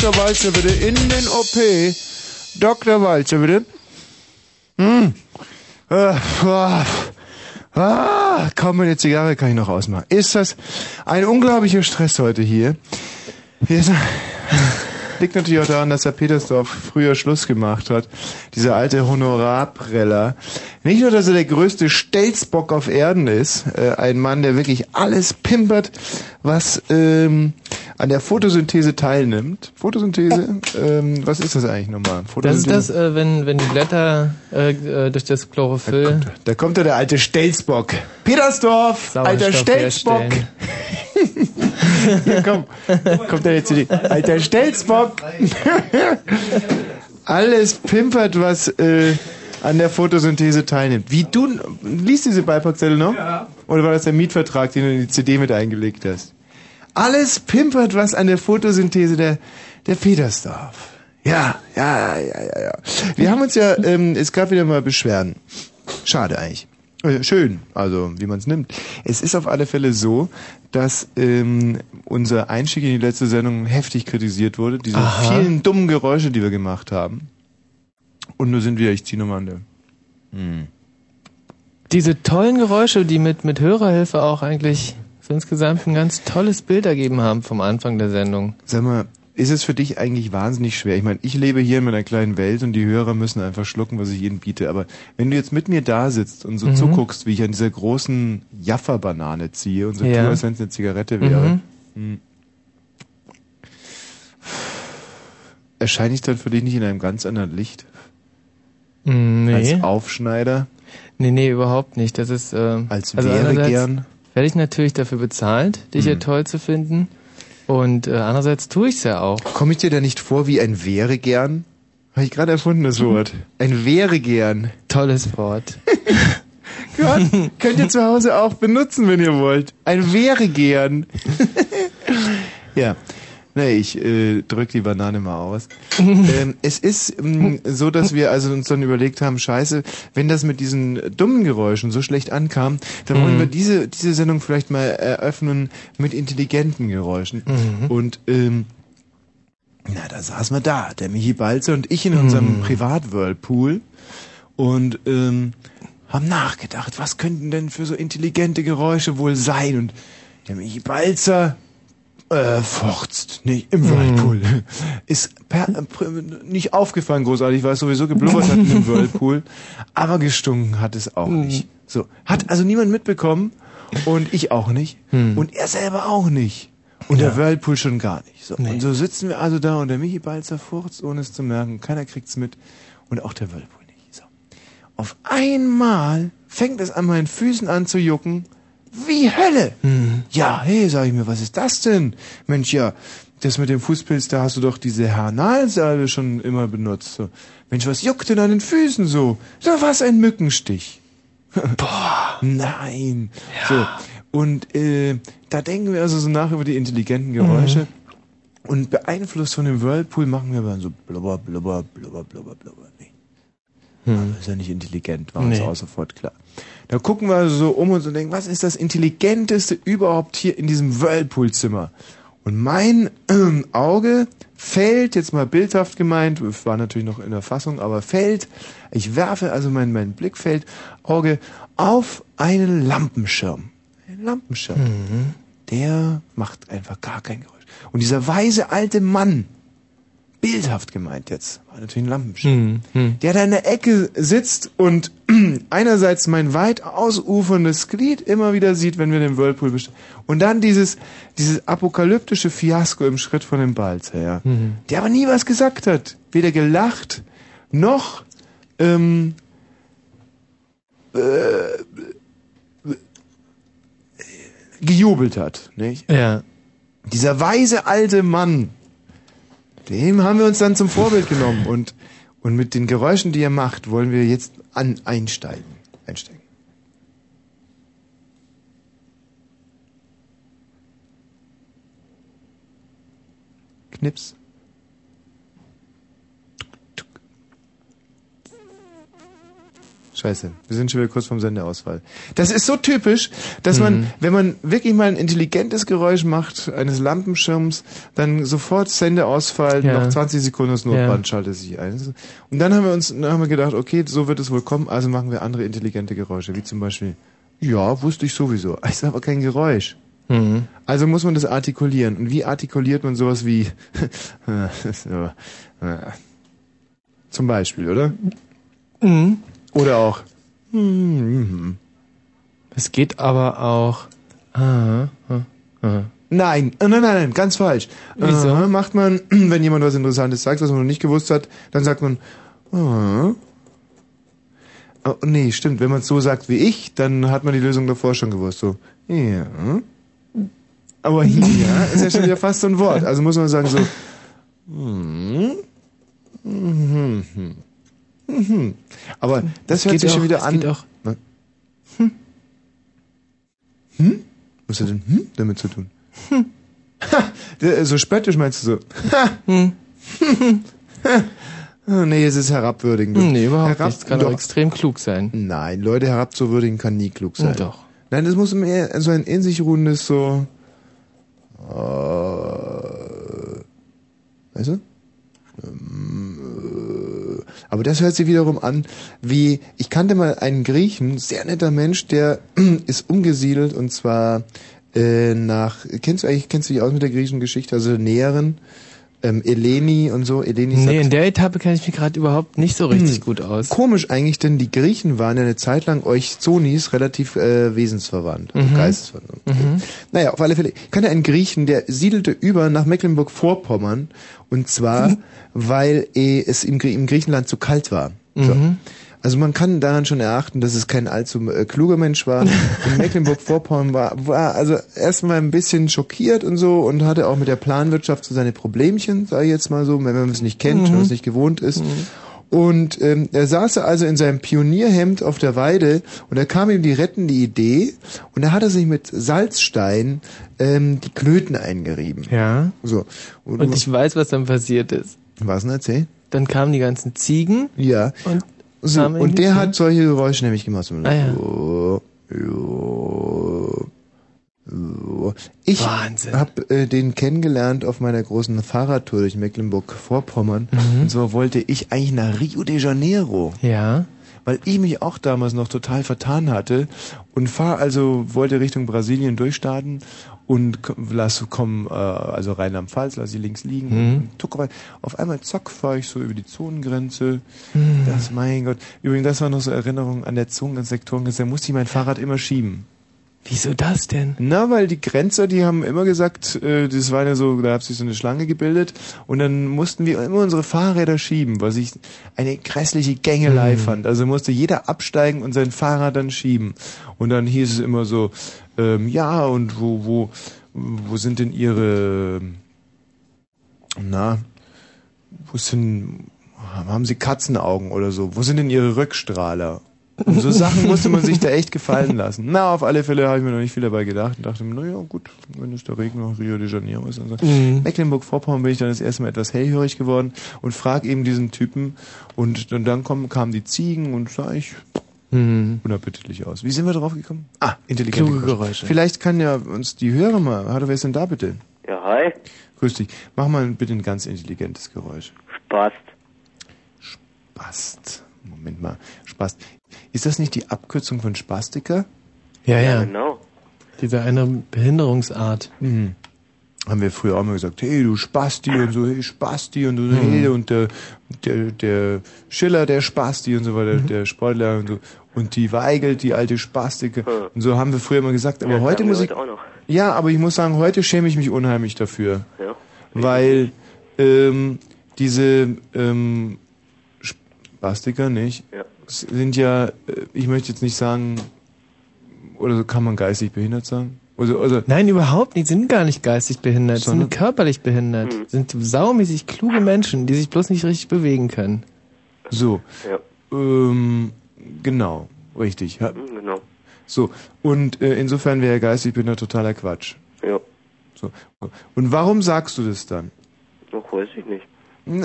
Dr. Walzer, bitte. In den OP. Dr. Walzer, bitte. Hm. Äh, ah, ah, kaum eine Zigarre kann ich noch ausmachen. Ist das ein unglaublicher Stress heute hier? Hier ist, liegt natürlich auch daran, dass der Petersdorf früher Schluss gemacht hat. Dieser alte Honorarpreller. Nicht nur, dass er der größte Stelzbock auf Erden ist, äh, ein Mann, der wirklich alles pimpert, was ähm, an der Photosynthese teilnimmt. Photosynthese, ähm, was ist das eigentlich nochmal? Das ist das, äh, wenn, wenn die Blätter äh, äh durch das Chlorophyll... Da kommt, da kommt da der alte Stelzbock. Petersdorf, alter Stelzbock. Hier, komm. Kommt er jetzt die. Alter Stelzbock. Alles pimpert, was äh, an der Photosynthese teilnimmt. Wie du. Liest diese Beipackzettel noch? Ja. Oder war das der Mietvertrag, den du in die CD mit eingelegt hast? Alles pimpert, was an der Photosynthese der, der Petersdorf. Ja, ja, ja, ja, ja. Wir haben uns ja, ähm, es gab wieder mal Beschwerden. Schade eigentlich. Äh, schön, also wie man es nimmt. Es ist auf alle Fälle so, dass ähm, unser Einstieg in die letzte Sendung heftig kritisiert wurde. Diese Aha. vielen dummen Geräusche, die wir gemacht haben. Und nur sind wir, ich ziehe nochmal an der. Hm. Diese tollen Geräusche, die mit, mit Hörerhilfe auch eigentlich so insgesamt ein ganz tolles Bild ergeben haben vom Anfang der Sendung. Sag mal, ist es für dich eigentlich wahnsinnig schwer? Ich meine, ich lebe hier in meiner kleinen Welt und die Hörer müssen einfach schlucken, was ich ihnen biete. Aber wenn du jetzt mit mir da sitzt und so mhm. zuguckst, wie ich an dieser großen Jaffa-Banane ziehe und so ja. tue, als wenn es eine Zigarette wäre, mhm. Hm. erscheine ich dann für dich nicht in einem ganz anderen Licht? Mm, nee. Als Aufschneider? Nee, nee, überhaupt nicht. Das ist äh, als also wäre gern. Werde ich natürlich dafür bezahlt, dich ja toll zu finden. Und äh, andererseits tue ich es ja auch. Komme ich dir da nicht vor wie ein wäre gern? Habe ich gerade erfunden, das Wort. Ein wäre gern. Tolles Wort. Gott, könnt ihr zu Hause auch benutzen, wenn ihr wollt. Ein wäre gern. ja. Nee, ich äh, drück die Banane mal aus. ähm, es ist ähm, so, dass wir also uns dann überlegt haben, scheiße, wenn das mit diesen dummen Geräuschen so schlecht ankam, dann mhm. wollen wir diese, diese Sendung vielleicht mal eröffnen mit intelligenten Geräuschen. Mhm. Und ähm, na, da saßen wir da, der Michi Balzer und ich in unserem mhm. Privat-Whirlpool und ähm, haben nachgedacht, was könnten denn für so intelligente Geräusche wohl sein? Und der Michi Balzer äh, forzt, nicht im Whirlpool. Mm. Ist per, äh, nicht aufgefallen großartig, weil es sowieso geblubbert hat im Whirlpool. Aber gestunken hat es auch mm. nicht. So. Hat also niemand mitbekommen und ich auch nicht. Mm. Und er selber auch nicht. Und ja. der Whirlpool schon gar nicht. So. Nee. Und so sitzen wir also da und der Michi Balzer furzt, ohne es zu merken. Keiner kriegt's mit. Und auch der Whirlpool nicht. So. Auf einmal fängt es an meinen Füßen an zu jucken wie Hölle. Mhm. Ja, hey, sag ich mir, was ist das denn? Mensch, ja, das mit dem Fußpilz, da hast du doch diese Hernalsalbe schon immer benutzt. So. Mensch, was juckt denn an den Füßen so? So was ein Mückenstich. Boah. Nein. Ja. So. Und äh, da denken wir also so nach über die intelligenten Geräusche. Mhm. Und beeinflusst von dem Whirlpool machen wir dann so blubber, blubber, blubber, blubber, blubber. Nee. Hm. Das ist ja nicht intelligent, war uns auch sofort klar. Da gucken wir so um uns und denken, was ist das Intelligenteste überhaupt hier in diesem Whirlpool-Zimmer? Und mein äh, Auge fällt, jetzt mal bildhaft gemeint, war natürlich noch in der Fassung, aber fällt, ich werfe also mein, mein Blickfeld, Auge auf einen Lampenschirm. Ein Lampenschirm. Mhm. Der macht einfach gar kein Geräusch. Und dieser weise alte Mann, bildhaft gemeint jetzt, war natürlich ein Lampenschirm, mhm. der da in der Ecke sitzt und einerseits mein weit ausuferndes Glied immer wieder sieht, wenn wir den Whirlpool bestellen. Und dann dieses, dieses apokalyptische Fiasko im Schritt von dem Balzer, ja. Mhm. Der aber nie was gesagt hat. Weder gelacht, noch, ähm, äh, gejubelt hat, nicht? Ja. Dieser weise alte Mann, dem haben wir uns dann zum Vorbild genommen und, und mit den Geräuschen, die er macht, wollen wir jetzt an, einsteigen. Einsteigen. Knips. Scheiße, wir sind schon wieder kurz vom Sendeausfall. Das ist so typisch, dass man, mhm. wenn man wirklich mal ein intelligentes Geräusch macht, eines Lampenschirms, dann sofort Sendeausfall, ja. noch 20 Sekunden das Notband ja. schaltet sich ein. Und dann haben wir uns, dann haben wir gedacht, okay, so wird es wohl kommen, also machen wir andere intelligente Geräusche, wie zum Beispiel, ja, wusste ich sowieso, ist aber kein Geräusch. Mhm. Also muss man das artikulieren. Und wie artikuliert man sowas wie, zum Beispiel, oder? Mhm. Oder auch. Es geht aber auch. Aha, aha. Nein, nein, nein, nein, ganz falsch. Wieso? Aha, macht man, wenn jemand was Interessantes sagt, was man noch nicht gewusst hat, dann sagt man. Aha. Oh, nee, stimmt. Wenn man es so sagt wie ich, dann hat man die Lösung davor schon gewusst. So, ja. Aber ja, ist ja schon wieder fast so ein Wort. Also muss man sagen so. hm, mhm, mhm, mhm. Aber das hört geht sich auch- schon wieder an. geht auch- Was? Hm? Was hat denn hm damit zu tun? Ha, der- so spöttisch meinst du so. Ha. Hm. Oh, nee, es ist herabwürdigend. Nee, überhaupt Herab- nicht. Es kann doch. extrem klug sein. Nein, Leute herabzuwürdigen kann nie klug sein. Doch. Nein, das muss mehr so ein in sich ruhendes so. Äh, weißt du? Ähm, äh, Aber das hört sich wiederum an wie, ich kannte mal einen Griechen, sehr netter Mensch, der ist umgesiedelt und zwar äh, nach, kennst du eigentlich, kennst du dich aus mit der griechischen Geschichte, also näheren, ähm, Eleni und so, Eleni Nee, sagt- in der Etappe kenne ich mich gerade überhaupt nicht so richtig Hm. gut aus. Komisch eigentlich, denn die Griechen waren ja eine Zeit lang euch Zonis relativ äh, wesensverwandt, also Mhm. geistesverwandt. Mhm. Naja, auf alle Fälle. Ich kannte einen Griechen, der siedelte über nach Mecklenburg-Vorpommern und zwar, weil eh, es im, Grie- im Griechenland zu kalt war. So. Mhm. Also man kann daran schon erachten, dass es kein allzu äh, kluger Mensch war. In Mecklenburg-Vorpommern war, war also erstmal ein bisschen schockiert und so und hatte auch mit der Planwirtschaft so seine Problemchen, sage ich jetzt mal so, wenn man es nicht kennt, Mhm. wenn man es nicht gewohnt ist. Und ähm, er saß also in seinem Pionierhemd auf der Weide und da kam ihm die rettende Idee und da hat er sich mit Salzstein ähm, die Klöten eingerieben. Ja. So. Und ich weiß, was dann passiert ist. Was denn erzähl? Dann kamen die ganzen Ziegen. Ja. Und, So, und der hat solche Geräusche nämlich gemacht. So, Ah, ja. Ich habe äh, den kennengelernt auf meiner großen Fahrradtour durch Mecklenburg-Vorpommern. Mhm. Und zwar wollte ich eigentlich nach Rio de Janeiro. Ja. Weil ich mich auch damals noch total vertan hatte und fahr also, wollte Richtung Brasilien durchstarten und lass komm, äh, also Rheinland-Pfalz, lass sie links liegen. Mhm. Und tuck rein. Auf einmal zack, fahre ich so über die Zonengrenze. Mhm. Das, mein Gott. Übrigens, das war noch so Erinnerung an der Zonengrenze, Sektorengrenze. Da musste ich mein Fahrrad immer schieben. Wieso das denn? Na, weil die Grenzer, die haben immer gesagt, äh, das war ja so, da hat sich so eine Schlange gebildet und dann mussten wir immer unsere Fahrräder schieben, was ich eine grässliche Gängelei Hm. fand. Also musste jeder absteigen und sein Fahrrad dann schieben. Und dann hieß es immer so, ähm, ja, und wo, wo, wo sind denn ihre, na, wo sind, haben sie Katzenaugen oder so? Wo sind denn ihre Rückstrahler? Und so Sachen musste man sich da echt gefallen lassen. Na, auf alle Fälle habe ich mir noch nicht viel dabei gedacht und dachte mir, naja, gut, wenn es der Regen nach Rio de Janeiro ist und so. Mhm. Mecklenburg-Vorpommern bin ich dann das erste Mal etwas hellhörig geworden und frag eben diesen Typen und dann, dann kommen, kamen die Ziegen und sah ich Mhm. unappetitlich aus. Wie sind wir drauf gekommen? Ah, intelligente Kluge Geräusche. Vielleicht kann ja uns die Hörer mal, hallo, wer ist denn da bitte? Ja, hi. Grüß dich. Mach mal bitte ein ganz intelligentes Geräusch. Spaß. Spast. Moment mal. Spast. Ist das nicht die Abkürzung von Spastiker? Ja, ja. Genau. Diese eine Behinderungsart. Mhm. Haben wir früher auch mal gesagt, hey du Spasti und so, hey Spasti und so, Mhm. hey und der, der, der Schiller, der Spasti und so weiter, Mhm. der Sportler und so. Und die Weigelt, die alte Spastiker. Und so haben wir früher mal gesagt, aber Ja, heute muss ich, heute auch noch. ja, aber ich muss sagen, heute schäme ich mich unheimlich dafür. Ja. Weil, ähm, diese, ähm, Spastiker, nicht? Ja. Sind ja, äh, ich möchte jetzt nicht sagen, oder so kann man geistig behindert sagen? Also, also, Nein, überhaupt nicht. Sie sind gar nicht geistig behindert. Sie Sondern- sind körperlich behindert. Mhm. Sind saumäßig kluge Menschen, die sich bloß nicht richtig bewegen können. So. Ja. Ähm, genau, richtig. Ja. Hm, Genau. So, und äh, insofern wäre geistig behindert totaler Quatsch. Ja. So. Und warum sagst du das dann? Noch weiß ich nicht.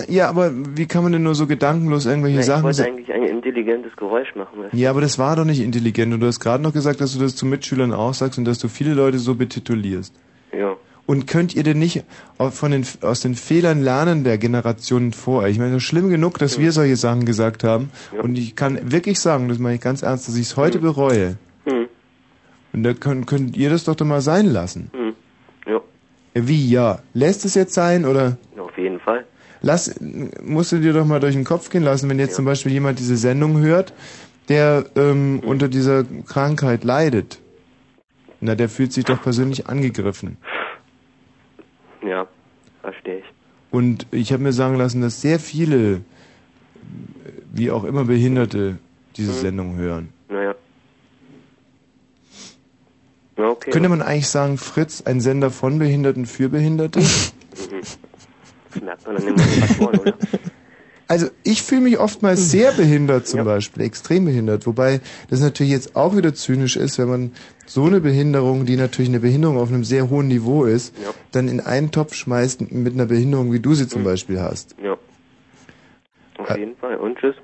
Ja, aber wie kann man denn nur so gedankenlos irgendwelche Na, ich Sachen wollte sagen? eigentlich ein intelligentes Geräusch machen. du? Ja, aber das war doch nicht intelligent. Und du hast gerade noch gesagt, dass du das zu Mitschülern auch sagst und dass du viele Leute so betitulierst. Ja. Und könnt ihr denn nicht von den, aus den Fehlern lernen der Generationen vor euch? Ich meine, das ist schlimm genug, dass wir solche Sachen gesagt haben. Ja. Und ich kann wirklich sagen, das meine ich ganz ernst, dass ich es heute bereue. Hm. Und da könnt, könnt ihr das doch doch mal sein lassen. Hm. Ja. Wie, ja? Lässt es jetzt sein oder Auf jeden Fall. Lass, musst du dir doch mal durch den Kopf gehen lassen, wenn jetzt zum Beispiel jemand diese Sendung hört, der ähm, unter dieser Krankheit leidet. Na, der fühlt sich doch persönlich angegriffen. Ja. Verstehe ich. Und ich habe mir sagen lassen, dass sehr viele, wie auch immer Behinderte, diese Mhm. Sendung hören. Naja. Ja, okay. Könnte man eigentlich sagen, Fritz, ein Sender von Behinderten für Behinderte? Man an den Moderatoren, oder? Also ich fühle mich oftmals sehr behindert zum Ja. Beispiel, extrem behindert. Wobei das natürlich jetzt auch wieder zynisch ist, wenn man so eine Behinderung, die natürlich eine Behinderung auf einem sehr hohen Niveau ist, Ja. dann in einen Topf schmeißt mit einer Behinderung, wie du sie zum Beispiel hast. Ja. Auf jeden Fall. Und tschüss.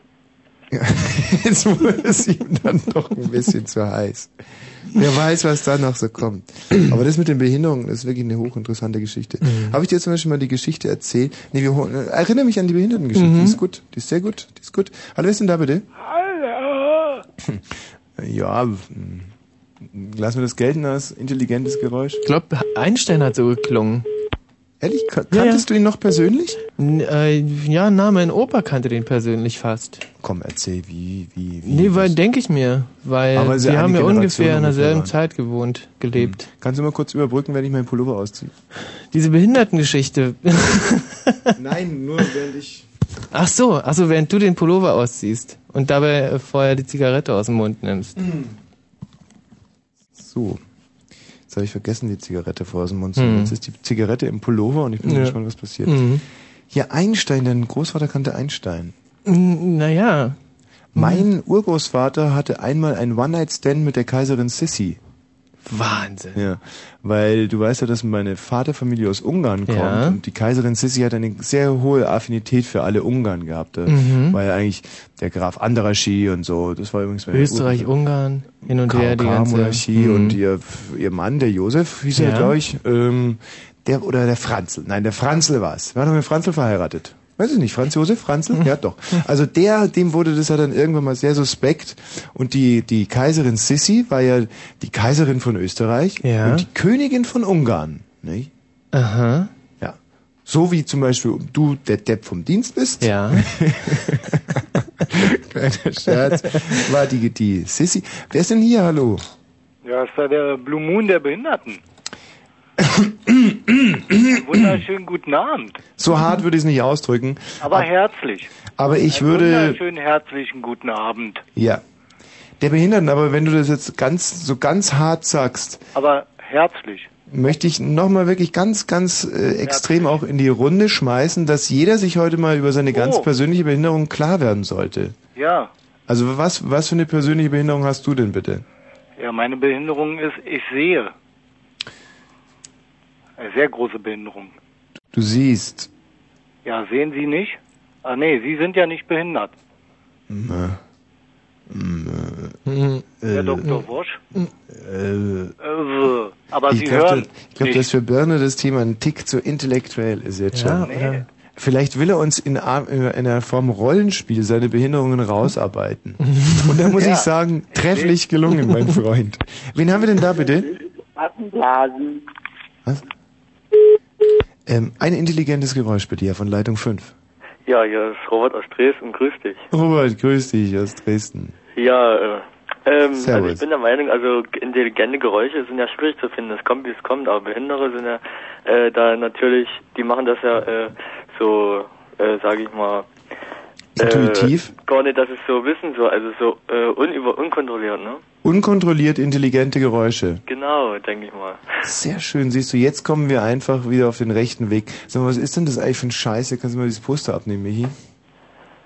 Ja, Jetzt wurde es ihm dann doch ein bisschen zu heiß. Wer weiß, was da noch so kommt. Aber das mit den Behinderungen ist wirklich eine hochinteressante Geschichte. Habe ich dir zum Beispiel mal die Geschichte erzählt? Nee, wir holen, erinnere mich an die Behindertengeschichte. Die ist gut. Die ist sehr gut. Die ist gut. Hallo, wer ist denn da bitte? Hallo. Ja, mm, lassen wir das gelten als intelligentes Geräusch. Ich glaube, Einstein hat so geklungen. Ehrlich, ka- Ja, kanntest du ihn noch persönlich? N äh, ja, na, mein Opa kannte den persönlich fast. Komm, erzähl, wie, wie, wie. Nee, weil denke ich mir, weil Aber ja die haben ja ungefähr in derselben waren. Zeit gewohnt, gelebt. Kannst du mal kurz überbrücken, wenn ich meinen Pullover ausziehe? Diese Behindertengeschichte. Nein, nur wenn ich... Ach so, ach so, während du den Pullover ausziehst und dabei äh, vorher die Zigarette aus dem Mund nimmst. So. Habe ich vergessen, die Zigarette vor aus dem Mund zu Mhm. Jetzt ist die Zigarette im Pullover und ich bin Ja. gespannt, was passiert. Mhm. Ja, Einstein, dein Großvater kannte Einstein. N- Naja, Mein Urgroßvater hatte einmal ein One-Night-Stand mit der Kaiserin Sissi. Wahnsinn. Ja, weil du weißt ja, dass meine Vaterfamilie aus Ungarn kommt Ja. und die Kaiserin Sissi hat eine sehr hohe Affinität für alle Ungarn gehabt. Da Mhm. War ja eigentlich der Graf Andraschi und so. Das war übrigens Österreich, Ungarn, hin und her die ganze Mhm. und ihr, ihr Mann, der Josef, hieß er, Ja. glaube ich, ähm, der oder der Franzl. Nein, der Franzl war's. War doch mit Franzl verheiratet. Weiß ich nicht, Franz Josef, Franzl? Mhm. Ja, doch. Also der, dem wurde das ja dann irgendwann mal sehr suspekt. Und die, die Kaiserin Sissi war ja die Kaiserin von Österreich Ja. und die Königin von Ungarn. Nicht? Aha, Ja. So wie zum Beispiel du der Depp vom Dienst bist. ja. Kleiner Scherz. War die, die Sissi. Wer ist denn hier? Hallo? Ja, ist da der Blue Moon der Behinderten. Wunderschönen guten Abend. So hart würde ich es nicht ausdrücken. Aber herzlich. Aber ich Einen würde, Wunderschönen herzlichen guten Abend. ja. Der Behinderten, aber wenn du das jetzt ganz, so ganz hart sagst, Aber herzlich. möchte ich nochmal wirklich ganz, ganz äh, extrem auch in die Runde schmeißen, dass jeder sich heute mal über seine ganz Oh. persönliche Behinderung klar werden sollte. Ja. Also was, was für eine persönliche Behinderung hast du denn bitte? Ja, meine Behinderung ist, ich sehe. Eine sehr große Behinderung. Du siehst. Ja, sehen Sie nicht? Ah, nee, Sie sind ja nicht behindert. Na, Mhm. Herr Dr. Wosch. äh, Äh, aber ich Sie glaube, hören ich glaub, nicht. dass für Birne das Thema ein Tick zu intellektuell ist jetzt Ja, schon. oder? Vielleicht will er uns in, einer Form Rollenspiel seine Behinderungen rausarbeiten. Und da muss ich sagen, trefflich gelungen, mein Freund. Wen haben wir denn da bitte? Attenblasen. Was? Ähm, ein intelligentes Geräusch bitte, ja, von Leitung 5. Ja, hier ist Robert aus Dresden. Grüß dich. Robert, grüß dich aus Dresden. Ja, äh, ähm, also ich bin der Meinung, also intelligente Geräusche sind ja schwierig zu finden. Es kommt, wie es kommt, aber Behinderte sind ja äh, da natürlich, die machen das ja äh, so, äh, sage ich mal, Intuitiv, Äh, gar nicht, dass es so wissen, so, also so äh, unüber, unkontrolliert, ne? unkontrolliert intelligente Geräusche. Genau, denke ich mal. Sehr schön, siehst du, jetzt kommen wir einfach wieder auf den rechten Weg. Sag mal, was ist denn das eigentlich für ein Scheiße? Kannst du mal dieses Poster abnehmen, Michi?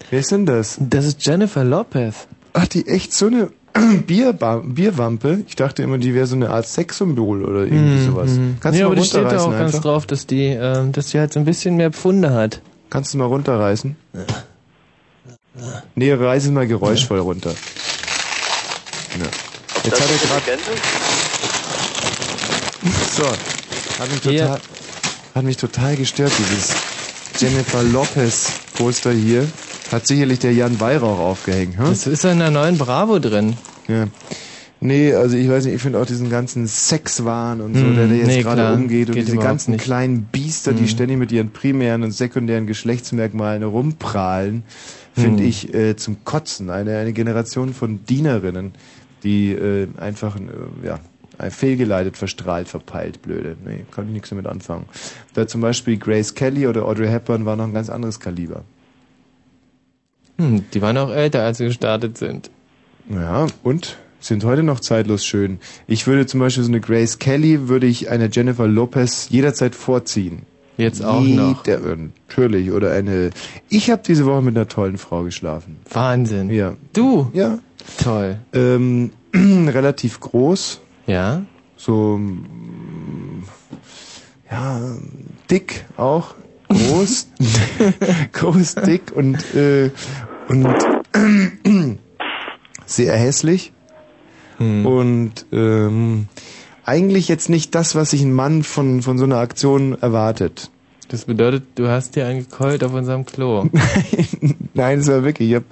Wer ist denn das? Das ist Jennifer Lopez. Ach, die echt so eine Bierba Bierwampe? Ich dachte immer, die wäre so eine Art Sexsymbol oder irgendwie sowas. Kannst ja, du aber mal die steht da runterreißen auch ganz einfach? drauf, dass die, ähm, dass die halt so ein bisschen mehr Pfunde hat. Kannst du mal runterreißen? Nee, reiß es mal geräuschvoll runter. Ja. Jetzt hat er gerade? So, hat mich total, hat mich total gestört, dieses Jennifer Lopez Poster hier. Hat sicherlich der Jan Weihrauch aufgehängt, hm? Das ist ja in der neuen Bravo drin. Ja. Nee, also ich weiß nicht, ich finde auch diesen ganzen Sexwahn und so, Mm, der da jetzt nee, gerade umgeht und Geht diese ganzen nicht. kleinen Biester, die Mm. ständig mit ihren primären und sekundären Geschlechtsmerkmalen rumprahlen, finde Mm. ich äh, zum Kotzen. Eine, eine Generation von Dienerinnen, die äh, einfach, äh, ja, fehlgeleitet, verstrahlt, verpeilt, blöde. Nee, kann ich nichts damit anfangen. Da zum Beispiel Grace Kelly oder Audrey Hepburn war noch ein ganz anderes Kaliber. Hm, die waren auch älter, als sie gestartet sind. Ja, und? sind heute noch zeitlos schön. Ich würde zum Beispiel so eine Grace Kelly, würde ich einer Jennifer Lopez jederzeit vorziehen. Jetzt auch noch. Natürlich. Oder eine. Ich habe diese Woche mit einer tollen Frau geschlafen. Wahnsinn. Ja. Du? Ja. Toll. Ähm, relativ groß. Ja. So. mm, Ja, dick auch. Groß. groß, dick und, äh, und sehr hässlich. Und ähm, eigentlich jetzt nicht das, was sich ein Mann von, von so einer Aktion erwartet. Das bedeutet, du hast dir einen gekeult auf unserem Klo. Nein, es war wirklich, ich habe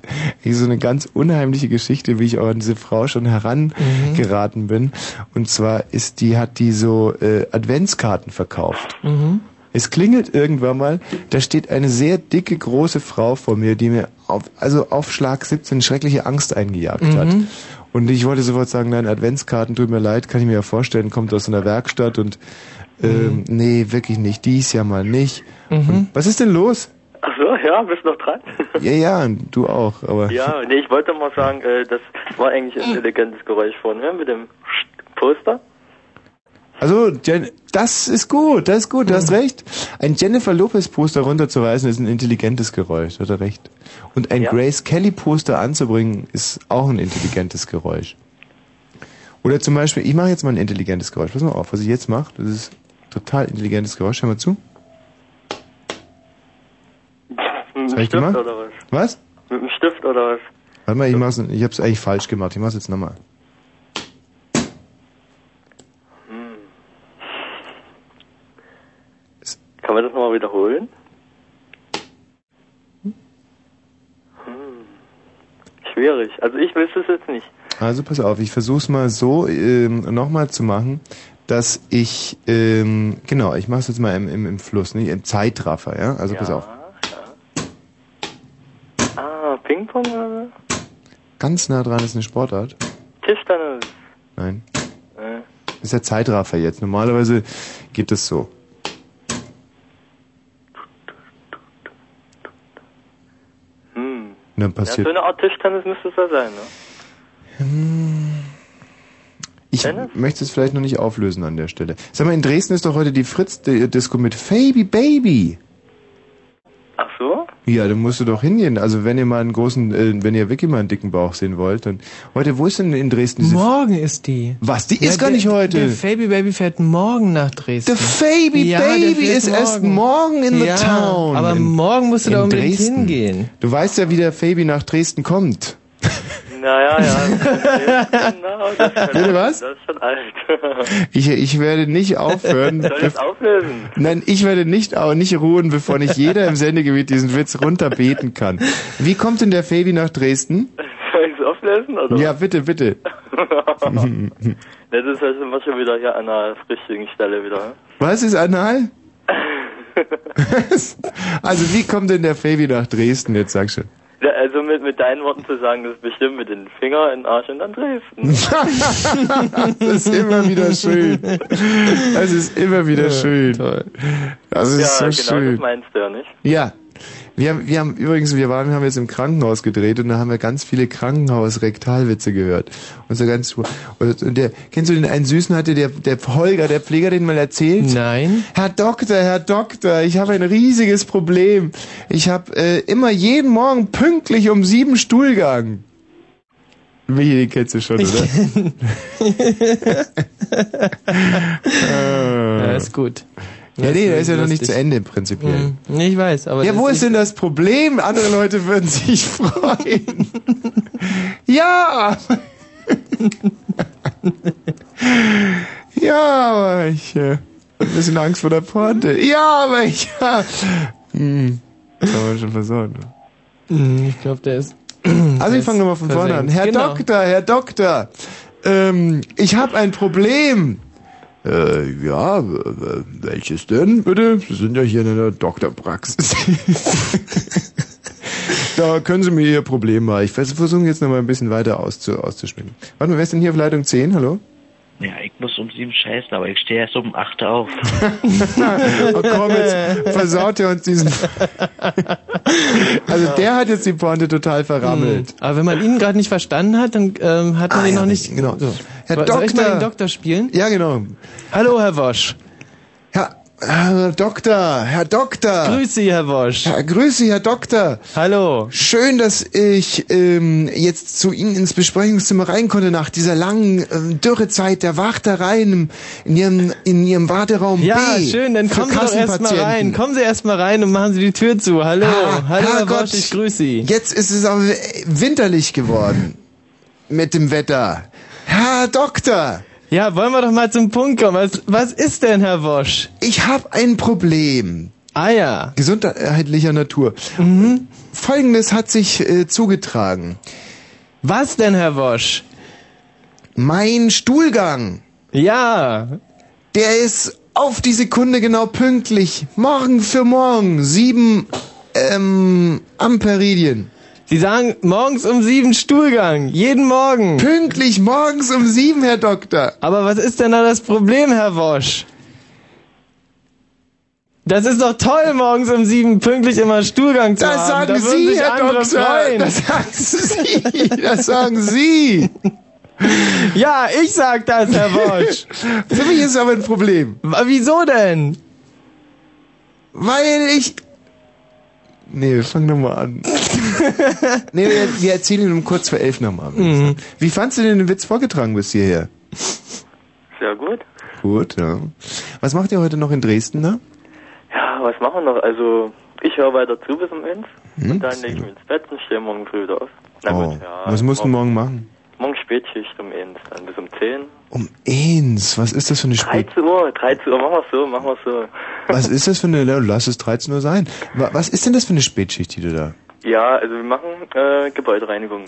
so eine ganz unheimliche Geschichte, wie ich auch an diese Frau schon herangeraten bin. Und zwar ist die, hat die so äh, Adventskarten verkauft. Mhm. Es klingelt irgendwann mal, da steht eine sehr dicke, große Frau vor mir, die mir auf, also auf Schlag 17 schreckliche Angst eingejagt hat. Mhm. Und ich wollte sofort sagen, nein, Adventskarten, tut mir leid, kann ich mir ja vorstellen, kommt aus einer Werkstatt und ähm, nee, wirklich nicht, dies ja mal nicht. Und, was ist denn los? Ach so, ja, bist noch dran? Ja, ja, du auch, aber ja, nee, ich wollte mal sagen, äh, das war eigentlich ein intelligentes Geräusch vorhin, ja, mit dem Poster. Also, Jen das ist gut, das ist gut, du hast recht. Ein Jennifer Lopez Poster runterzureißen ist ein intelligentes Geräusch, hat er recht. Und ein Ja. Grace Kelly Poster anzubringen ist auch ein intelligentes Geräusch. Oder zum Beispiel, ich mache jetzt mal ein intelligentes Geräusch. Pass mal auf, was ich jetzt mache, das ist total intelligentes Geräusch. Hör mal zu. Mit ich Stift gemacht? oder was? Was? Mit dem Stift oder was? Warte mal, ich mach's, ich hab's eigentlich falsch gemacht. Ich mach's jetzt nochmal. Kann man das nochmal wiederholen? Hm. Schwierig. Also ich wüsste es jetzt nicht. Also pass auf, ich versuch's mal so ähm, nochmal zu machen, dass ich, ähm, genau, ich mach's jetzt mal im, im, im Fluss, nicht im Zeitraffer, ja? Also pass auf. Ah, Ping-Pong oder? Ganz nah dran ist eine Sportart. Tischtennis. Nein. Äh, Das ist der Zeitraffer jetzt. Normalerweise geht es so. hm. Und dann Ja, passiert. so eine Art Tischtennis müsste es ja sein, ne? Ich möchte es vielleicht noch nicht auflösen an der Stelle. Sag mal, in Dresden ist doch heute die Fritz-Disco mit Faby Baby. Ach so? Ja, dann musst du doch hingehen. Also wenn ihr mal einen großen, äh, wenn ihr wirklich mal einen dicken Bauch sehen wollt, dann heute, wo ist denn in Dresden diese Morgen ist die. Was? Die Ja, ist gar der- nicht heute. Der Faby Baby fährt morgen nach Dresden. The Faby Ja, der Baby fährt ist erst morgen in the ja, town. Aber In- morgen musst du da in unbedingt Dresden. hingehen. Du weißt ja, wie der Faby nach Dresden kommt. Naja, ja. genau, das ist schon, Bitte was? Das ist schon alt. Ich, ich werde nicht aufhören. Soll ich auflösen? Nein, ich werde nicht, auch nicht ruhen, bevor nicht jeder im Sendegebiet diesen Witz runterbeten kann. Wie kommt denn der Fabi nach Dresden? Soll ich es auflösen? Oder? Ja, bitte, bitte. Das ist halt immer schon wieder hier an der richtigen Stelle wieder. Was ist anal? also wie kommt denn der Fabi nach Dresden? Jetzt sag schon. Ja, also mit, mit deinen Worten zu sagen, das ist bestimmt mit den Finger in den Arsch und dann Dresden. das ist immer wieder schön. Das ist immer wieder schön. Das ist ja, so genau, schön. das meinst du ja nicht. Ja. Wir haben, wir haben übrigens, wir waren, wir haben jetzt im Krankenhaus gedreht und da haben wir ganz viele Krankenhaus-Rektalwitze gehört. Und so ganz, und der, kennst du den einen Süßen hatte der, der Holger, der Pfleger, den mal erzählt? Nein. Herr Doktor, Herr Doktor, ich habe ein riesiges Problem. Ich habe äh, immer jeden Morgen pünktlich um sieben Stuhlgang. Michi, den kennst du schon, oder? Ja, ist gut. Ja, nee, der ist ja noch nicht zu Ende prinzipiell. Hm, ich weiß, aber. Ja, das wo ist denn das Problem? Andere Leute würden sich freuen. ja! ja, aber ich äh, ein bisschen Angst vor der Pointe. Ja, aber ich... Ja. Hm, kann man schon versorgen. Hm, Ich glaube, der ist. Also ich fange nochmal von vorne an. Herr Genau. Doktor, Herr Doktor, ähm, ich habe ein Problem. Äh, ja, welches denn, bitte? Sie sind ja hier in einer Doktorpraxis. da können Sie mir Ihr Problem mal. Ich vers- versuche jetzt nochmal ein bisschen weiter auszu auszuschmücken. Warte mal, wer ist denn hier auf Leitung 10? Hallo? Ja, ich muss um sieben scheißen, aber ich stehe erst um acht auf. oh komm, jetzt versaut er uns diesen... Also der hat jetzt die Pointe total verrammelt. Aber wenn man ihn gerade nicht verstanden hat, dann ähm, hat man Ah, ihn ja, noch nicht. genau. So. Herr Soll ich mal Doktor. den Doktor spielen? Ja, genau. Hallo, Herr Wosch. Herr, Herr Doktor, Herr Doktor. Grüß Sie, Herr Wosch. Herr, grüß Sie, Herr Doktor. Hallo. Schön, dass ich ähm, jetzt zu Ihnen ins Besprechungszimmer rein konnte nach dieser langen ähm, Dürrezeit der Wartereien in Ihrem, in Ihrem Warteraum Ja, B. schön, dann kommen Sie doch erst mal Kassenpatienten. rein. Kommen Sie erst mal rein und machen Sie die Tür zu. Hallo. Ah, Hallo, Herr Herrgott. Wosch, ich grüße Sie. Jetzt ist es aber winterlich geworden mit dem Wetter. Herr Doktor, Ja, wollen wir doch mal zum Punkt kommen. Was, was ist denn, Herr Wosch? ich habe ein Problem. Ah ja. Gesundheitlicher Natur. Mhm. Folgendes hat sich äh, zugetragen. Was denn, Herr Wosch? Mein Stuhlgang, Ja. der ist auf die Sekunde genau pünktlich. Morgen für morgen. Sieben ähm, Amperidien. Sie sagen morgens um sieben Stuhlgang. Jeden Morgen. Pünktlich morgens um sieben, Herr Doktor. Aber was ist denn da das Problem, Herr Wosch? Das ist doch toll, morgens um sieben pünktlich immer Stuhlgang zu Das haben. sagen da Sie, Herr Doktor. freuen. Das sagen Sie. Das sagen Sie. ja, ich sag das, Herr Wosch. Für mich ist es aber ein Problem. Wieso denn? Weil ich... Nee, wir fangen nochmal an. nee, wir, wir erzählen ihn um kurz vor elf nochmal. Mhm. Wie fandst du denn den Witz vorgetragen bis hierher? Sehr gut. Gut, ja. Was macht ihr heute noch in Dresden da? Ja, was machen wir noch? Also, ich höre weiter zu bis um eins. Hm? Und dann lege ich mich ins Bett und stehe morgen früh wieder auf. Na Oh, gut, ja. was musst du morgen machen? Morgen Spätschicht um eins, dann bis um 10. Um eins. Was ist das für eine Spät... 13 Uhr, 13 Uhr, machen wir so, machen wir so. Was ist das für eine... Lass es 13 Uhr sein. Wa- Was ist denn das für eine Spätschicht, die du da... Ja, also wir machen äh, Gebäudereinigung.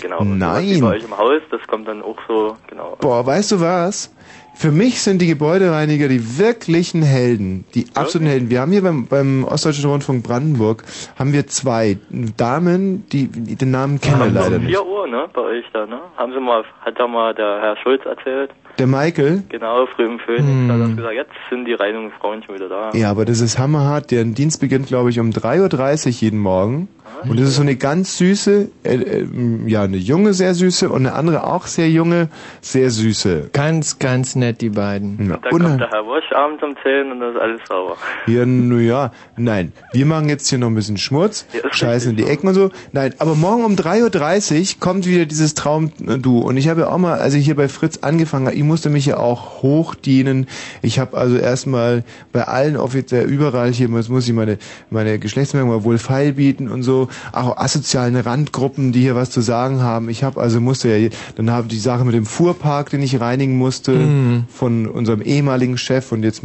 Genau. So was Nein. Bei euch im Haus, das kommt dann auch so, genau. Boah, weißt du was? Für mich sind die Gebäudereiniger die wirklichen Helden, die absoluten Helden. Wir haben hier beim, beim Ostdeutschen Rundfunk Brandenburg haben wir zwei Damen, die, die den Namen kennen leider nicht. 4 Uhr, ne, bei euch da, ne? Haben sie mal, hat da mal der Herr Schulz erzählt. Der Michael, Genau, früh im Phoenix, Hm. da hat er gesagt, jetzt sind die Reinigungsfrauen schon wieder da. ja, aber das ist hammerhart. Deren Dienst beginnt, glaube ich, um 3.30 Uhr jeden Morgen. Und das ist so eine ganz süße, äh, äh, ja, eine junge, sehr süße und eine andere auch sehr junge, sehr süße. Ganz, ganz nett, die beiden. Ja, Da und kommt der Herr Wosch abends um 10 und dann ist alles sauber. Ja, nu ja, nein. Wir machen jetzt hier noch ein bisschen Schmutz, Ja, scheißen in die Ecken und so. Nein, aber morgen um 3.30 Uhr kommt wieder dieses Traum-Du. Und ich habe ja auch mal, als ich hier bei Fritz angefangen musste mich ja auch hochdienen. Ich habe also erstmal bei allen offiziell überall hier, muss, muss ich meine, meine Geschlechtsmerkmale wohl feilbieten und so. Auch asozialen Randgruppen, die hier was zu sagen haben. Ich habe also musste ja, dann habe die Sache mit dem Fuhrpark, den ich reinigen musste, Mhm. von unserem ehemaligen Chef und jetzt,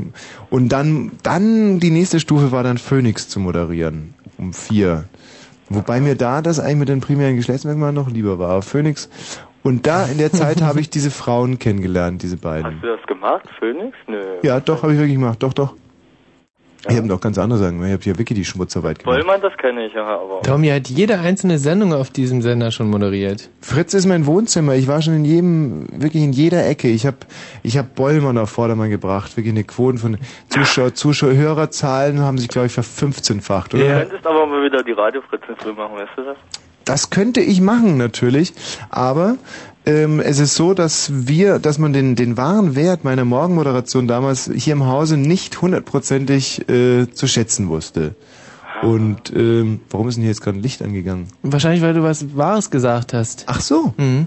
und dann, dann die nächste Stufe war dann Phoenix zu moderieren. Um vier. Wobei mir da das eigentlich mit den primären Geschlechtsmerkmalen noch lieber war. Phoenix. Und da in der Zeit habe ich diese Frauen kennengelernt, diese beiden. Hast du das gemacht, Phoenix? Nö. Ja, doch, habe ich wirklich gemacht. Doch, doch. Ich habe noch ganz andere Sachen. Ich habe hier wirklich die Schmutzarbeit gemacht. Bollmann, das kenne ich, ja, aber. Tommy hat jede einzelne Sendung auf diesem Sender schon moderiert. Fritz ist mein Wohnzimmer. Ich war schon in jedem, wirklich in jeder Ecke. Ich habe, ich habe Bollmann auf Vordermann gebracht. Wirklich eine Quoten von Zuschauer, Zuschauer, Hörerzahlen haben sich, glaube ich, verfünfzehnfacht, oder? Du könntest aber mal wieder die Radiofritzen früh machen, weißt du das? Das könnte ich machen, natürlich. Aber ähm, es ist so, dass wir, dass man den, den wahren Wert meiner Morgenmoderation damals hier im Hause nicht hundertprozentig äh, zu schätzen wusste. Und ähm, warum ist denn hier jetzt gerade ein Licht angegangen? Wahrscheinlich, weil du was Wahres gesagt hast. Ach so. Mhm.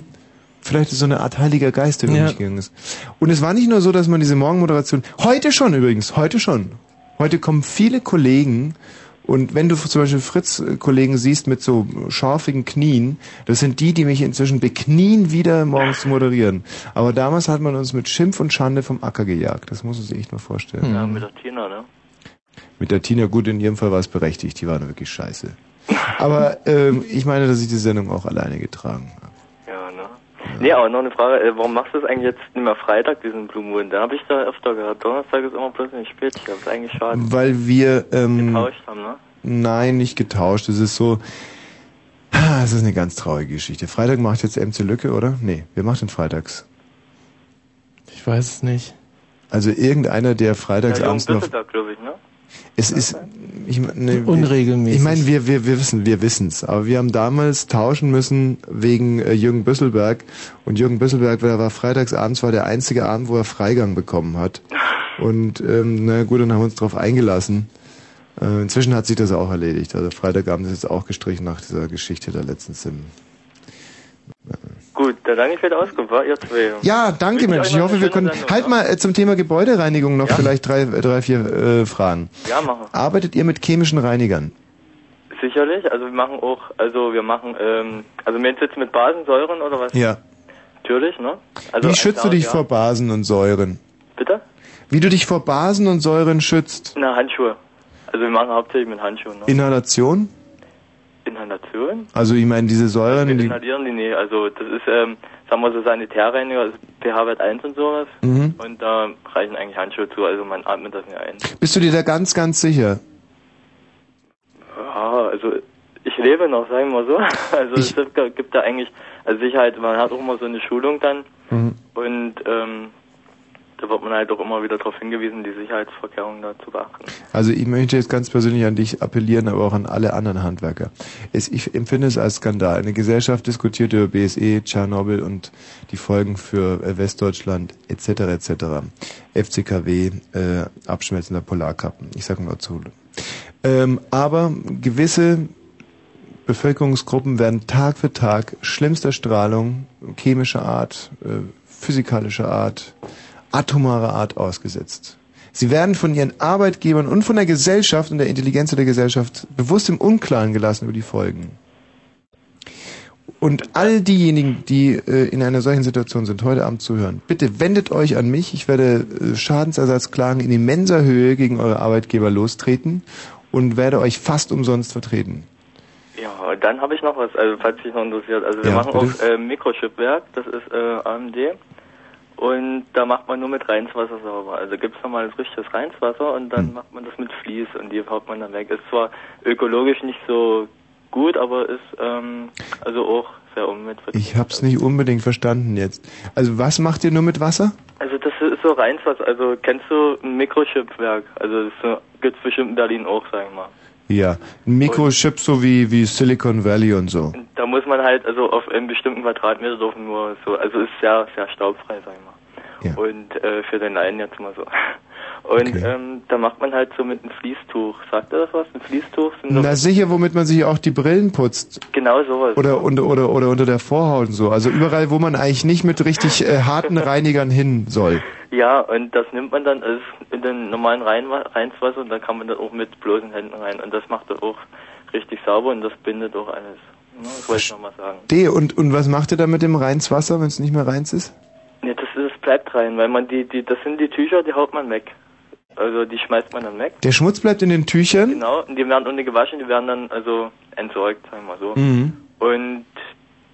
Vielleicht ist so eine Art heiliger Geist, der über Ja. mich gegangen ist. Und es war nicht nur so, dass man diese Morgenmoderation, heute schon übrigens, heute schon. Heute kommen viele Kollegen und wenn du zum Beispiel Fritz-Kollegen siehst mit so scharfigen Knien, das sind die, die mich inzwischen beknien, wieder morgens zu moderieren. Aber damals hat man uns mit Schimpf und Schande vom Acker gejagt. Das muss man sich echt mal vorstellen. Ja, mit der Tina, ne? Mit der Tina, gut, in ihrem Fall war es berechtigt, die waren wirklich scheiße. Aber ähm, ich meine, dass ich die Sendung auch alleine getragen habe. Ja, ne? Nee, aber noch eine Frage, äh, warum machst du das eigentlich jetzt nicht mehr Freitag, diesen Blue Moon? Da habe ich da öfter gehabt. Donnerstag ist immer plötzlich spät. Ich glaube, das ist eigentlich schade. Weil wir ähm, Getauscht haben, ne? Nein, nicht getauscht. Es ist so. Es ist eine ganz traurige Geschichte. Freitag macht jetzt MC Lücke, oder? Nee, wer macht denn freitags? Ich weiß es nicht. Also irgendeiner, der freitags Ja, noch. Düsseldorf, glaube ich, ne? Es ist ich, ne, Unregelmäßig. Ich meine, wir, wir, wir wissen, wir wissen's. Aber wir haben damals tauschen müssen wegen äh, Jürgen Büsselberg. Und Jürgen Büsselberg, der war freitagsabends, war der einzige Abend, wo er Freigang bekommen hat. Und ähm, na gut, dann haben wir uns darauf eingelassen. Äh, inzwischen hat sich das auch erledigt. Also Freitagabend ist jetzt auch gestrichen nach dieser Geschichte da letztens im. Gut, dann danke für die Auskunft, war ihr zwei. Ja, danke Mensch. Ich hoffe, wir können. Sendung, Halt mal äh, zum Thema Gebäudereinigung noch Ja? vielleicht drei, drei vier äh, Fragen. Ja, machen. Arbeitet ihr mit chemischen Reinigern? Sicherlich, also wir machen auch, also wir machen, ähm, also meinst du jetzt mit Basensäuren oder was? Ja. Natürlich, ne? Also Wie schützt du klar, dich ja. vor Basen und Säuren? Bitte? Wie du dich vor Basen und Säuren schützt? Na, Handschuhe. Also wir machen hauptsächlich mit Handschuhen, ne? Inhalation? Inhalation? Also ich meine diese Säuren, Wir die, inhalieren die, nee, also das ist, ähm, sagen wir so Sanitärreiniger, also pH-Wert 1 und sowas. Mhm. Und da reichen eigentlich Handschuhe zu, also man atmet das nicht ein. bist du dir da ganz, ganz sicher? Ja, also ich lebe noch, sagen wir mal so. Also es gibt, gibt da eigentlich, also Sicherheit, man hat auch immer so eine Schulung dann Mhm. und ähm, da wird man halt auch immer wieder darauf hingewiesen, die Sicherheitsvorkehrungen da zu beachten. Also ich möchte jetzt ganz persönlich an dich appellieren, aber auch an alle anderen Handwerker. Es, ich empfinde es als Skandal. Eine Gesellschaft diskutiert über BSE, Tschernobyl und die Folgen für äh, Westdeutschland etc. etc. FCKW, äh, Abschmelzen Polarkappen. Ich sage nur zu. Ähm, aber gewisse Bevölkerungsgruppen werden Tag für Tag schlimmster Strahlung, chemischer Art, äh, physikalischer Art, atomarer Art ausgesetzt. Sie werden von ihren Arbeitgebern und von der Gesellschaft und der Intelligenz der Gesellschaft bewusst im Unklaren gelassen über die Folgen. Und all diejenigen, die äh, in einer solchen Situation sind, heute Abend zuhören, bitte wendet euch an mich. Ich werde äh, Schadensersatzklagen in immenser Höhe gegen eure Arbeitgeber lostreten und werde euch fast umsonst vertreten. Ja, dann habe ich noch was, also falls dich noch interessiert. Also wir Ja, machen bitte. auch äh, Mikrochipwerk, das ist äh, AMD. Und da macht man nur mit Reinswasser sauber. Also gibt's normales richtiges Reinswasser und dann Hm. macht man das mit Vlies und die haut man dann weg. Ist zwar ökologisch nicht so gut, aber ist ähm, also auch sehr umweltverträglich. Ich hab's nicht unbedingt verstanden jetzt. Also was macht ihr nur mit Wasser? Also das ist so Reinswasser. Also kennst du ein Mikrochipwerk? Also das so, gibt's bestimmt in Berlin auch, sag ich mal. Ja, Mikrochip so wie, wie Silicon Valley und so. Da muss man halt, also auf einem bestimmten Quadratmeter dürfen nur so, also ist sehr, sehr staubfrei, sag ich mal. Ja. Und äh, für den Laien jetzt mal so. Und Okay. ähm, da macht man halt so mit einem Fließtuch. Sagt er das was? Ein Fließtuch sind Na sicher, womit man sich auch die Brillen putzt. genau sowas. Oder, unter oder, oder unter der Vorhaut und so. Also überall, wo man eigentlich nicht mit richtig äh, harten Reinigern hin soll. Ja, und das nimmt man dann also in den normalen Rein Reinswasser und da kann man dann auch mit bloßen Händen rein. Und das macht er auch richtig sauber und das bindet auch alles. Das wollte ich nochmal sagen. D und, und was macht ihr da mit dem Reinswasser, wenn es nicht mehr reins ist? Nee, das, ist, das bleibt rein, weil man die, die, das sind die Tücher, die haut man weg. Also die schmeißt man dann weg. Der Schmutz bleibt in den Tüchern. Genau, und die werden ohne gewaschen, die werden dann also entsorgt, sagen wir mal so. Mhm. Und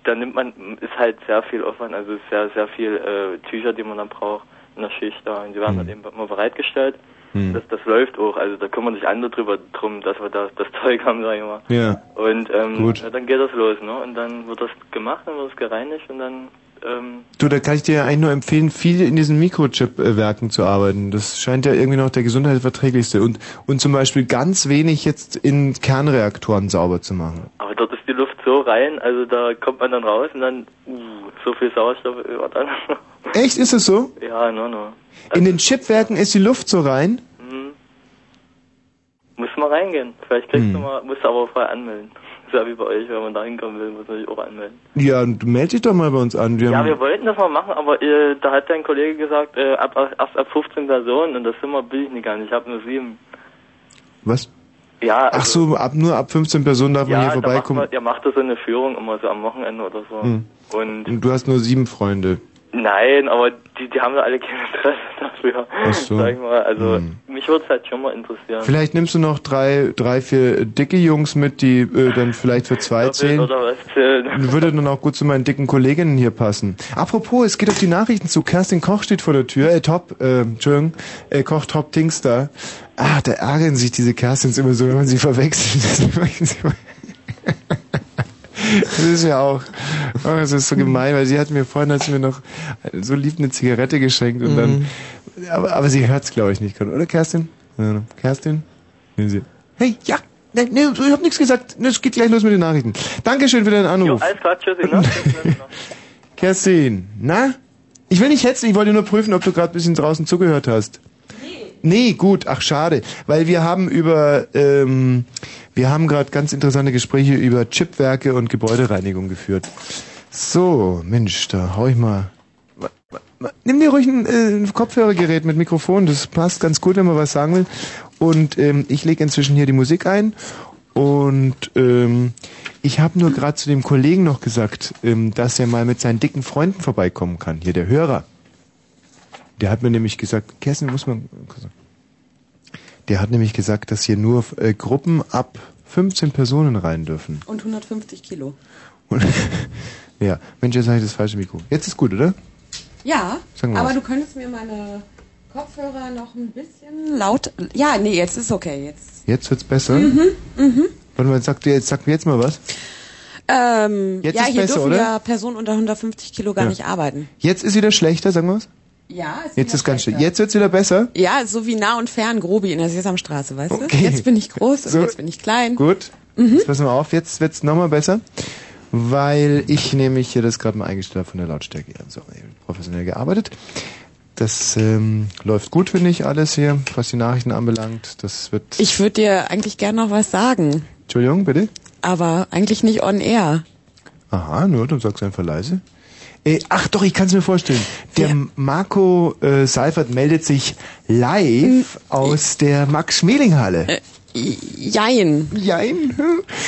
dann nimmt man, ist halt sehr viel Aufwand, also sehr, sehr viel äh, Tücher, die man dann braucht in der Schicht da. Und die werden dann eben immer bereitgestellt. Mhm. Das, das läuft auch, also da kümmern sich andere drüber drum, dass wir da das Zeug haben, sag ich mal. Ja. Und ähm, Gut. ja, dann geht das los, ne? Und dann wird das gemacht, dann wird es gereinigt und dann ähm, Du, da kann ich dir ja eigentlich nur empfehlen, viel in diesen Mikrochip-Werken zu arbeiten. Das scheint ja irgendwie noch der gesundheitsverträglichste. Und, und zum Beispiel ganz wenig jetzt in Kernreaktoren sauber zu machen. Aber dort ist die Luft so rein, also da kommt man dann raus und dann, uh, so viel Sauerstoff über dann. Echt, ist es so? ja, no, no. In den Chipwerken ist die Luft so rein? Mhm. Muss mal reingehen. Vielleicht kriegst Hm. du mal, musst du aber vorher anmelden. Ist ja wie bei euch, wenn man da hinkommen will, muss man sich auch anmelden. Ja, du melde dich doch mal bei uns an. Wir Ja, wir wollten das mal machen, aber äh, da hat dein Kollege gesagt, äh, ab, erst ab 15 Personen und das Zimmer will ich nicht gar nicht. Ich habe nur sieben. was? Ja, Ach also, so, ab, nur ab 15 Personen darf man ja, hier da macht vorbeikommen. man, der macht da so eine Führung immer so am Wochenende oder so. Hm. Und Und du hast nur sieben Freunde. Nein, aber die, die haben ja alle kein Interesse dafür. Ach so. Sag ich mal. Also Hm. mich würde es halt schon mal interessieren. Vielleicht nimmst du noch drei, drei, vier dicke Jungs mit, die äh, dann vielleicht für zwei zählen. Oder was zählen. Würde dann auch gut zu meinen dicken Kolleginnen hier passen. Apropos, es geht auf die Nachrichten zu. Kerstin Koch steht vor der Tür. Äh, Top, äh, Entschuldigung, äh, Koch Top Tingstar. Ah, da ärgern sich diese Kerstins immer so, wenn man sie verwechselt. Das ist ja auch, oh, das ist so gemein, weil sie hat mir vorhin, hat sie mir noch so lieb eine Zigarette geschenkt und dann, aber, aber sie hört's glaube ich nicht, oder Kerstin? Kerstin? Nehmen Sie. Hey, ja. Nee, nee, ich hab nichts gesagt. Es geht gleich los mit den Nachrichten. Dankeschön für deinen Jo, Anruf. alles klar, tschüssi, ne? Kerstin, na? Ich will nicht hetzen, ich wollte nur prüfen, ob du gerade ein bisschen draußen zugehört hast. Nee, gut, ach schade, weil wir haben über, ähm, wir haben gerade ganz interessante Gespräche über Chipwerke und Gebäudereinigung geführt. So, Mensch, da hau ich mal. Ma- ma- ma- Nimm dir ruhig ein, äh, Kopfhörergerät mit Mikrofon, das passt ganz gut, wenn man was sagen will. Und ähm, ich lege inzwischen hier die Musik ein und ähm, ich habe nur gerade zu dem Kollegen noch gesagt, ähm, dass er mal mit seinen dicken Freunden vorbeikommen kann. Hier der Hörer. Der hat mir nämlich gesagt, Kerstin, muss man. Der hat nämlich gesagt, dass hier nur äh, Gruppen ab 15 Personen rein dürfen. Und 150 Kilo. Und, ja, Mensch, jetzt habe ich das falsche Mikro. Jetzt ist gut, oder? Ja, aber was. du könntest mir meine Kopfhörer noch ein bisschen laut. Ja, nee, jetzt ist okay. Jetzt. Jetzt wird's besser. Mhm, mhm. Warte mal, sag, dir, jetzt, sag mir jetzt mal was. Ähm, Jetzt ja, ist hier besser, dürfen oder? ja Personen unter 150 Kilo gar Ja. nicht arbeiten. Jetzt ist wieder schlechter, sagen wir was? Ja, ist Jetzt ist ganz schlecht. Jetzt wird's wieder besser. Ja, so wie nah und fern Grobi in der Sesamstraße, weißt Okay. du? Jetzt bin ich groß und So. jetzt bin ich klein. Gut. Mhm. Jetzt passen wir auf, jetzt wird's nochmal besser. Weil ich nämlich hier das gerade mal eingestellt habe von der Lautstärke. So, professionell gearbeitet. Das ähm, läuft gut, finde ich, alles hier, was die Nachrichten anbelangt. Das wird. Ich würde dir eigentlich gern noch was sagen, Entschuldigung, bitte. aber eigentlich nicht on air. Aha, nur, dann sagst du einfach leise. Äh, ach doch, ich kann es mir vorstellen. Der Marco äh, Seifert meldet sich live aus der Max-Schmeling-Halle. Jein. Jein?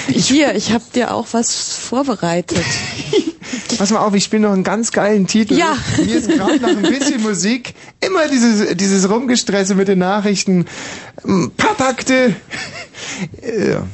Hier, ich habe dir auch was vorbereitet. Pass mal auf, ich spiele noch einen ganz geilen Titel. Ja. Mir ist gerade nach ein bisschen Musik immer dieses, dieses Rumgestresse mit den Nachrichten. Ein paar Takte. Ja.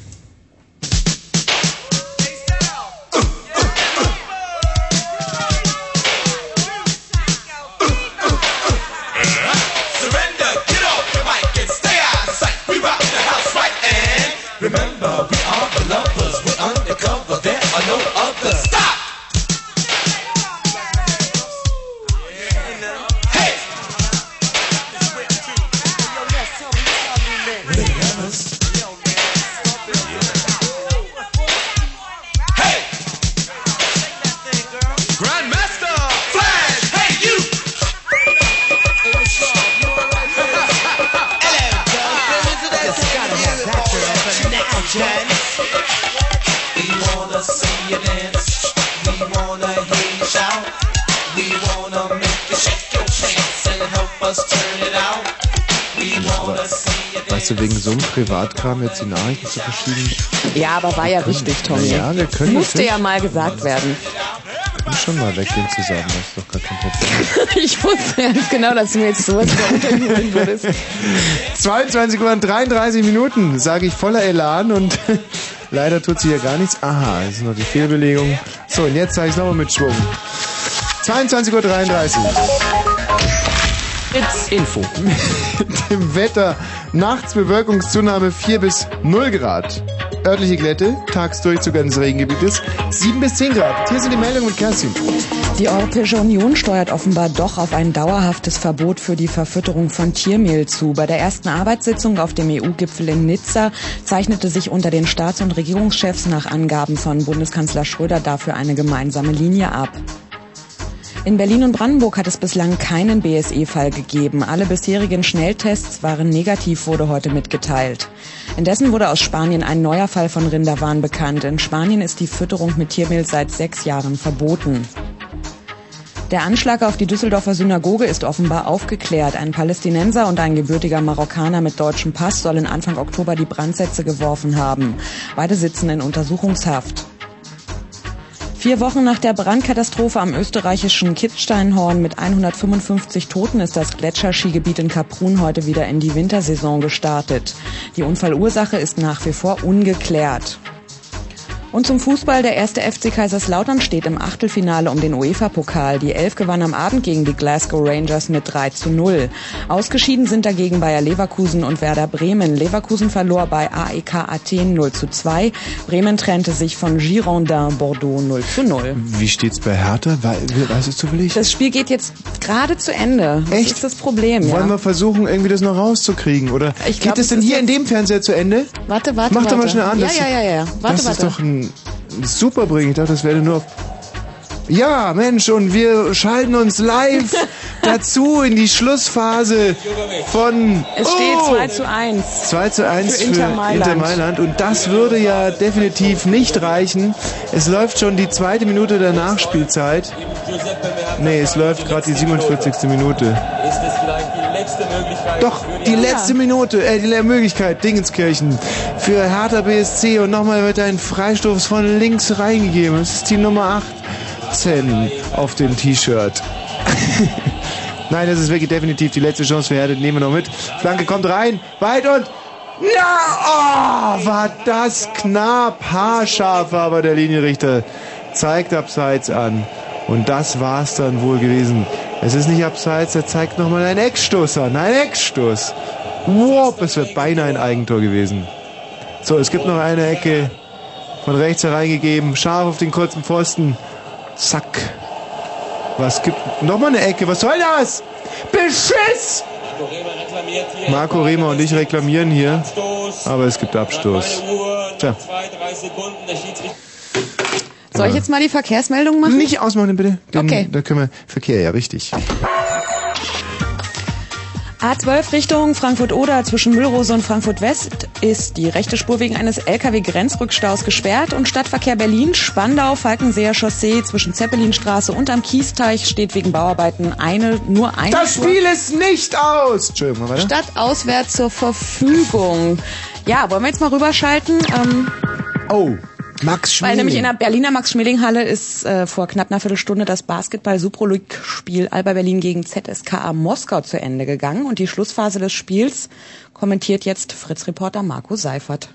Privatkram jetzt die Nachrichten zu verschieben? Ja, aber war ja richtig, Tommy. Ja, wir können Musste ja mal gesagt werden. Können schon mal weggehen zusammen, das ist doch gar kein Problem. Ich wusste ganz genau, dass du mir jetzt sowas unterjubeln würdest. 22 Uhr und 33 Minuten, sage ich voller Elan und leider tut sie hier gar nichts. Aha, das ist noch die Fehlbelegung. So, und jetzt sage ich nochmal mit Schwung. 22.33 Uhr. It's Info. Mit dem Wetter. Nachts Bewölkungszunahme 4 bis 0 Grad. Örtliche Glätte, Tagsdurchzug eines Regengebietes 7 bis 10 Grad. Hier sind die Meldungen mit Kerstin. Die Europäische Union steuert offenbar doch auf ein dauerhaftes Verbot für die Verfütterung von Tiermehl zu. Bei der ersten Arbeitssitzung auf dem EU-Gipfel in Nizza zeichnete sich unter den Staats- und Regierungschefs nach Angaben von Bundeskanzler Schröder dafür eine gemeinsame Linie ab. In Berlin und Brandenburg hat es bislang keinen BSE-Fall gegeben. Alle bisherigen Schnelltests waren negativ, wurde heute mitgeteilt. Indessen wurde aus Spanien ein neuer Fall von Rinderwahn bekannt. In Spanien ist die Fütterung mit Tiermehl seit sechs Jahren verboten. Der Anschlag auf die Düsseldorfer Synagoge ist offenbar aufgeklärt. Ein Palästinenser und ein gebürtiger Marokkaner mit deutschem Pass sollen Anfang Oktober die Brandsätze geworfen haben. Beide sitzen in Untersuchungshaft. Vier Wochen nach der Brandkatastrophe am österreichischen Kitzsteinhorn mit 155 Toten ist das Gletscherskigebiet in Kaprun heute wieder in die Wintersaison gestartet. Die Unfallursache ist nach wie vor ungeklärt. Und zum Fußball, der erste FC Kaiserslautern steht im Achtelfinale um den UEFA-Pokal. Die Elf gewann am Abend gegen die Glasgow Rangers mit 3 zu 0. Ausgeschieden sind dagegen Bayer Leverkusen und Werder Bremen. Leverkusen verlor bei AEK Athen 0 zu 2. Bremen trennte sich von Girondin Bordeaux 0 zu 0. Wie steht's bei Hertha? Wei- Weißt du zufällig? Das Spiel geht jetzt gerade zu Ende. Das Echt? ist das Problem, Wollen ja. wir versuchen, irgendwie das noch rauszukriegen? Oder Ich glaub, geht es denn hier in dem Fernseher zu Ende? Warte, warte, Mach warte. doch mal schnell an. Ja, ja, ja, ja. Warte, das warte. ist doch ein super Bring. Ich dachte, das wäre nur auf... Ja, Mensch, und wir schalten uns live dazu in die Schlussphase von... es steht Oh! 2 zu 1. 2 zu 1 Für für, Inter Inter, Mailand. Mailand. Und das würde ja definitiv nicht reichen. Es läuft schon die zweite Minute der Nachspielzeit. Nee, es läuft gerade die 47. Minute. Ist es vielleicht die letzte Möglichkeit Doch, für die letzte Minute, äh, die Möglichkeit, Dingenskirchen für Hertha BSC und nochmal wird ein Freistoß von links reingegeben. Es ist die Nummer 18 auf dem T-Shirt. Nein, das ist wirklich definitiv die letzte Chance für Hertha, die nehmen wir noch mit. Flanke kommt rein, weit und na, oh, war das knapp, haarscharf war aber der Linienrichter. Zeigt abseits an. Und das war's dann wohl gewesen. Es ist nicht abseits, er zeigt nochmal einen Eckstoß an. Ein Eckstoß. Wow, es wäre beinahe ein Eigentor gewesen. So, es gibt noch eine Ecke von rechts hereingegeben. Scharf auf den kurzen Pfosten. Zack. Was gibt. Nochmal eine Ecke. Was soll das? Beschiss! Marco Rehmer und ich reklamieren hier. Aber es gibt Abstoß. Tja. Soll ich jetzt mal die Verkehrsmeldung machen? Nicht ausmachen, bitte. Denn Okay. Da können wir. Verkehr, ja, richtig. A12 Richtung Frankfurt-Oder zwischen Müllrose und Frankfurt-West ist die rechte Spur wegen eines LKW-Grenzrückstaus gesperrt und Stadtverkehr Berlin, Spandau, Falkenseer Chaussee zwischen Zeppelinstraße und am Kiesteich steht wegen Bauarbeiten eine, nur eine Das Spur. Spiel ist nicht aus! Entschuldigung, mal weiter. Stadt auswärts zur Verfügung. Ja, wollen wir jetzt mal rüberschalten? Ähm, Oh, Max weil Schmeling. nämlich in der Berliner Max-Schmeling-Halle ist äh, vor knapp einer Viertelstunde das Basketball-Super-League-Spiel Alba Berlin gegen ZSKA Moskau zu Ende gegangen und die Schlussphase des Spiels kommentiert jetzt Fritz-Reporter Marco Seifert.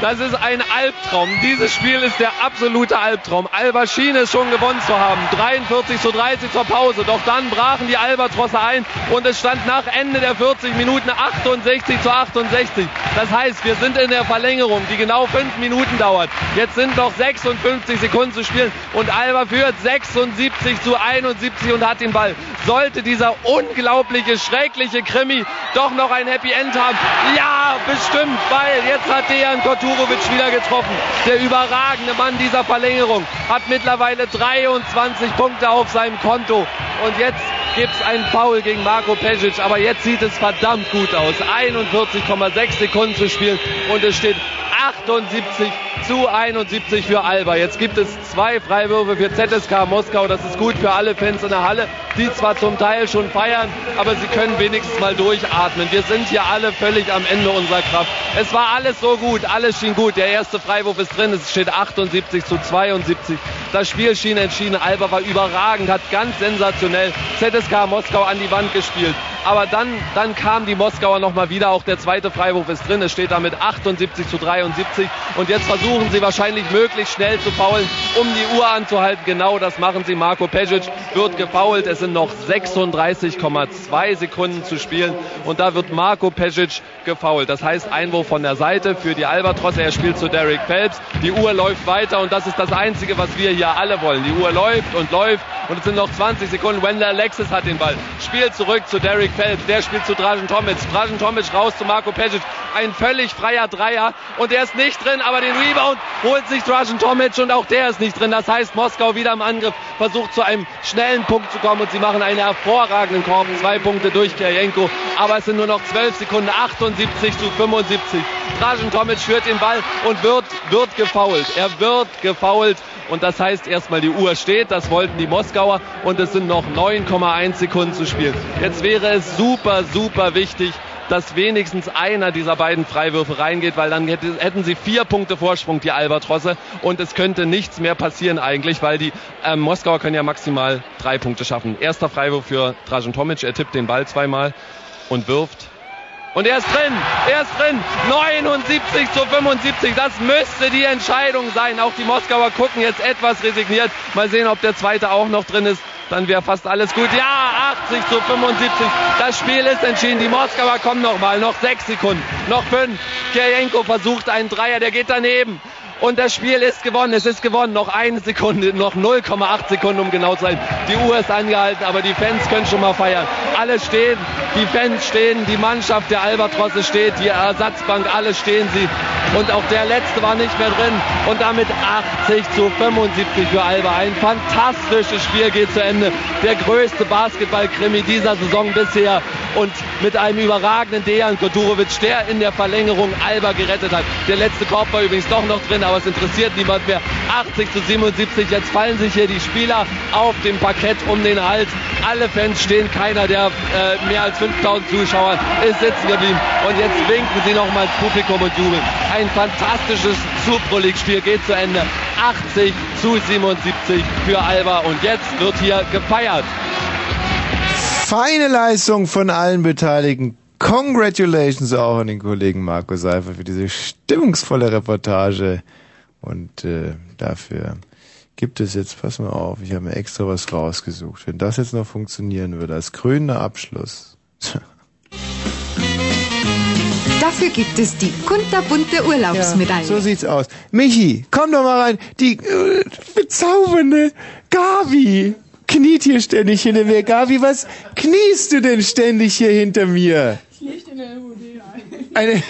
Das ist ein Albtraum. Dieses Spiel ist der absolute Albtraum. Alba schien es schon gewonnen zu haben. 43 zu 30 zur Pause. Doch dann brachen die Albatrosse ein und es stand nach Ende der 40 Minuten 68 zu 68. Das heißt, wir sind in der Verlängerung, die genau 5 Minuten dauert. Jetzt sind noch 56 Sekunden zu spielen und Alba führt 76 zu 71 und hat den Ball. Sollte dieser unglaubliche, schreckliche Krimi doch noch ein Happy End haben? Ja, bestimmt, weil jetzt hat Dejan Koturovic wieder getroffen. Der überragende Mann dieser Verlängerung hat mittlerweile 23 Punkte auf seinem Konto. Und jetzt gibt es einen Foul gegen Marco Pesic. Aber jetzt sieht es verdammt gut aus. 41,6 Sekunden zu spielen und es steht 78 zu 71 für Alba. Jetzt gibt es zwei Freiwürfe für ZSK Moskau. Das ist gut für alle Fans in der Halle, die zwar zum Teil schon feiern, aber sie können wenigstens mal durchatmen. Wir sind hier alle völlig am Ende unserer Kraft. Es war alles so gut, alles schien gut. Der erste Freiwurf ist drin, es steht 78 zu 72. Das Spiel schien entschieden. Alba war überragend, hat ganz sensationell ZSK Moskau an die Wand gespielt. Aber dann, dann kamen die Moskauer nochmal wieder. Auch der zweite Freiwurf ist drin. Es steht damit 78 zu 73. Und jetzt versuchen sie wahrscheinlich möglichst schnell zu faulen, um die Uhr anzuhalten. Genau das machen sie. Marco Pesic wird gefoult. Es sind noch 36,2 Sekunden zu spielen. Und da wird Marco Pesic gefoult. Das heißt Einwurf von der Seite für die Albatrosse. Er spielt zu Derek Phelps. Die Uhr läuft weiter und das ist das Einzige, was wir hier alle wollen. Die Uhr läuft und läuft und es sind noch 20 Sekunden. Wendell Alexis hat den Ball. Spielt zurück zu Derek Phelps. Der spielt zu Dražen Tomic. Dražen Tomic raus zu Marco Pesic. Ein völlig freier Dreier und der ist nicht drin, aber den Rebound holt sich Dražen Tomic und auch der ist nicht drin. Das heißt, Moskau wieder im Angriff versucht zu einem schnellen Punkt zu kommen und sie machen einen hervorragenden Korb. Zwei Punkte durch Kirienko, aber es sind nur noch 12 Sekunden. 78 zu 75. Dražen Tomic führt den Ball und wird, wird gefoult. Er wird gefoult. Und das heißt erstmal, die Uhr steht, das wollten die Moskauer und es sind noch 9,1 Sekunden zu spielen. Jetzt wäre es super, super wichtig, dass wenigstens einer dieser beiden Freiwürfe reingeht, weil dann hätte- hätten sie vier Punkte Vorsprung, die Albatrosse. Und es könnte nichts mehr passieren eigentlich, weil die ähm, Moskauer können ja maximal drei Punkte schaffen. Erster Freiwurf für Dražen Tomic, er tippt den Ball zweimal und wirft Und er ist drin, er ist drin. 79 zu 75, das müsste die Entscheidung sein. Auch die Moskauer gucken jetzt etwas resigniert. Mal sehen, ob der zweite auch noch drin ist. Dann wäre fast alles gut. Ja, 80 zu 75. Das Spiel ist entschieden. Die Moskauer kommen nochmal. Noch sechs Sekunden. Noch fünf. Kirienko versucht einen Dreier. Der geht daneben. Und das Spiel ist gewonnen. Es ist gewonnen. Noch eine Sekunde, noch 0,8 Sekunden, um genau zu sein. Die Uhr ist angehalten, aber die Fans können schon mal feiern. Alle stehen, die Fans stehen, die Mannschaft der Albatrosse steht, die Ersatzbank, alle stehen sie. Und auch der letzte war nicht mehr drin. Und damit 80 zu 75 für Alba. Ein fantastisches Spiel geht zu Ende. Der größte Basketball-Krimi dieser Saison bisher. Und mit einem überragenden Dejan Kodurovic, der in der Verlängerung Alba gerettet hat. Der letzte Korb war übrigens doch noch drin, aber es interessiert niemand mehr. 80 zu 77. Jetzt fallen sich hier die Spieler auf dem Parkett um den Hals. Alle Fans stehen. Keiner der äh, mehr als 5000 Zuschauer ist sitzen geblieben. Und jetzt winken sie nochmal ins Publikum und jubeln. Ein fantastisches Super League-Spiel geht zu Ende. 80 zu 77 für Alba. Und jetzt wird hier gefeiert. Feine Leistung von allen Beteiligten. Congratulations auch an den Kollegen Marco Seifer für diese stimmungsvolle Reportage. Und äh, dafür gibt es jetzt, pass mal auf, ich habe mir extra was rausgesucht. Wenn das jetzt noch funktionieren würde, als krönender Abschluss. Dafür gibt es die kunterbunte Urlaubsmedaille. so sieht's aus. Michi, komm doch mal rein. Die äh, bezaubernde Gabi kniet hier ständig hinter mir. Gabi, was kniest du denn ständig hier hinter mir? Eine,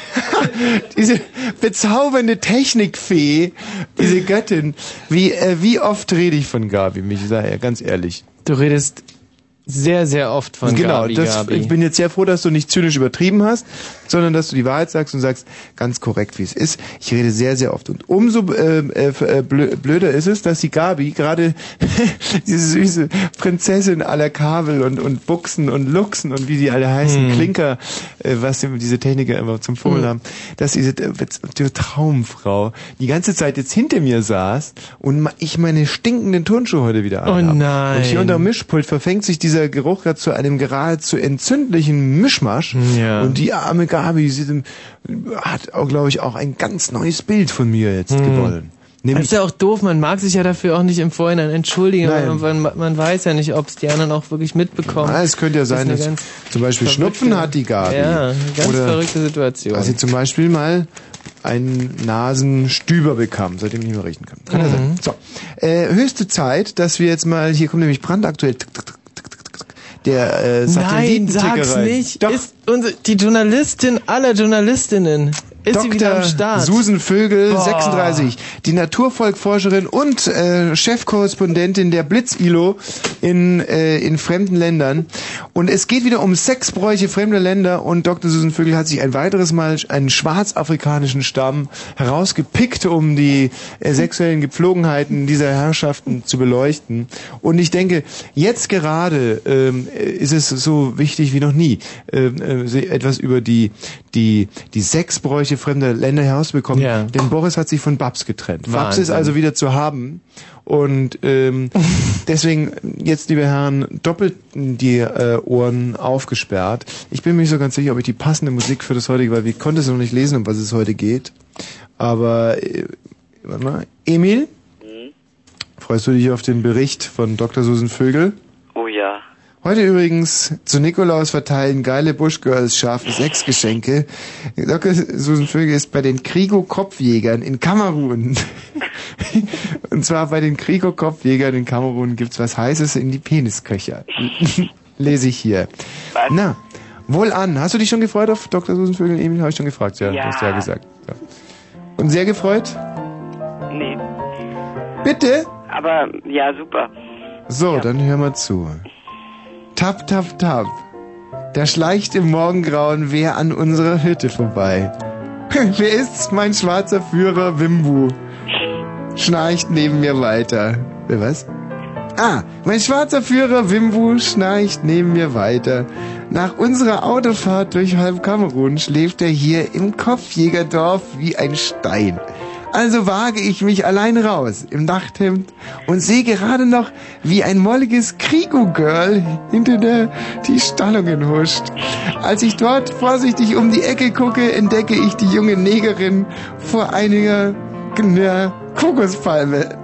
diese bezaubernde Technikfee, diese Göttin. Wie, äh, wie oft rede ich von Gabi, Michi? Sag ja, ganz ehrlich. Du redest sehr, sehr oft von genau, Gabi, Gabi. ich bin jetzt sehr froh, dass du nicht zynisch übertrieben hast, sondern dass du die Wahrheit sagst und sagst ganz korrekt, wie es ist. Ich rede sehr, sehr oft. Und umso äh, äh, blö- blöder ist es, dass die Gabi gerade diese süße Prinzessin aller Kabel und, und Buchsen und Luchsen und wie die alle heißen, Hm. Klinker, äh, was die- diese Techniker immer zum Vogel Hm. haben, dass diese äh, die Traumfrau die ganze Zeit jetzt hinter mir saß und ich meine stinkenden Turnschuhe heute wieder Oh anhab. nein. Und hier unter dem Mischpult verfängt sich dieser Geruch gerade zu einem geradezu entzündlichen Mischmasch. Ja. Und die arme Gabi sie sind- hat auch, glaube ich, auch ein ganz neues Bild von mir jetzt Hm. gewollen. Das Nämlich, ist ja auch doof, man mag sich ja dafür auch nicht im Vorhinein entschuldigen, man, man weiß ja nicht, ob es die anderen auch wirklich mitbekommen. Ah, es könnte ja sein, dass zum Beispiel Schnupfen hat die Gabi. Ja, eine ganz Oder verrückte Situation. dass sie zum Beispiel mal einen Nasenstüber bekam, seitdem ich nicht mehr riechen kann. Kann ja Mhm. sein. So, äh, höchste Zeit, dass wir jetzt mal, hier kommt nämlich brandaktuell tick, tick, tick, der äh, Nein, Satellitenticker sag's nicht. Doch. Ist unsere, die Journalistin aller Journalistinnen. Ist sie wieder am Start? Susan Vögel, Boah. 36, die Naturvolkforscherin und äh, Chefkorrespondentin der Blitz-ILO in, äh, in fremden Ländern. Und es geht wieder um Sexbräuche fremder Länder und Dr. Susan Vögel hat sich ein weiteres Mal einen schwarzafrikanischen Stamm herausgepickt, um die äh, sexuellen Gepflogenheiten dieser Herrschaften zu beleuchten. Und ich denke, jetzt gerade ähm, ist es so wichtig wie noch nie, ähm, äh, etwas über die, die, die Sexbräuche fremder Länder herausbekommen. Ja. Denn Boris hat sich von Babs getrennt. Babs Wahnsinn. ist also wieder zu haben. Und ähm, deswegen jetzt, liebe Herren, doppelt die äh, Ohren aufgesperrt. Ich bin mir nicht so ganz sicher, ob ich die passende Musik für das heutige, weil wir konnten es noch nicht lesen, um was es heute geht. Aber äh, warte mal, Emil, freust du dich auf den Bericht von Dr. Susan Vögel? Ja. Heute übrigens zu Nikolaus verteilen geile Bushgirls scharfe Sexgeschenke. Dr. Susan Vögel ist bei den Krigo-Kopfjägern in Kamerun. Und zwar bei den Krigo-Kopfjägern in Kamerun gibt's was Heißes in die Penisköcher. Lese ich hier. Na, wohl an. Hast du dich schon gefreut auf Dr. Susan Vögel? Emil, habe ich schon gefragt. Ja, Ja. du hast ja gesagt. Ja. Und sehr gefreut? Nee. Bitte? Aber ja, super. So, dann hör mal zu. Tap, tap, tap. Da schleicht im Morgengrauen wer an unserer Hütte vorbei. wer ist's? Mein schwarzer Führer Wimbu. Schnarcht neben mir weiter. Wer was? Ah, mein schwarzer Führer Wimbu schnarcht neben mir weiter. Nach unserer Autofahrt durch halb Kamerun schläft er hier im Kopfjägerdorf wie ein Stein. Also wage ich mich allein raus im Nachthemd und sehe gerade noch, wie ein molliges Krigo-Girl hinter der die Stallungen huscht. Als ich dort vorsichtig um die Ecke gucke, entdecke ich die junge Negerin vor einiger einer Kokospalme.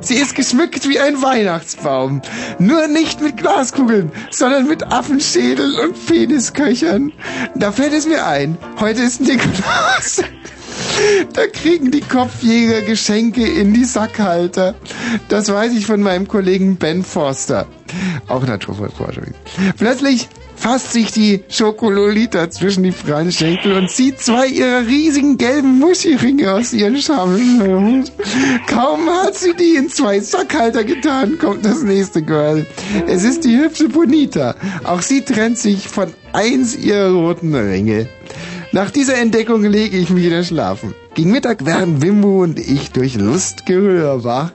Sie ist geschmückt wie ein Weihnachtsbaum. Nur nicht mit Glaskugeln, sondern mit Affenschädeln und Penisköchern. Da fällt es mir ein, heute ist Nikolaus. Da kriegen die Kopfjäger Geschenke in die Sackhalter. Das weiß ich von meinem Kollegen Ben Forster. Auch Naturforscher. Plötzlich fasst sich die Schokololita zwischen die freien Schenkel und zieht zwei ihrer riesigen gelben Muschiringe aus ihren Schammeln. Kaum hat sie die in zwei Sackhalter getan, kommt das nächste Girl. Es ist die hübsche Bonita. Auch sie trennt sich von eins ihrer roten Ringe. Nach dieser Entdeckung lege ich mich wieder schlafen. Gegen Mittag werden Wimbo und ich durch Lustgerühr wach.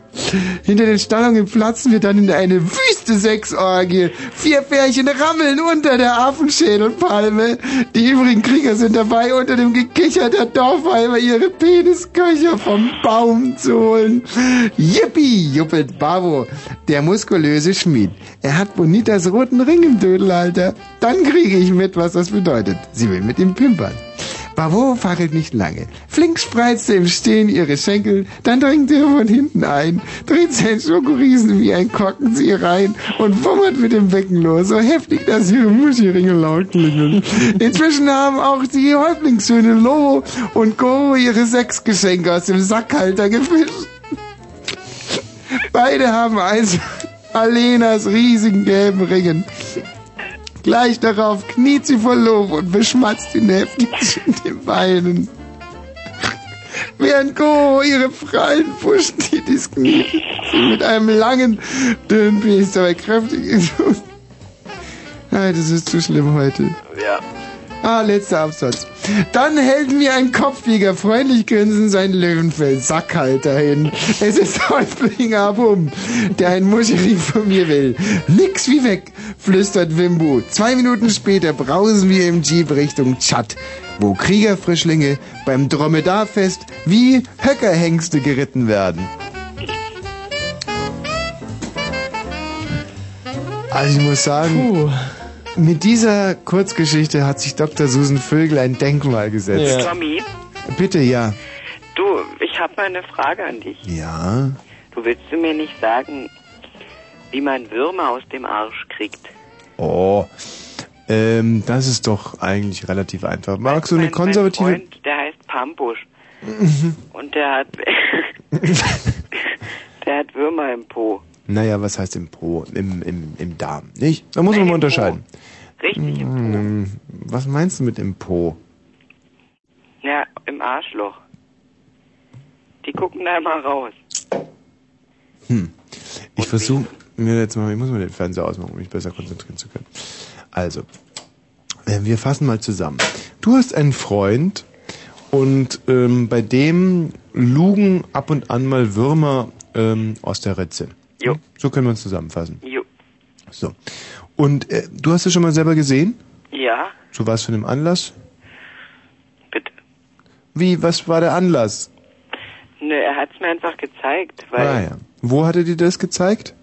Hinter den Stallungen platzen wir dann in eine wüste Sexorgie. Vier Pärchen rammeln unter der Affenschädelpalme. Die übrigen Krieger sind dabei, unter dem Gekicher der Dorfweiber ihre Penisköcher vom Baum zu holen. Yippie, juppelt Bavo, der muskulöse Schmied. Er hat Bonitas roten Ring im Dödelalter. Dann kriege ich mit, was das bedeutet. Sie will mit ihm pimpern. Bravo fackelt nicht lange. Flink spreizte im Stehen ihre Schenkel, dann dringt er von hinten ein, dreht sein Schokoriesen wie ein Korkenzieher rein und wummert mit dem Becken los, so heftig, dass ihre Muschiringe laut klingeln. Inzwischen haben auch die Häuptlingssöhne Lobo und Goro ihre Sexgeschenke aus dem Sackhalter gefischt. Beide haben eins Alenas riesigen gelben Ringen. Gleich darauf kniet sie vor Lob und beschmatzt ihn heftig zwischen den Beinen. Während Go ihre freien Fußtitis kniet, sie mit einem langen, dünnen Penis dabei kräftig ist. Nein, das ist zu schlimm heute. Ja. Ah, letzter Absatz. Dann hält mir ein Kopfjäger freundlich grinsend sein Löwenfell Sackhalter hin. Es ist Häuptling Abum, der ein Muschering von mir will. Nix wie weg, flüstert Wimbu. Zwei Minuten später brausen wir im Jeep Richtung Tschad, wo Kriegerfrischlinge beim Dromedarfest wie Höckerhengste geritten werden. Also ich muss sagen, mit dieser Kurzgeschichte hat sich Dr. Susan Vögel ein Denkmal gesetzt. Tommy, Bitte, ja. du, ich habe mal eine Frage an dich. Ja. Du willst du mir nicht sagen, wie man Würmer aus dem Arsch kriegt? Oh. Ähm, das ist doch eigentlich relativ einfach. Magst du eine Mein konservative... Freund, der heißt Pampusch. Und der hat, der hat Würmer im Po. Naja, was heißt im Po? Im, im, im Darm, nicht? Da muss man mal unterscheiden. Richtig im Hm, Was meinst du mit im Po? Ja, im Arschloch. Die gucken da immer raus. Hm. Ich versuche mir jetzt mal, ich muss mal den Fernseher ausmachen, um mich besser konzentrieren zu können. Also, äh, wir fassen mal zusammen. Du hast einen Freund und ähm, bei dem lugen ab und an mal Würmer ähm, aus der Ritze. Jo. So können wir uns zusammenfassen. Jo. So. Und äh, du hast es schon mal selber gesehen? Ja, Zu was für einem Anlass? Bitte? Wie, was war der Anlass? nö, er hat's mir einfach gezeigt, weil ah, ja. Wo hat er dir das gezeigt?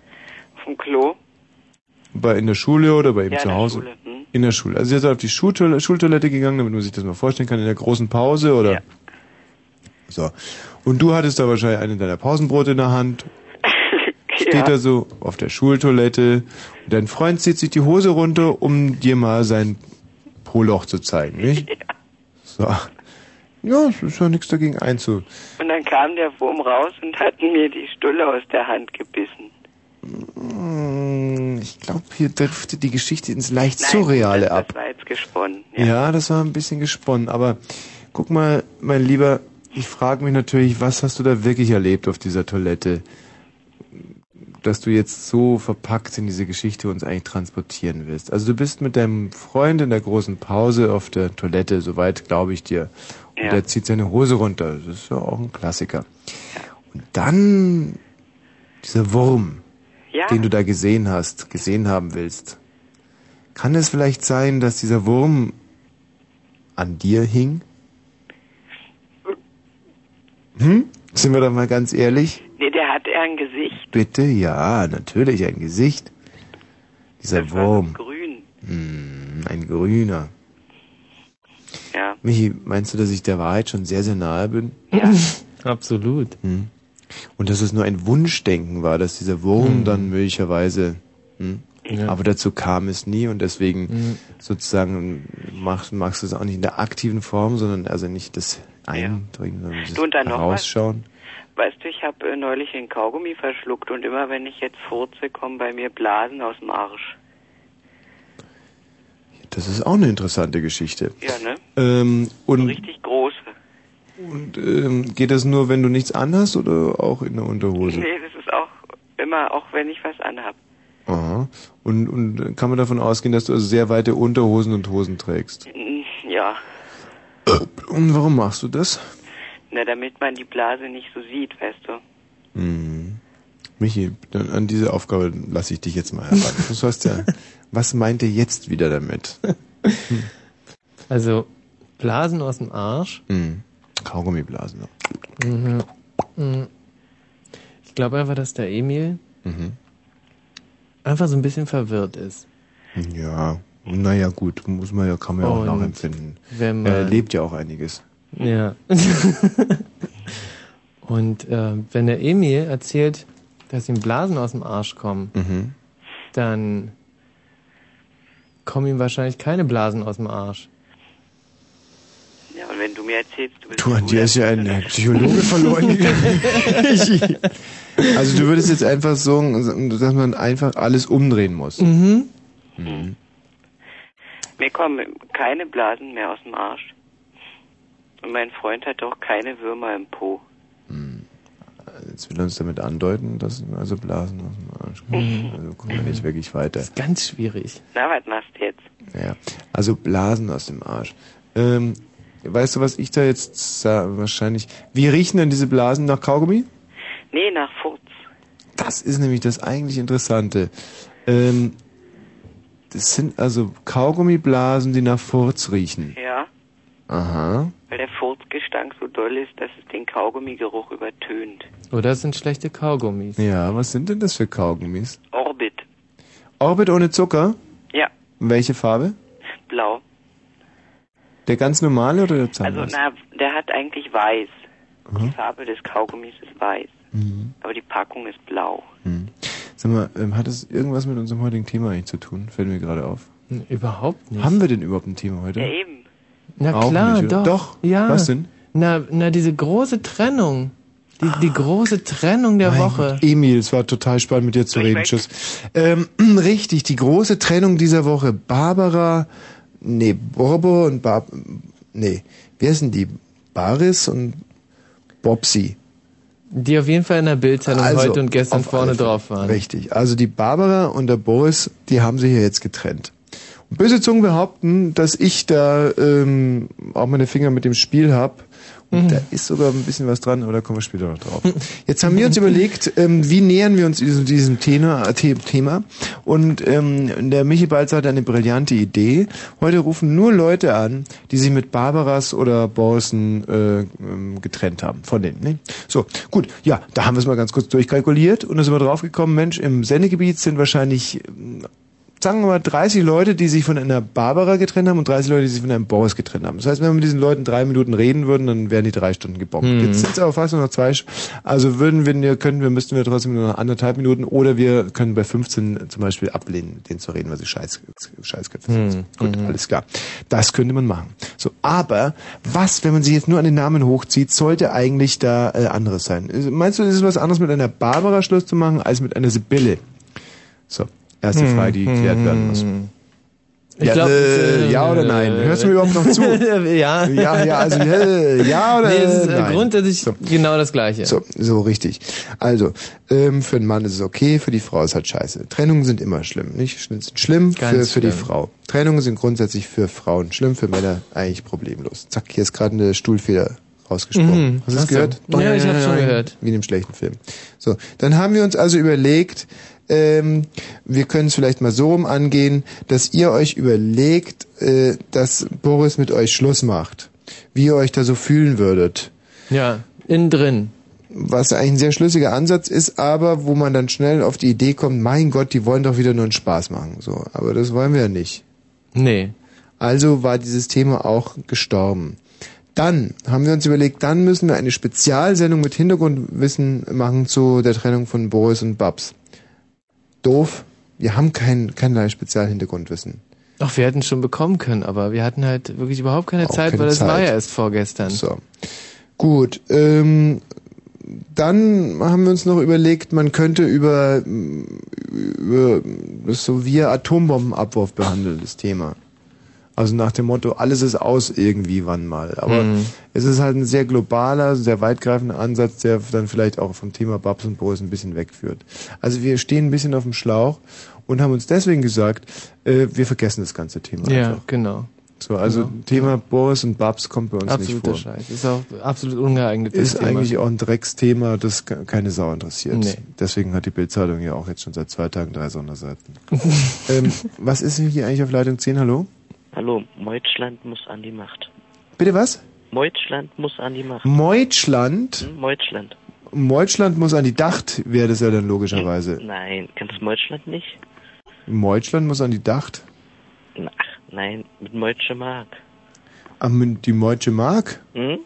vom Klo. Bei in der Schule oder bei ihm Ja, zu in der Hause? Schule, hm. In der Schule. Also ihr seid auf die Schultoilette, Schultoilette gegangen, damit man sich das mal vorstellen kann, in der großen Pause oder? So. Und du hattest da wahrscheinlich einen deiner Pausenbrote in der Hand. Steht Ja. da so auf der Schultoilette und dein Freund zieht sich die Hose runter, um dir mal sein Poloch zu zeigen, nicht? So. Ja, es ist ja nichts dagegen einzu. Und dann kam der Wurm raus und hat mir die Stulle aus der Hand gebissen. Mm, Ich glaube, hier driftet die Geschichte ins leicht Nein, Surreale das, ab. Das war jetzt gesponnen. Ja. das war ein bisschen gesponnen. Aber guck mal, mein Lieber, ich frage mich natürlich, was hast du da wirklich erlebt auf dieser Toilette? Dass du jetzt so verpackt in diese Geschichte uns eigentlich transportieren willst. Also du bist mit deinem Freund in der großen Pause auf der Toilette, soweit glaube ich dir. Und Ja. der zieht seine Hose runter. Das ist ja auch ein Klassiker. Und dann dieser Wurm, Ja. den du da gesehen hast, gesehen haben willst. Kann es vielleicht sein, dass dieser Wurm an dir hing? Hm? Sind wir doch mal ganz ehrlich? Nee, der hat eher ein Gesicht. Bitte, ja, natürlich, ein Gesicht. Dieser Wurm. Grün. Hm, ein grüner. Ja. Michi, meinst du, dass ich der Wahrheit schon sehr, sehr nahe bin? Ja. Absolut. Hm. Und dass es nur ein Wunschdenken war, dass dieser Wurm Hm. dann möglicherweise. Hm? Ja. Aber dazu kam es nie und deswegen Hm. sozusagen machst, machst du es auch nicht in der aktiven Form, sondern also nicht das Eindringen, sondern das Du, und dann noch was? Weißt du, ich habe äh, neulich einen Kaugummi verschluckt und immer wenn ich jetzt furze, kommen bei mir Blasen aus dem Arsch. Das ist auch eine interessante Geschichte. Ja, ne? Ähm, und Richtig große. und ähm, geht das nur, wenn du nichts anhast oder auch in der Unterhose? Nee, das ist auch immer, auch wenn ich was anhab. Aha. Und, und kann man davon ausgehen, dass du also sehr weite Unterhosen und Hosen trägst? Ja. Und warum machst du das? Na, damit man die Blase nicht so sieht, weißt du. Hm. Michi, an diese Aufgabe lasse ich dich jetzt mal heran. Du sollst ja. Was meint ihr jetzt wieder damit? Also, Blasen aus dem Arsch. Hm. Kaugummiblasen. Mhm. Mhm. Ich glaube einfach, dass der Emil Mhm. einfach so ein bisschen verwirrt ist. Ja, naja, gut, muss man ja, kann man ja auch Und nachempfinden. wenn er erlebt ja auch einiges. Ja. Und äh, wenn der Emil erzählt, dass ihm Blasen aus dem Arsch kommen, Mhm. dann kommen ihm wahrscheinlich keine Blasen aus dem Arsch. Ja, und wenn du mir erzählst, du bist Du, an dir ist ja ein Psychologe verloren gegangen. also du würdest jetzt einfach sagen, dass man einfach alles umdrehen muss. Mhm. Mhm. Mir kommen keine Blasen mehr aus dem Arsch. Und mein Freund hat auch keine Würmer im Po. Jetzt will er uns damit andeuten, dass ihm also Blasen aus dem Arsch kommen. Also kommen wir nicht wirklich weiter. Ganz schwierig. Na, was machst du jetzt? Ja, also Blasen aus dem Arsch. Ähm, weißt du, was ich da jetzt sag, wahrscheinlich... Wie riechen denn diese Blasen nach Kaugummi? Nee, nach Furz. Das ist nämlich das eigentlich Interessante. Ähm, das sind also Kaugummiblasen, die nach Furz riechen. Ja, Aha. Weil der Furzgestank so doll ist, dass es den Kaugummigeruch übertönt. Oder es sind schlechte Kaugummis. Ja, was sind denn das für Kaugummis? Orbit. Orbit ohne Zucker? Ja, Welche Farbe? blau. Der ganz normale oder der Also, Zahnbürste? na, der hat eigentlich weiß. Die Mhm. Farbe des Kaugummis ist weiß. Mhm. Aber die Packung ist blau. Mhm. Sag mal, ähm, hat das irgendwas mit unserem heutigen Thema eigentlich zu tun? Fällt mir gerade auf. Überhaupt nicht. Haben wir denn überhaupt ein Thema heute? Ja, eben. Na Auch klar, nicht, doch. Doch. Ja. Was denn? Na, na, diese große Trennung. Die, die große Trennung der Mein Woche. Gott, Emil, es war total spannend mit dir zu reden. weg? Tschüss. Ähm, richtig, die große Trennung dieser Woche. Barbara, nee, Borbo und Bar, nee, wie heißen die? Baris und Bobsi. Die auf jeden Fall in der Bildzeitung Also, heute und gestern vorne drauf waren. Richtig. Also die Barbara und der Boris, die haben sich ja jetzt getrennt. Böse Zungen behaupten, dass ich da ähm, auch meine Finger mit dem Spiel hab. Und da ist sogar ein bisschen was dran, aber da kommen wir später noch drauf. Jetzt haben wir uns überlegt, ähm, wie nähern wir uns diesem, diesem Thema, The- Thema. Und ähm, der Michi Balzer hat eine brillante Idee. Heute rufen nur Leute an, die sich mit Barbaras oder Borsen äh, ähm, getrennt haben. Von denen. Ne? So, gut. Ja, da haben wir es mal ganz kurz durchkalkuliert und da sind wir draufgekommen, Mensch, im Sendegebiet sind wahrscheinlich sagen wir mal 30 Leute, die sich von einer Barbara getrennt haben und 30 Leute, die sich von einem Boris getrennt haben. Das heißt, wenn wir mit diesen Leuten drei Minuten reden würden, dann wären die drei Stunden gebombt. Hm. Jetzt sind es aber fast nur noch zwei. Also würden wir, könnten wir, müssten wir trotzdem nur noch anderthalb Minuten oder wir können bei 15 zum Beispiel ablehnen, mit denen zu reden, weil sie scheiß, Scheißköpfe sind. Hm. Gut, alles klar. Das könnte man machen. So, aber was, wenn man sich jetzt nur an den Namen hochzieht, sollte eigentlich da äh, anderes sein? Meinst du, ist es was anderes mit einer Barbara Schluss zu machen als mit einer Sibylle? So, erste Hm, Frage, die geklärt werden muss. Ich Ja, glaub, äh, äh, ja oder nein? Hörst du mir überhaupt noch zu? ja. Ja, ja, also äh, ja oder Nee, es ist äh, nein? grundsätzlich genau das Gleiche. So, so richtig. Also, ähm, für einen Mann ist es okay, für die Frau ist halt scheiße. Trennungen sind immer schlimm, nicht? Sind schlimm für, Ganz für die schlimm. Frau. Trennungen sind grundsätzlich für Frauen schlimm, für Männer eigentlich problemlos. Zack, hier ist gerade eine Stuhlfeder rausgesprungen. Mhm. Hast du es Ach so. gehört? Ja, ich hab's schon gehört. Wie in einem schlechten Film. So, dann haben wir uns also überlegt, ähm, wir können es vielleicht mal so rum angehen, dass ihr euch überlegt, äh, dass Boris mit euch Schluss macht. Wie ihr euch da so fühlen würdet. Ja, innen drin. was eigentlich ein sehr schlüssiger Ansatz ist, aber wo man dann schnell auf die Idee kommt, mein Gott, die wollen doch wieder nur einen Spaß machen. So, aber das wollen wir ja nicht. Nee. Also war dieses Thema auch gestorben. Dann haben wir uns überlegt, dann müssen wir eine Spezialsendung mit Hintergrundwissen machen zu der Trennung von Boris und Babs. Doof. Wir haben kein, keinerlei Spezialhintergrundwissen. Ach, wir hätten es schon bekommen können, aber wir hatten halt wirklich überhaupt keine Auch Zeit, keine weil es war Zeit. ja erst vorgestern. So. Gut, ähm, dann haben wir uns noch überlegt, man könnte über, über das so wie Atombombenabwurf behandeln, das Thema. Also nach dem Motto, alles ist aus irgendwie wann mal. Aber Mhm. es ist halt ein sehr globaler, sehr weitgreifender Ansatz, der dann vielleicht auch vom Thema Babs und Boris ein bisschen wegführt. Also wir stehen ein bisschen auf dem Schlauch und haben uns deswegen gesagt, äh, wir vergessen das ganze Thema Ja, einfach. genau. So, also Genau. Thema Boris und Babs kommt bei uns Absoluter nicht vor. Scheiß. Ist auch absolut ungeeignet. Ist Thema. eigentlich auch ein Drecksthema, das ke- keine Sau interessiert. Nee. Deswegen hat die Bildzeitung ja auch jetzt schon seit zwei Tagen drei Sonderseiten. ähm, was ist denn hier eigentlich auf Leitung 10? Hallo? Hallo, Meutschland muss an die Macht. Bitte was? Meutschland muss an die Macht. Meutschland? Hm, Meutschland. Meutschland muss an die Dacht, wäre das ja dann logischerweise. Nein, kennst du Meutschland nicht? Meutschland muss an die Dacht? Ach, nein, mit Meutsche Mark. Ah, mit die Meutsche Mark? Hm?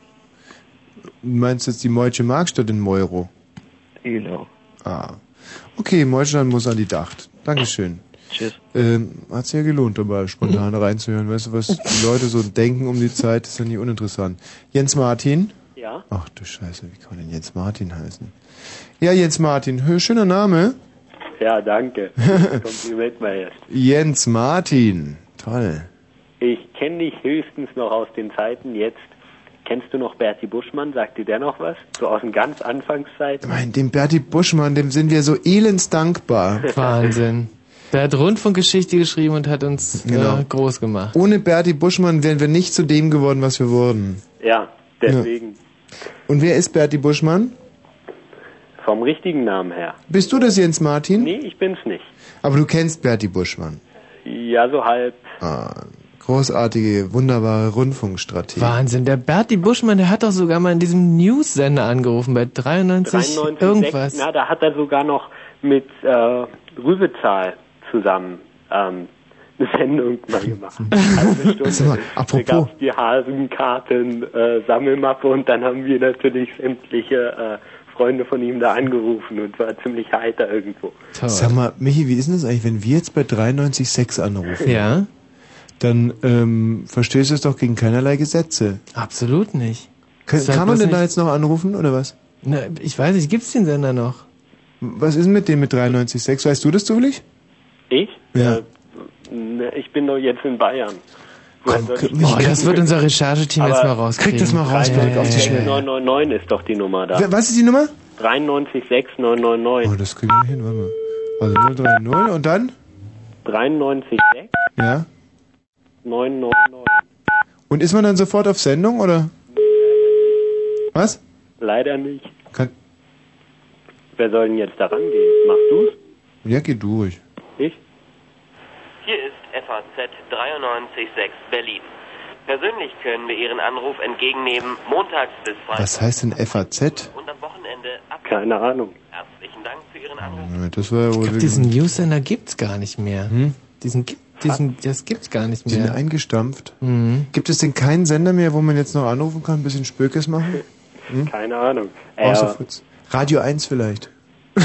Du meinst jetzt die Meutsche Mark statt den Meuro? Genau. Ah. Okay, Meutschland muss an die Dacht. Dankeschön. Tschüss. Ähm, hat sich ja gelohnt, dabei spontan reinzuhören. Weißt du, was die Leute so denken um die Zeit, ist ja nie uninteressant. Jens Martin? Ja? Ach du Scheiße, wie kann man denn Jens Martin heißen? Ja, Jens Martin, hö, schöner Name. Ja, danke. Kompliment mal erst. Jens Martin. Toll. Ich kenne dich höchstens noch aus den Zeiten jetzt. Kennst du noch Bertie Buschmann? Sagt dir der noch was? So aus den ganz Anfangszeiten? Mein, dem Bertie Buschmann, dem sind wir so elends dankbar. Wahnsinn. Der hat Rundfunkgeschichte geschrieben und hat uns Genau. äh, groß gemacht. Ohne Bertie Buschmann wären wir nicht zu dem geworden, was wir wurden. Ja, deswegen. Und wer ist Bertie Buschmann? Vom richtigen Namen her. Bist du das Jens Martin? Nee, ich bin's nicht. Aber du kennst Bertie Buschmann. Ja, so halb. Ah, großartige, wunderbare Rundfunkstrategie. Wahnsinn. Der Bertie Buschmann, der hat doch sogar mal in diesem News-Sender angerufen bei 93, 93, irgendwas. na, da hat er sogar noch mit äh, Rübezahl zusammen ähm, eine Sendung mal gemacht. Also eine Stunde. Sag Da gab's die Hasenkarten äh, Sammelmappe und dann haben wir natürlich sämtliche äh, Freunde von ihm da angerufen und war ziemlich heiter irgendwo. Sag mal, Michi, wie ist denn das eigentlich, wenn wir jetzt bei 93.6 anrufen? Ja. Dann ähm, verstößt es doch gegen keinerlei Gesetze. Absolut nicht. Kann, halt kann man denn da jetzt noch anrufen, oder was? Na, ich weiß nicht, gibt's den Sender noch? Was ist denn mit dem mit 93.6? Weißt du das zufällig? Ich? Ja. Äh, ne, ich bin doch jetzt in Bayern. Ich- Oh, das wird unser Rechercheteam jetzt mal rauskriegen. Krieg das mal raus, Birk, auf die Schnelle. 999 ist doch die Nummer da. Was ist die Nummer? 936 Oh, das kriegen wir hin, warte mal. Also 030 und dann? 936 Ja. 999. Und ist man dann sofort auf Sendung, oder? Was? Leider nicht. Kann, Wer soll denn jetzt da rangehen? Machst du's? ja, geh durch. Hier ist FAZ 93.6 Berlin. Persönlich können wir Ihren Anruf entgegennehmen, montags bis freitags Was heißt denn FAZ? und am Wochenende ab. Keine Ahnung. Herzlichen Dank für Ihren Anruf. Das war ja wohl Ich glaub, diesen News-Sender gibt's gar nicht mehr. Hm? Diesen, gibt- diesen, das gibt's gar nicht Die sind mehr. eingestampft. Mhm. Gibt es denn keinen Sender mehr, wo man jetzt noch anrufen kann, ein bisschen Spökes machen? Hm? Keine Ahnung. Äh, Außer Fritz. Radio 1 vielleicht.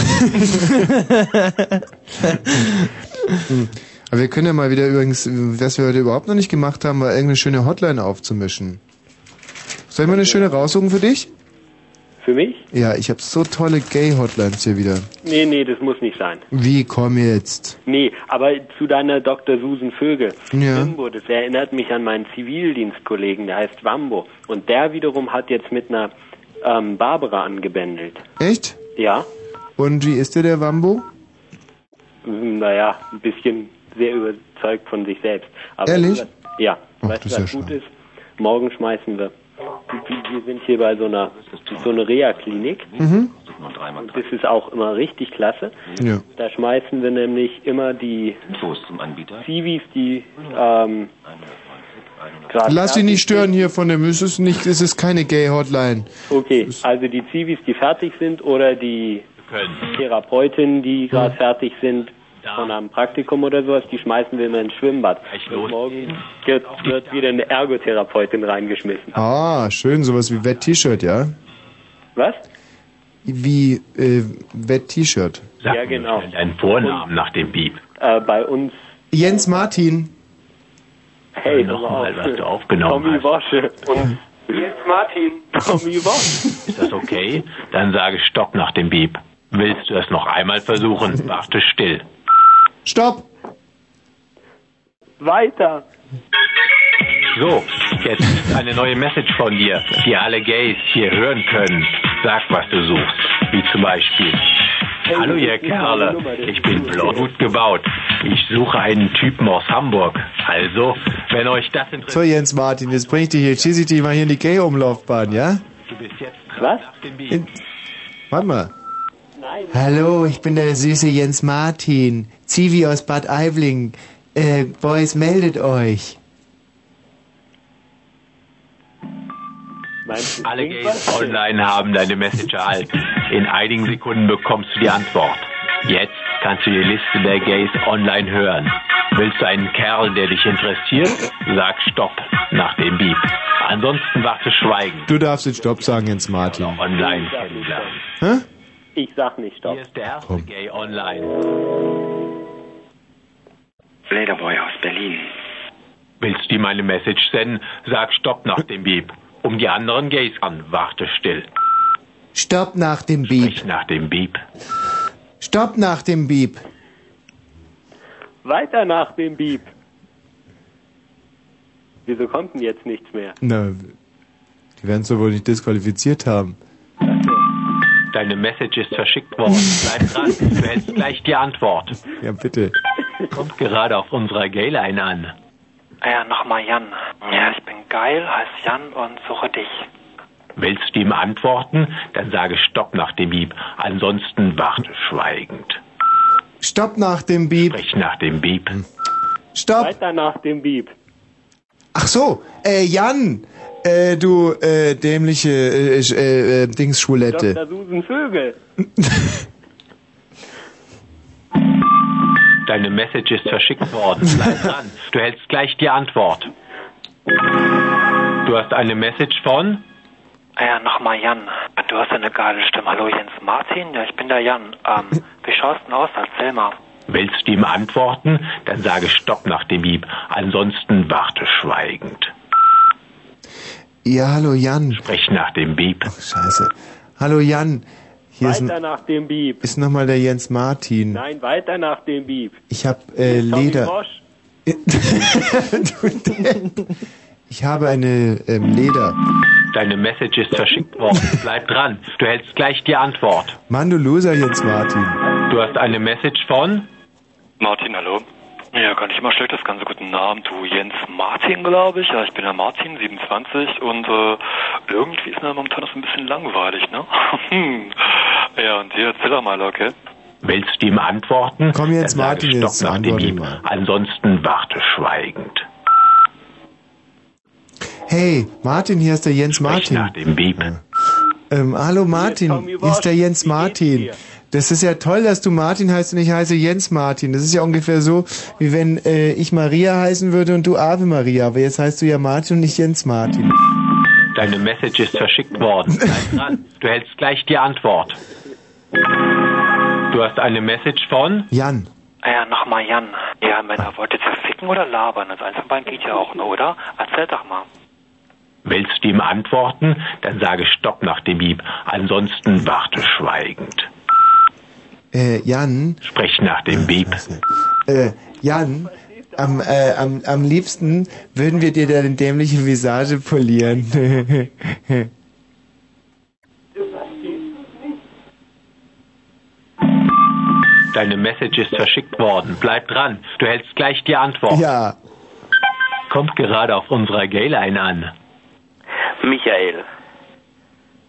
Hm. Aber wir können ja mal wieder übrigens, was wir heute überhaupt noch nicht gemacht haben, war irgendeine schöne Hotline aufzumischen. Soll ich mal eine schöne raussuchen für dich? Für mich? Ja, ich habe so tolle Gay-Hotlines hier wieder. Nee, nee, das muss nicht sein. Wie, komm jetzt. Nee, aber zu deiner Dr. Susan Vögel. Ja. Wimbo, das erinnert mich an meinen Zivildienstkollegen, der heißt Wambo. Und der wiederum hat jetzt mit einer ähm, Barbara angebändelt. Echt? Ja? Und wie ist der, der Wambo? Naja, ein bisschen sehr überzeugt von sich selbst. Aber Ehrlich? du, Ja. Ach, weißt du, das ist was ja gut schade. ist? Morgen schmeißen wir. Wir sind hier bei so einer, so einer Reha-Klinik. Mhm. Und das ist auch immer richtig klasse. Ja. Da schmeißen wir nämlich immer die. Zivis, die ähm, gerade Lass dich fertig nicht stören hier von dem. Es ist nicht, es ist keine Gay-Hotline. Okay, also die Zivis, die fertig sind oder die Therapeutinnen, die gerade fertig sind von einem Praktikum oder sowas, die schmeißen wir immer ins Schwimmbad. Und morgen wird, wird wieder eine Ergotherapeutin reingeschmissen. Ah, schön, sowas wie Wett-T-Shirt, ja? Was? Wie äh, Wett-T-Shirt. ja, genau. Deinen Vornamen nach dem Beep. Äh, bei uns, Jens Martin. hey, Nochmal, was du aufgenommen Tommy hast. Wasche. Und jetzt Martin. Tommy Wasche. Ist das okay? Dann sage Stopp nach dem Beep. Willst du es noch einmal versuchen? Warte still. Stopp! Weiter. So, jetzt eine neue Message von dir, die alle Gays hier hören können. Sag, was du suchst. Wie zum Beispiel. Hallo ihr Kerle, ich bin blaugut gebaut. Ich suche einen Typen aus Hamburg. Also, wenn euch das interessiert, So, Jens Martin, jetzt bring ich dich hier, schieße ich dich mal hier in die Gay-Umlaufbahn, ja? du bist jetzt Was? In, warte mal. Hallo, ich bin der süße Jens Martin. Zivi aus Bad Aibling. Äh, Boys, meldet euch. alle Gays online haben deine Message erhalten. In einigen Sekunden bekommst du die Antwort. Jetzt kannst du die Liste der Gays online hören. Willst du einen Kerl, der dich interessiert? Sag Stopp nach dem Beep. Ansonsten warte Schweigen. Du darfst jetzt Stopp sagen, Jens Martin. Online kennenlernen. Hä? Ich sag nicht Stopp. Hier ist der erste Gay online. Lederboy aus Berlin. Willst du ihm eine Message senden? Sag Stopp nach dem Beep. Um die anderen Gays an, warte still. Stopp nach dem Beep. Sprich nach dem Beep. Stopp nach dem Beep. Weiter nach dem Beep. Wieso kommt denn jetzt nichts mehr? Na, die werden es doch wohl nicht disqualifiziert haben. Deine Message ist verschickt worden. Bleib dran, du hältst gleich die Antwort. Ja, bitte. Kommt gerade auf unserer Gayline an. Ja, nochmal Jan. Ja, ich bin geil, heiß Jan und suche dich. Willst du ihm antworten? Dann sage Stopp nach dem Beep. Ansonsten warte schweigend. Stopp nach dem Beep. Sprich nach dem Beep. Stopp. Weiter nach dem Beep. Ach so, äh, Jan. Äh, du, äh, dämliche, äh, äh, äh, Dings Schwulette. Dr. Susan Vögel. Deine Message ist verschickt worden. Bleib dran. Du hältst gleich die Antwort. Du hast eine Message von? Ja, nochmal Jan. Du hast eine geile Stimme. Hallo Jens Martin. Ja, ich bin der Jan. Ähm, wie schaust denn aus? Erzähl mal. Willst du ihm antworten? Dann sage Stopp nach dem Beep. Ansonsten warte schweigend. Ja, hallo Jan. Sprich nach dem Beep. Scheiße. Hallo Jan. Hier ist, Weiter nach dem Beep. ist nochmal der Jens Martin. Nein, weiter nach dem Beep. Ich hab äh, Leder. Ich habe eine ähm, Leder. Deine Message ist verschickt worden. Bleib dran. Du hältst gleich die Antwort. Mann, du Loser, Jens Martin. Du hast eine Message von? Martin, hallo. Ja, gar nicht mal schlecht, das ganze guten Namen. Du Jens Martin, glaube ich. Ja, ich bin der Martin, 27 und äh, irgendwie ist mir momentan das ein bisschen langweilig, ne? ja, und dir erzähl doch mal, okay? Willst du ihm antworten? Komm jetzt, Dann Martin, jetzt Stopp nach dem antworte Beep. mal. Ansonsten warte schweigend. Hey, Martin, hier ist der Jens Sprich Martin. nach dem Beep. Ähm, hallo Martin, hier ist der Jens Martin. Das ist ja toll, dass du Martin heißt und ich heiße Jens Martin. Das ist ja ungefähr so, wie wenn äh, ich Maria heißen würde und du Ave Maria. Aber jetzt heißt du ja Martin und nicht Jens Martin. Deine Message ist verschickt worden. Du hältst gleich die Antwort. Du hast eine Message von? Jan. Ja, nochmal Jan. Ja, Männer, wollt ihr zerficken oder labern? Das eins von beiden geht ja auch, ne, oder? Erzähl doch mal. Willst du ihm antworten? Dann sage Stopp nach dem Beep. Ansonsten warte schweigend. Äh, Jan. Sprich nach dem Beep. Äh, Jan, am, äh, am, am liebsten würden wir dir deine dämliche Visage polieren. Deine Message ist verschickt worden. Bleib dran. Du hältst gleich die Antwort. ja. Kommt gerade auf unserer Gayline an. Michael.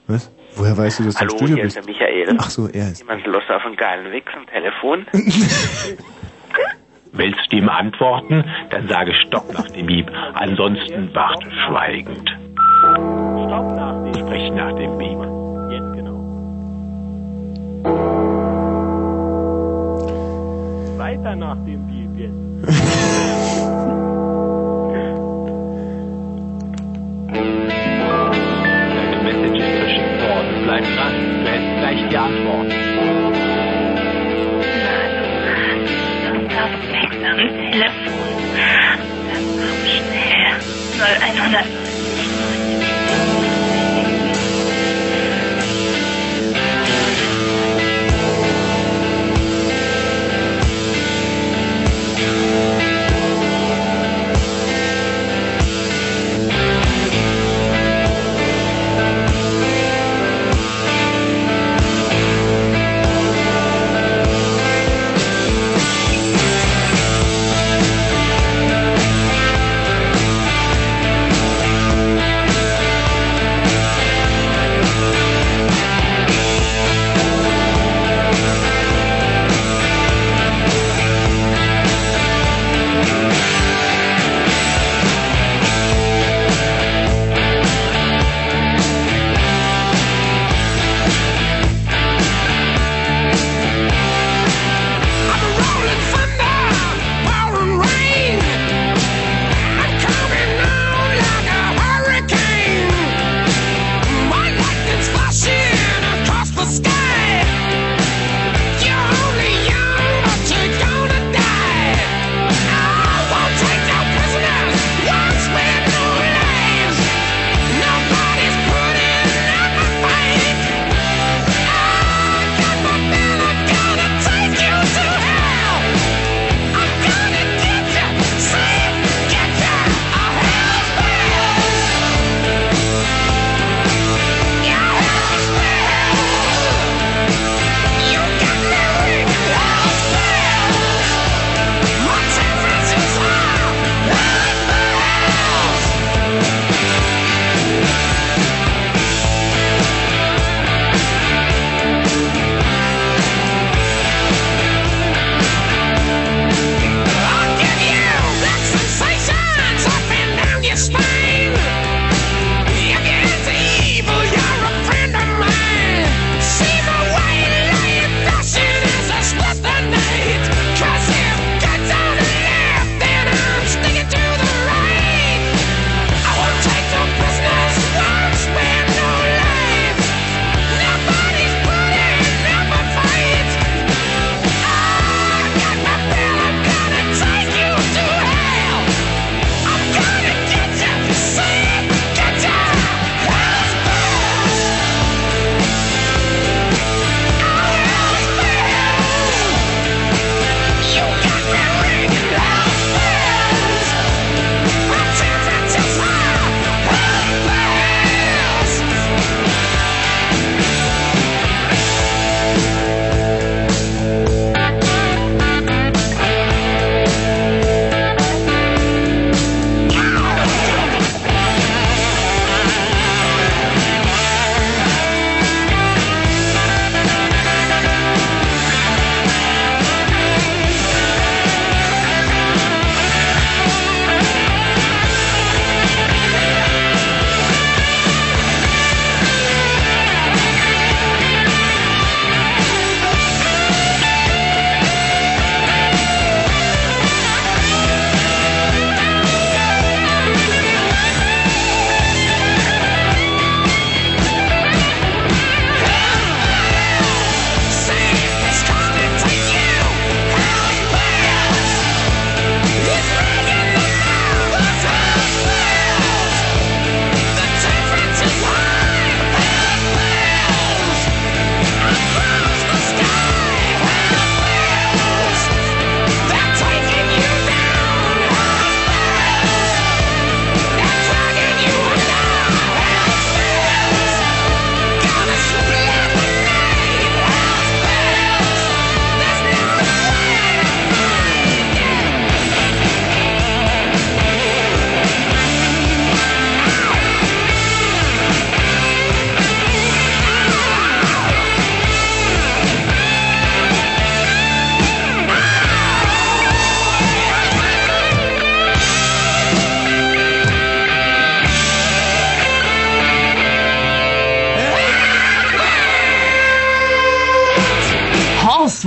Was? Woher weißt du, dass du Hallo, im Studio hier ist bist? der Michael. Ach so, er ist. Jemand Lust auf einen geilen Wix am Telefon? Willst du ihm antworten? Dann sage Stopp nach dem Beep. Ansonsten warte schweigend. Stopp nach dem Sprich nach dem Beep. Jetzt genau. Weiter nach dem Beep jetzt. gleich die Antwort. Telefon. Schnell. 0100.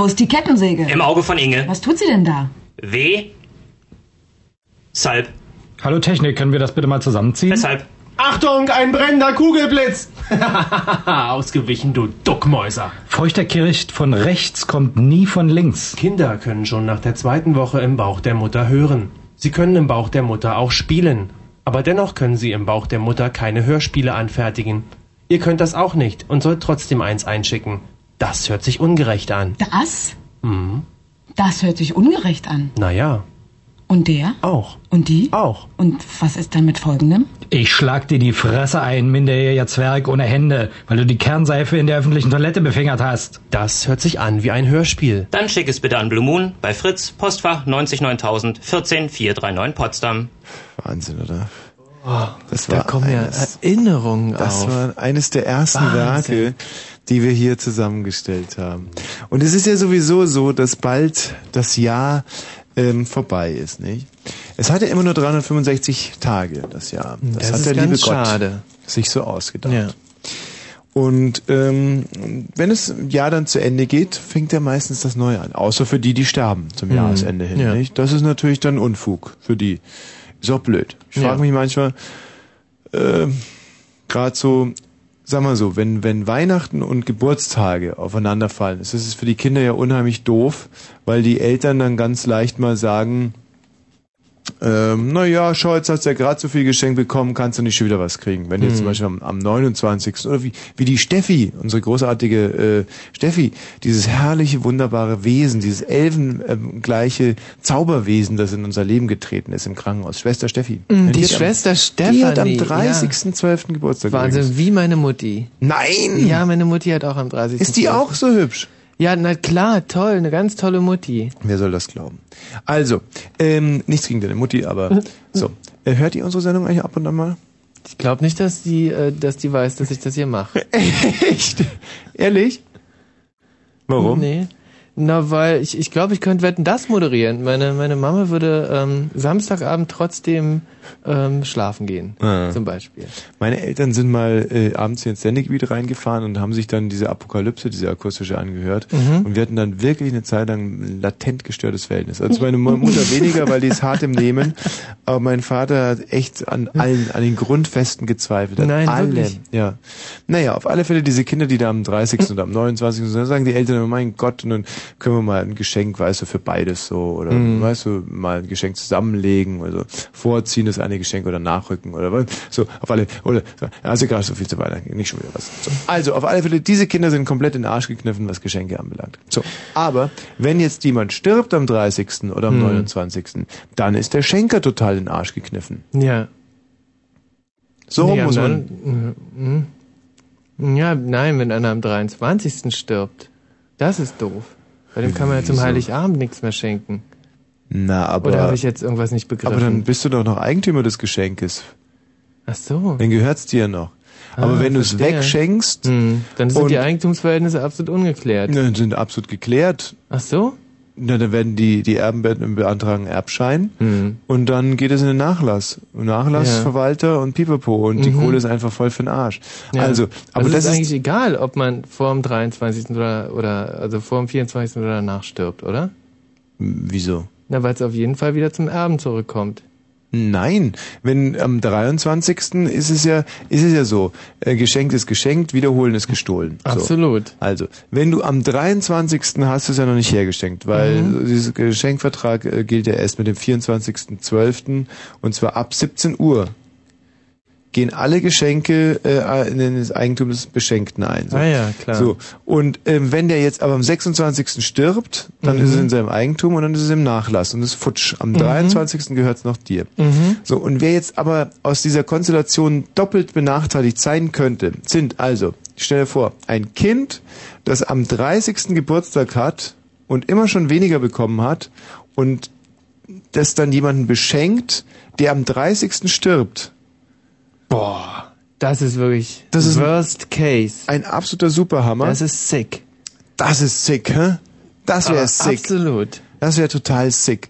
wo ist die Kettensäge? Im Auge von Inge. Was tut sie denn da? W. Salb. Hallo Technik, können wir das bitte mal zusammenziehen? Weshalb? Achtung, ein brennender Kugelblitz! Ausgewichen, du Duckmäuser. Feuchterkircht von rechts kommt nie von links. Kinder können schon nach der zweiten Woche im Bauch der Mutter hören. Sie können im Bauch der Mutter auch spielen. Aber dennoch können sie im Bauch der Mutter keine Hörspiele anfertigen. Ihr könnt das auch nicht und sollt trotzdem eins einschicken. Das hört sich ungerecht an. Das? Hm. Das hört sich ungerecht an. Naja, Und der? auch. Und die? Auch. Und was ist dann mit folgendem? Ich schlag dir die Fresse ein, minderjähriger Zwerg ohne Hände, weil du die Kernseife in der öffentlichen Toilette befingert hast. Das hört sich an wie ein Hörspiel. Dann schick es bitte an Blue Moon bei Fritz, Postfach 99000 14439 Potsdam. Wahnsinn, oder? Oh, Das da war kommen ja eines- Erinnerungen Das auf. war eines der ersten Wahnsinn. Werke, die wir hier zusammengestellt haben. Und es ist ja sowieso so, dass bald das Jahr ähm, vorbei ist, nicht? Es hat ja immer nur 365 Tage, das Jahr. Das, Das hat ist der liebe Gott schade. sich so ausgedacht. Ja. Und ähm, wenn das Jahr dann zu Ende geht, fängt ja meistens das Neue an. Außer für die, die sterben zum Mhm. Jahresende hin. Ja. Nicht? Das ist natürlich dann Unfug für die. Ist auch blöd. Ich frage Ja. mich manchmal, äh, gerade so, sag mal so, wenn, wenn Weihnachten und Geburtstage aufeinanderfallen, ist es für die Kinder ja unheimlich doof, weil die Eltern dann ganz leicht mal sagen, ähm, naja, schau, jetzt hast du ja gerade so viel geschenkt bekommen, kannst du nicht schon wieder was kriegen. Wenn du jetzt Mhm. zum Beispiel am, am 29. oder wie, wie die Steffi, unsere großartige äh, Steffi, dieses herrliche, wunderbare Wesen, dieses elfengleiche Zauberwesen, das in unser Leben getreten ist im Krankenhaus. Schwester Steffi. Mm, Die am- Schwester Stefanie. Die hat am ja. 30.12. Geburtstag. übrigens. Wahnsinn, wie meine Mutti. Nein! Ja, meine Mutti hat auch am 30. Ist die auch so hübsch? Ja, na klar, toll, eine ganz tolle Mutti. Wer soll das glauben? Also, ähm, nichts gegen deine Mutti, aber so. Äh, hört ihr unsere Sendung eigentlich ab und an mal? Ich glaube nicht, dass die, äh, dass die weiß, dass ich das hier mache. Echt? Ehrlich? Warum? Nee. Na, weil ich, ich glaube, ich könnte Wetten das moderieren. Meine, meine Mama würde ähm, Samstagabend trotzdem ähm, schlafen gehen, Ah. zum Beispiel. Meine Eltern sind mal äh, abends hier ins Sendegebiet reingefahren und haben sich dann diese Apokalypse, diese akustische angehört. Mhm. Und wir hatten dann wirklich eine Zeit lang ein latent gestörtes Verhältnis. Also meine Mu- Mutter weniger, weil die ist hart im Nehmen. Aber mein Vater hat echt an allen, an den Grundfesten gezweifelt. An Nein, allem. wirklich? Ja. Naja, auf alle Fälle diese Kinder, die da am 30. oder am 29. sind, dann sagen die Eltern, immer, mein Gott, und dann können wir mal ein Geschenk, weißt du, für beides so. Oder Mhm. weißt du, mal ein Geschenk zusammenlegen, also vorziehen das eine Geschenk oder nachrücken oder was. So, auf alle, oder, also gerade so viel zu Weihnachten, nicht schon wieder was. So. Also, auf alle Fälle, diese Kinder sind komplett in den Arsch gekniffen, was Geschenke anbelangt. So. Aber, wenn jetzt jemand stirbt am 30. oder am Mhm. 29., dann ist der Schenker total in den Arsch gekniffen. Ja. So Nee, muss man. Mhm. Ja, nein, wenn einer am 23. stirbt. Das ist doof. Bei dem kann man ja zum? Heiligabend nichts mehr schenken. Na, aber. Oder habe ich jetzt irgendwas nicht begriffen? aber dann bist du doch noch Eigentümer des Geschenkes. Ach so. Dann gehört's dir noch. Aber Ah, wenn du es wegschenkst, Hm, dann sind die Eigentumsverhältnisse absolut ungeklärt. ne, sind absolut geklärt. Ach so? Na, dann werden die, die Erben werden beantragen Erbschein Hm. und dann geht es in den Nachlass. Nachlassverwalter und Pipapo und die Mhm. Kohle ist einfach voll für den Arsch. Ja. Also, aber also das ist ist, eigentlich egal, ob man vor dem 23. oder, oder also vor dem 24. oder danach stirbt, oder? wieso? Na, weil es auf jeden Fall wieder zum Erben zurückkommt. Nein, wenn am 23. ist es ja, ist es ja so, äh, geschenkt ist geschenkt, wiederholen ist gestohlen. So. Absolut. Also, wenn du am 23. hast du es ja noch nicht hergeschenkt, weil Mhm. dieser Geschenkvertrag äh, gilt ja erst mit dem 24.12. und zwar ab 17 Uhr gehen alle Geschenke äh, in das Eigentum des Beschenkten ein. So. Ah ja, klar. So. Und ähm, wenn der jetzt aber am 26. stirbt, dann Mhm. ist es in seinem Eigentum und dann ist es im Nachlass und ist futsch. Am Mhm. 23. gehört es noch dir. Mhm. So, und wer jetzt aber aus dieser Konstellation doppelt benachteiligt sein könnte, sind also, stell dir vor, ein Kind, das am 30. Geburtstag hat und immer schon weniger bekommen hat und das dann jemanden beschenkt, der am 30. stirbt. Boah, das ist wirklich Das ist ein- Worst Case. Ein absoluter Superhammer. Das ist sick. Das ist sick, hä? Das wäre sick. Absolut. Das wäre total sick.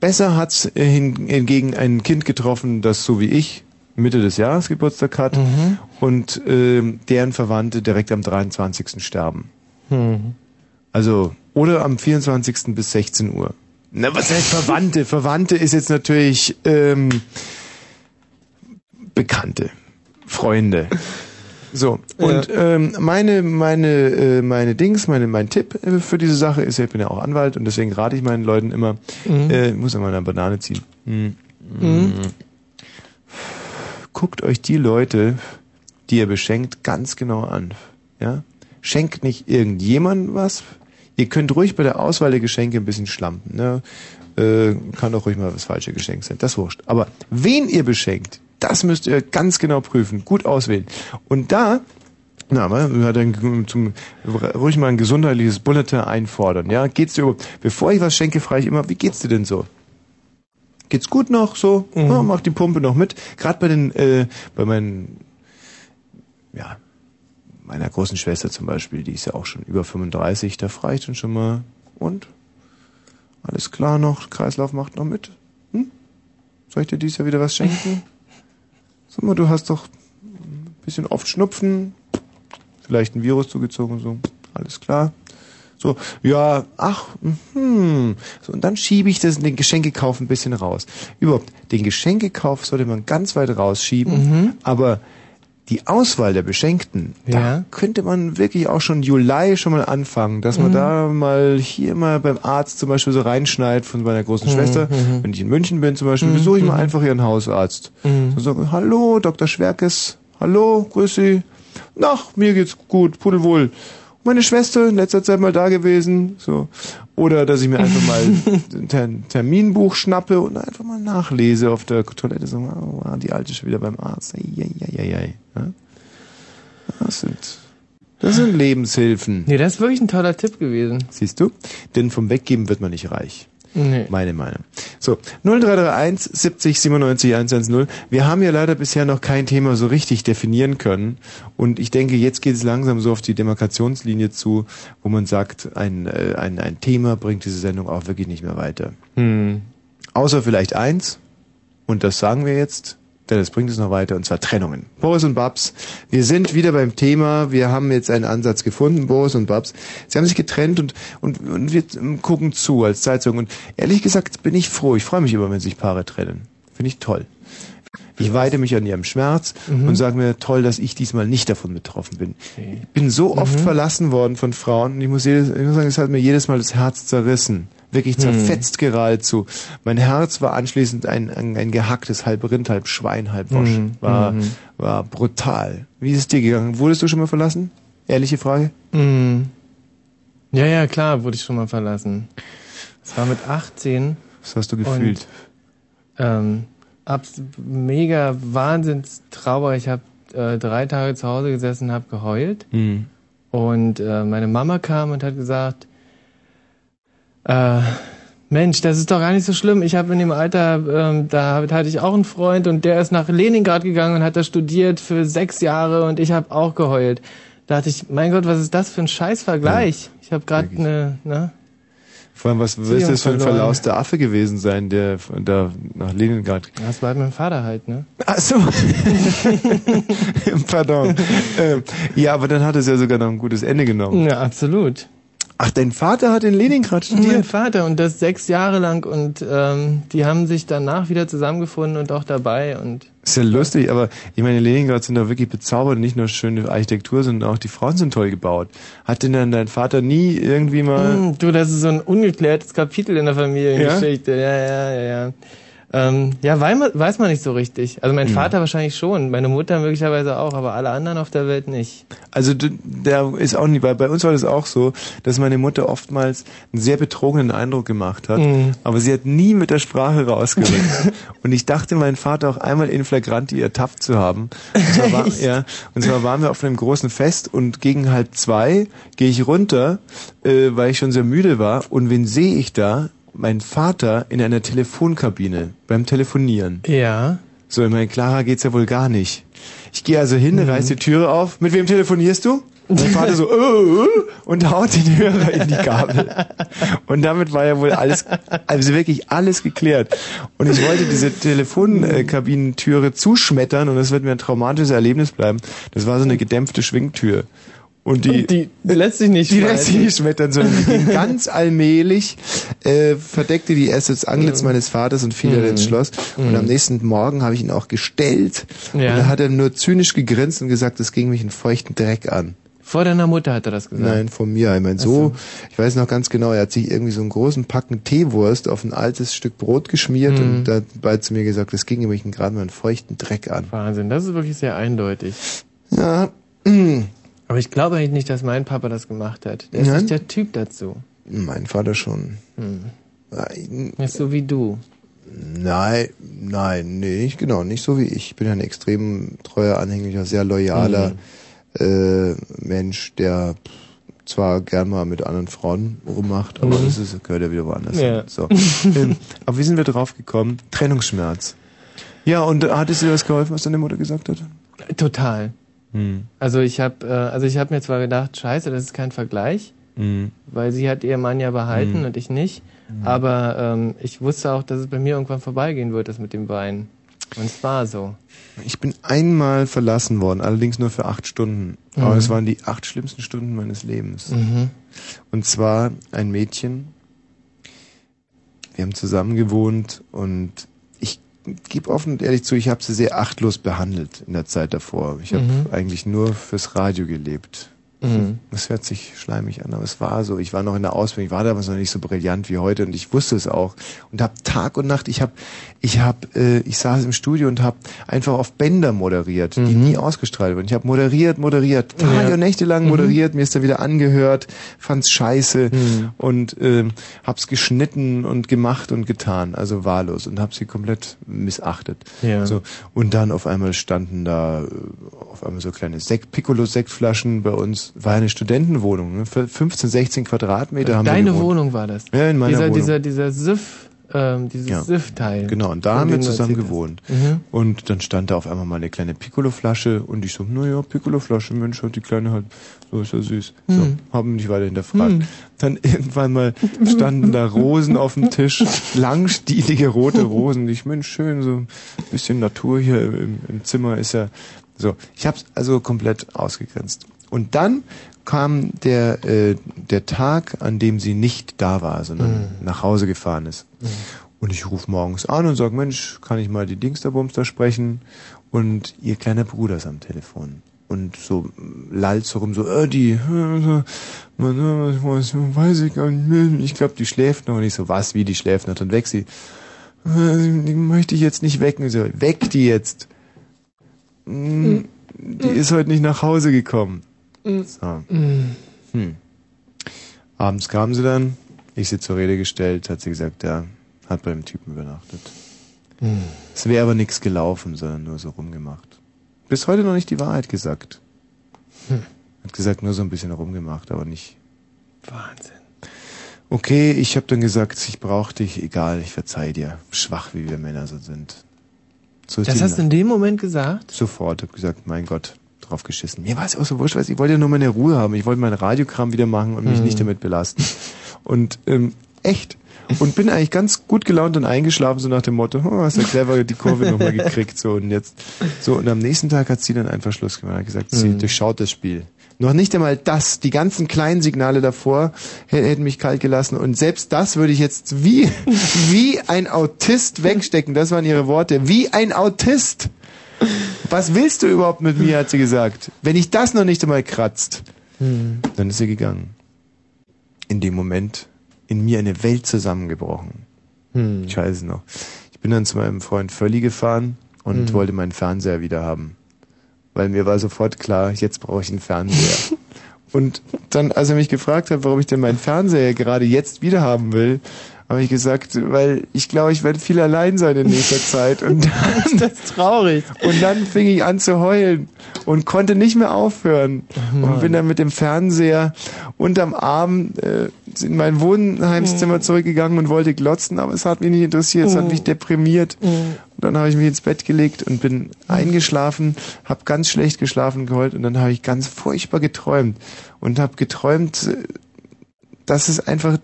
Besser hat's äh, hin, hingegen ein Kind getroffen, das so wie ich Mitte des Jahres Geburtstag hat Mhm. und ähm, deren Verwandte direkt am 23. sterben. Hm. Also Oder am 24. bis 16 Uhr. Na, was heißt Verwandte? Verwandte ist jetzt natürlich ähm, Bekannte, Freunde. So, und ähm, meine, meine, äh, meine Dings, meine, mein Tipp äh, für diese Sache ist, ich bin ja auch Anwalt und deswegen rate ich meinen Leuten immer, Mhm. äh, ich muss einmal eine Banane ziehen. Mhm. Mhm. Guckt euch die Leute, die ihr beschenkt, ganz genau an. Ja? Schenkt nicht irgendjemandem was. Ihr könnt ruhig bei der Auswahl der Geschenke ein bisschen schlampen. Ne? Äh, kann doch ruhig mal das falsche Geschenk sein. Das wurscht. Aber wen ihr beschenkt, das müsst ihr ganz genau prüfen. Gut auswählen. Und da na, ja, dann zum, ruhig mal ein gesundheitliches Bulletin einfordern. Ja, geht's dir überhaupt, bevor ich was schenke, frage ich immer, wie geht's dir denn so? Geht's gut noch so? Ja, mach die Pumpe noch mit. Gerade bei den, äh, bei meinen, ja, meiner großen Schwester zum Beispiel, die ist ja auch schon über 35, da frage ich dann schon mal, und? Alles klar noch? Kreislauf macht noch mit? Hm? Soll ich dir dieses Jahr wieder was schenken? Sag mal, du hast doch ein bisschen oft Schnupfen, vielleicht ein Virus zugezogen, so. Alles klar. So, ja, ach, hm. So, und dann schiebe ich das, den Geschenkekauf ein bisschen raus. Überhaupt, den Geschenkekauf sollte man ganz weit rausschieben, Mhm. aber die Auswahl der Beschenkten, da Ja. könnte man wirklich auch schon Juli schon mal anfangen, dass man Mhm. da mal hier mal beim Arzt zum Beispiel so reinschneidet von meiner großen Mhm, Schwester. mhm. Wenn ich in München bin zum Beispiel, Mhm, besuche ich mal mhm. einfach ihren Hausarzt. Mhm. So sage, hallo, Dr. Schwerkes, hallo, grüß Sie. Ach, mir geht's gut, pudelwohl. Meine Schwester in letzter Zeit mal da gewesen, so. Oder dass ich mir einfach mal ein Ter Terminbuch schnappe und einfach mal nachlese auf der Toilette, so, oh, die Alte schon wieder beim Arzt. Eieieiei. Ja? Das sind, das sind Lebenshilfen. Nee, das ist wirklich ein toller Tipp gewesen. Siehst du? Denn vom Weggeben wird man nicht reich. Nee. Meine Meinung. So, 0331 70 97 110. Wir haben ja leider bisher noch kein Thema so richtig definieren können. Und ich denke, jetzt geht es langsam so auf die Demarkationslinie zu, wo man sagt, ein, äh, ein, ein Thema bringt diese Sendung auch wirklich nicht mehr weiter. Hm. Außer vielleicht eins, und das sagen wir jetzt, denn es bringt es noch weiter, und zwar Trennungen. Boris und Babs, wir sind wieder beim Thema, wir haben jetzt einen Ansatz gefunden, Boris und Babs. Sie haben sich getrennt und, und, und wir gucken zu als Zeitung. Und ehrlich gesagt bin ich froh, ich freue mich immer, wenn sich Paare trennen. Finde ich toll. Ich weide mich an ihrem Schmerz Mhm. und sage mir, toll, dass ich diesmal nicht davon betroffen bin. Ich bin so oft Mhm. verlassen worden von Frauen und ich muss, jedes, ich muss sagen, es hat mir jedes Mal das Herz zerrissen. Wirklich Mhm. zerfetzt geradezu. Mein Herz war anschließend ein, ein, ein gehacktes, halb Rind, halb Schwein, halb Wosch. Mhm. War, Mhm. war brutal. Wie ist es dir gegangen? Wurdest du schon mal verlassen? Ehrliche Frage? Mhm. Ja, ja, klar, wurde ich schon mal verlassen. Es war mit 18. Was hast du gefühlt? Und, ähm, abs mega Wahnsinnstrauer. Ich habe äh, drei Tage zu Hause gesessen, habe geheult. Und äh, meine Mama kam und hat gesagt, äh, Mensch, das ist doch gar nicht so schlimm. Ich habe in dem Alter, ähm, da hatte ich auch einen Freund und der ist nach Leningrad gegangen und hat da studiert für sechs Jahre und ich habe auch geheult. Da dachte ich, mein Gott, was ist das für ein Scheißvergleich? Ich habe gerade eine, ne? Vor allem, was wird das für ein verlauster Affe gewesen sein, der da nach Leningrad Das war halt mein Vater halt, ne? Ach so. Pardon. ähm, ja, aber dann hat es ja sogar noch ein gutes Ende genommen. Ja, absolut. Ach, dein Vater hat in Leningrad Mein studiert? Vater und das sechs Jahre lang und ähm, die haben sich danach wieder zusammengefunden und auch dabei und Ist ja lustig, aber ich meine, in Leningrad sind da wirklich bezaubert, nicht nur schöne Architektur, sondern auch die Frauen sind toll gebaut. Hat denn dann dein Vater nie irgendwie mal... Hm, du, das ist so ein ungeklärtes Kapitel in der Familiengeschichte. Ja, ja, ja, ja. Ähm, ja, weil man, weiß man nicht so richtig. Also mein Mhm. Vater wahrscheinlich schon, meine Mutter möglicherweise auch, aber alle anderen auf der Welt nicht. Also der ist auch nie, bei, bei uns war das auch so, dass meine Mutter oftmals einen sehr betrogenen Eindruck gemacht hat, Mhm. aber sie hat nie mit der Sprache rausgerückt. und ich dachte, meinen Vater auch einmal in Flagranti ertappt zu haben. Und zwar, war, ja, und zwar waren wir auf einem großen Fest und gegen halb zwei gehe ich runter, äh, weil ich schon sehr müde war und wen sehe ich da? Mein Vater in einer Telefonkabine beim Telefonieren. Ja. So, ich meine, klarer geht's ja wohl gar nicht. Ich gehe also hin, Mhm. reiß die Türe auf. Mit wem telefonierst du? Und mein Vater so, äh, und haut den Hörer in die Kabel. Und damit war ja wohl alles, also wirklich alles geklärt. Und ich wollte diese Telefonkabinentüre zuschmettern und das wird mir ein traumatisches Erlebnis bleiben. Das war so eine gedämpfte Schwingtür. Und die, Und die lässt sich nicht die lässt sich nicht schmettern, sondern ganz allmählich, äh, verdeckte die erst das Antlitz Mhm. meines Vaters und fiel dann ins Schloss. Und am nächsten Morgen habe ich ihn auch gestellt. Ja. Und da hat er nur zynisch gegrinst und gesagt, das ging mich einen feuchten Dreck an. Vor deiner Mutter hat er das gesagt. Nein, von mir. Ich meine, so, ich weiß noch ganz genau, er hat sich irgendwie so einen großen Packen Teewurst auf ein altes Stück Brot geschmiert Mhm. und dabei zu mir gesagt, das ging mich gerade mal einen feuchten Dreck an. Wahnsinn, das ist wirklich sehr eindeutig. Ja. Aber ich glaube eigentlich nicht, dass mein Papa das gemacht hat. Der ist Nein? nicht der Typ dazu. Mein Vater schon. Hm. Nein. Ist so wie du. Nein, nein, nicht genau, nicht so wie ich. Ich bin ja ein extrem treuer, anhänglicher, sehr loyaler äh, Mensch, der zwar gern mal mit anderen Frauen rummacht, aber Mhm. das ist, gehört ja wieder woanders Ja. hin. So. ähm, aber wie sind wir drauf gekommen? Trennungsschmerz. Ja, und hat es dir was geholfen, was deine Mutter gesagt hat? Total. Hm. Also ich habe, äh, also ich habe mir zwar gedacht, scheiße, das ist kein Vergleich, Hm. weil sie hat ihr Mann ja behalten Mhm. und ich nicht. Aber ähm, ich wusste auch, dass es bei mir irgendwann vorbeigehen wird, das mit dem Wein. Und es war so. Ich bin einmal verlassen worden, allerdings nur für acht Stunden. Aber Mhm. es waren die acht schlimmsten Stunden meines Lebens. Mhm. Und zwar ein Mädchen. Wir haben zusammen gewohnt und gebe offen und ehrlich zu, ich habe sie sehr achtlos behandelt in der Zeit davor. Ich habe Mhm. eigentlich nur fürs Radio gelebt. Mhm. Das hört sich schleimig an, aber es war so. Ich war noch in der Ausbildung, ich war damals noch nicht so brillant wie heute und ich wusste es auch und habe Tag und Nacht, ich habe, ich habe, äh, ich saß im Studio und habe einfach auf Bänder moderiert, die nie ausgestrahlt wurden. Ich habe moderiert, moderiert, Tage Mhm. Ja. und Nächte lang Mhm. moderiert, mir ist dann wieder angehört, fand's scheiße Mhm. und ähm, hab's geschnitten und gemacht und getan, also wahllos und hab sie komplett missachtet. Ja. So und dann auf einmal standen da äh, auf einmal so kleine Sekt, Piccolo-Sektflaschen bei uns. War eine Studentenwohnung, ne? Für 15, 16 Quadratmeter haben wir Deine gewohnt. Wohnung war das. Ja, in meiner dieser, Wohnung. Dieser, dieser Siff, ähm, dieses Ja. Siff-Teil. Genau, und da haben wir zusammen gewohnt. Mhm. Und dann stand da auf einmal mal eine kleine Piccolo-Flasche und ich so, naja, Piccolo-Flasche, Mensch, hat die kleine halt, so ist ja süß. So, Hm. haben mich weiter hinterfragt. Hm. Dann irgendwann mal standen da Rosen auf dem Tisch, langstielige rote Rosen. Ich, Mensch, schön, so ein bisschen Natur hier im, im Zimmer ist ja so. Ich hab's also komplett ausgegrenzt. Und dann kam der, äh, der Tag, an dem sie nicht da war, sondern Hm. nach Hause gefahren ist. Und ich rufe morgens an und sag, Mensch, kann ich mal die Dingsterbums da sprechen? Und ihr kleiner Bruder ist am Telefon. Und so lallt so rum, so, äh, die, äh, äh, weiß ich gar nicht mehr. Ich glaube, die schläft noch. Und ich so, was, wie, die schläft noch? Dann weg sie. Äh, Die möchte ich jetzt nicht wecken. So, weck die jetzt. Mm, Die ist heute nicht nach Hause gekommen. So. Mhm. Hm. Abends kam sie dann, ich sie zur Rede gestellt, hat sie gesagt, ja, hat bei dem Typen übernachtet. Mhm. Es wäre aber nichts gelaufen, sondern nur so rumgemacht. Bis heute noch nicht die Wahrheit gesagt. Hm. Hat gesagt, nur so ein bisschen rumgemacht, aber nicht. Wahnsinn. Okay, ich habe dann gesagt, ich brauche dich, egal, ich verzeih dir. Schwach, wie wir Männer so sind. So ist Das die hast du in dem Moment gesagt? Sofort, hab gesagt, mein Gott, drauf geschissen. Mir war es auch so wurscht, weil ich wollte ja nur meine Ruhe haben. Ich wollte meinen Radiokram wieder machen und mich Mhm. nicht damit belasten. Und ähm, echt. Und bin eigentlich ganz gut gelaunt und eingeschlafen, so nach dem Motto, oh, hast du clever die Kurve nochmal gekriegt. So und jetzt. So, und am nächsten Tag hat sie dann einfach Schluss gemacht. Hat gesagt, sie Mhm. durchschaut das Spiel. Noch nicht einmal das, die ganzen kleinen Signale davor hä- hätten mich kalt gelassen. Und selbst das würde ich jetzt wie, wie ein Autist wegstecken. Das waren ihre Worte. Wie ein Autist. Was willst du überhaupt mit mir, hat sie gesagt. Wenn ich das noch nicht einmal kratzt. Mhm. Dann ist sie gegangen. In dem Moment in mir eine Welt zusammengebrochen. Hm. Ich weiß es noch. Ich bin dann zu meinem Freund Völli gefahren und Mhm. wollte meinen Fernseher wieder haben. Weil mir war sofort klar, jetzt brauche ich einen Fernseher. und dann, als er mich gefragt hat, warum ich denn meinen Fernseher gerade jetzt wieder haben will, habe ich gesagt, weil ich glaube, ich werde viel allein sein in nächster Zeit. Und dann, das ist traurig. Und dann fing ich an zu heulen und konnte nicht mehr aufhören. und bin dann mit dem Fernseher unterm Arm äh, in mein Wohnheimszimmer zurückgegangen und wollte glotzen, aber es hat mich nicht interessiert, es hat mich deprimiert. Und dann habe ich mich ins Bett gelegt und bin eingeschlafen, habe ganz schlecht geschlafen geheult und dann habe ich ganz furchtbar geträumt und habe geträumt, äh, dass es einfach,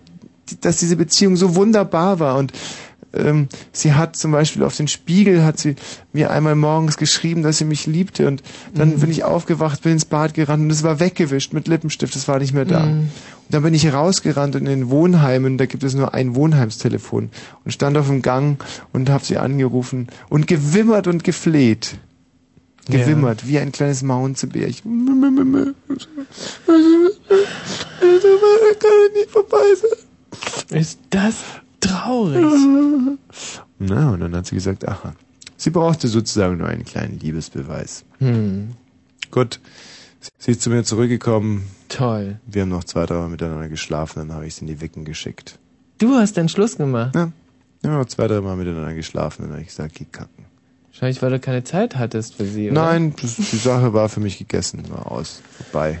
dass diese Beziehung so wunderbar war und ähm, sie hat zum Beispiel auf den Spiegel, hat sie mir einmal morgens geschrieben, dass sie mich liebte und dann Mhm. bin ich aufgewacht, bin ins Bad gerannt und es war weggewischt mit Lippenstift, es war nicht mehr da. Mhm. Und dann bin ich rausgerannt und in den Wohnheimen, da gibt es nur ein Wohnheimstelefon und stand auf dem Gang und habe sie angerufen und gewimmert und gefleht. Ja. Gewimmert, wie ein kleines Maunzebärchen. Kann nicht vorbei sein. Ist das traurig? Na, und dann hat sie gesagt, aha, sie brauchte sozusagen nur einen kleinen Liebesbeweis. Hm. Gut, sie ist zu mir zurückgekommen. Toll. Wir haben noch zwei, drei Mal miteinander geschlafen, dann habe ich sie in die Wicken geschickt. Du hast den Schluss gemacht. Ja. Wir haben noch zwei, drei Mal miteinander geschlafen, dann habe ich gesagt, geh kacken. Wahrscheinlich, weil du keine Zeit hattest für sie, oder? Nein, die Sache war für mich gegessen, war aus, vorbei.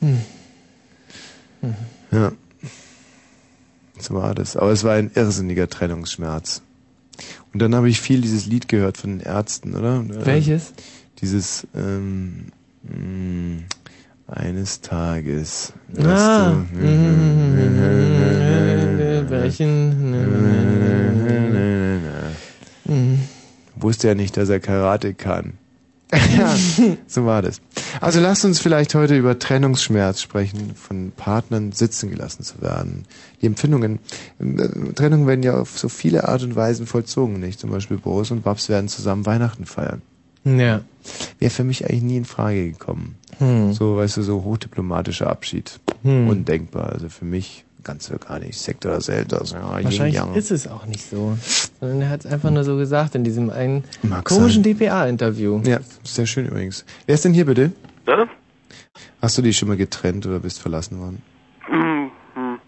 Hm. Hm. Ja. So war das. Aber es war ein irrsinniger Trennungsschmerz. Und dann habe ich viel dieses Lied gehört von den Ärzten, oder? Äh, Welches? Dieses ähm, mh, eines Tages. Ah. du- Mhm. Wusste ja nicht, dass er Karate kann. ja, so war das. Also lasst uns vielleicht heute über Trennungsschmerz sprechen, von Partnern sitzen gelassen zu werden. Die Empfindungen, äh, Trennungen werden ja auf so viele Art und Weisen vollzogen, nicht? Zum Beispiel Boris und Babs werden zusammen Weihnachten feiern. Ja. Wäre für mich eigentlich nie in Frage gekommen. Hm. So, weißt du, so hochdiplomatischer Abschied. Hm. Undenkbar. Also für mich ganz oder gar nicht. Sekt oder Selters. Ja, Wahrscheinlich ist es auch nicht so. Sondern er hat es einfach nur so gesagt in diesem einen Mag komischen DPA-Interview. Ja, sehr schön übrigens. Wer ist denn hier bitte? Ja? Hast du dich schon mal getrennt oder bist verlassen worden? Hm, hm.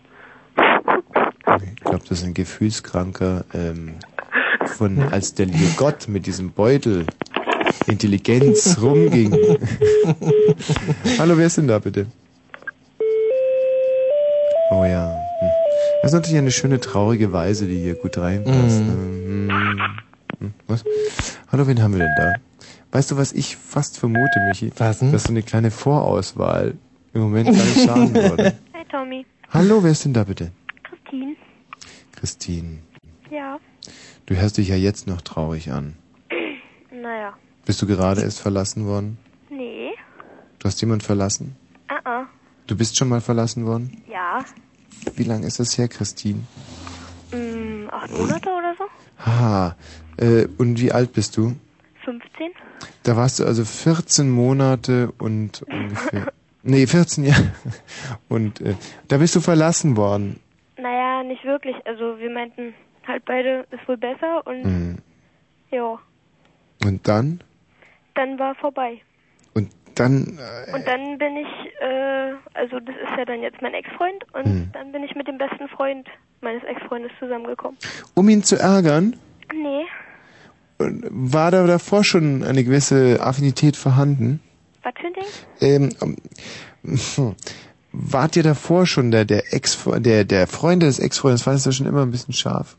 Ich glaube, das ist ein Gefühlskranker, ähm, von als der liebe Gott mit diesem Beutel Intelligenz rumging. Hallo, wer ist denn da bitte? Oh ja. Hm. Das ist natürlich eine schöne traurige Weise, die hier gut reinpasst. Mhm. ne? Hm. Hm. Was? Hallo, wen haben wir denn da? Weißt du, was ich fast vermute, Michi? Was denn? Dass so eine kleine Vorauswahl im Moment gar nicht schaden würde. Hi Tommy. Hallo, wer ist denn da bitte? Christine. Christine, Ja. du hörst dich ja jetzt noch traurig an. Naja. Bist du gerade erst verlassen worden? Nee. Du hast jemand verlassen? Ah, ah. Du bist schon mal verlassen worden? Ja. Wie lange ist das her, Christine? Mm, acht Monate oder so? Haha. Äh, und wie alt bist du? 15? Da warst du also 14 Monate und ungefähr. nee, 14 Jahre. Und äh, da bist du verlassen worden. Naja, nicht wirklich. Also wir meinten halt beide, ist wohl besser und Mhm. ja, Und dann? dann war vorbei. Und dann. Äh, Und dann bin ich, äh, also das ist ja dann jetzt mein Ex-Freund und Mhm. dann bin ich mit dem besten Freund meines Ex-Freundes zusammengekommen. um ihn zu ärgern, Nee, war da davor schon eine gewisse Affinität vorhanden? was für ein Ding? Ähm, ähm, wart ihr davor schon der, der Ex, der, der Freunde des Ex-Freundes, war das da schon immer ein bisschen scharf?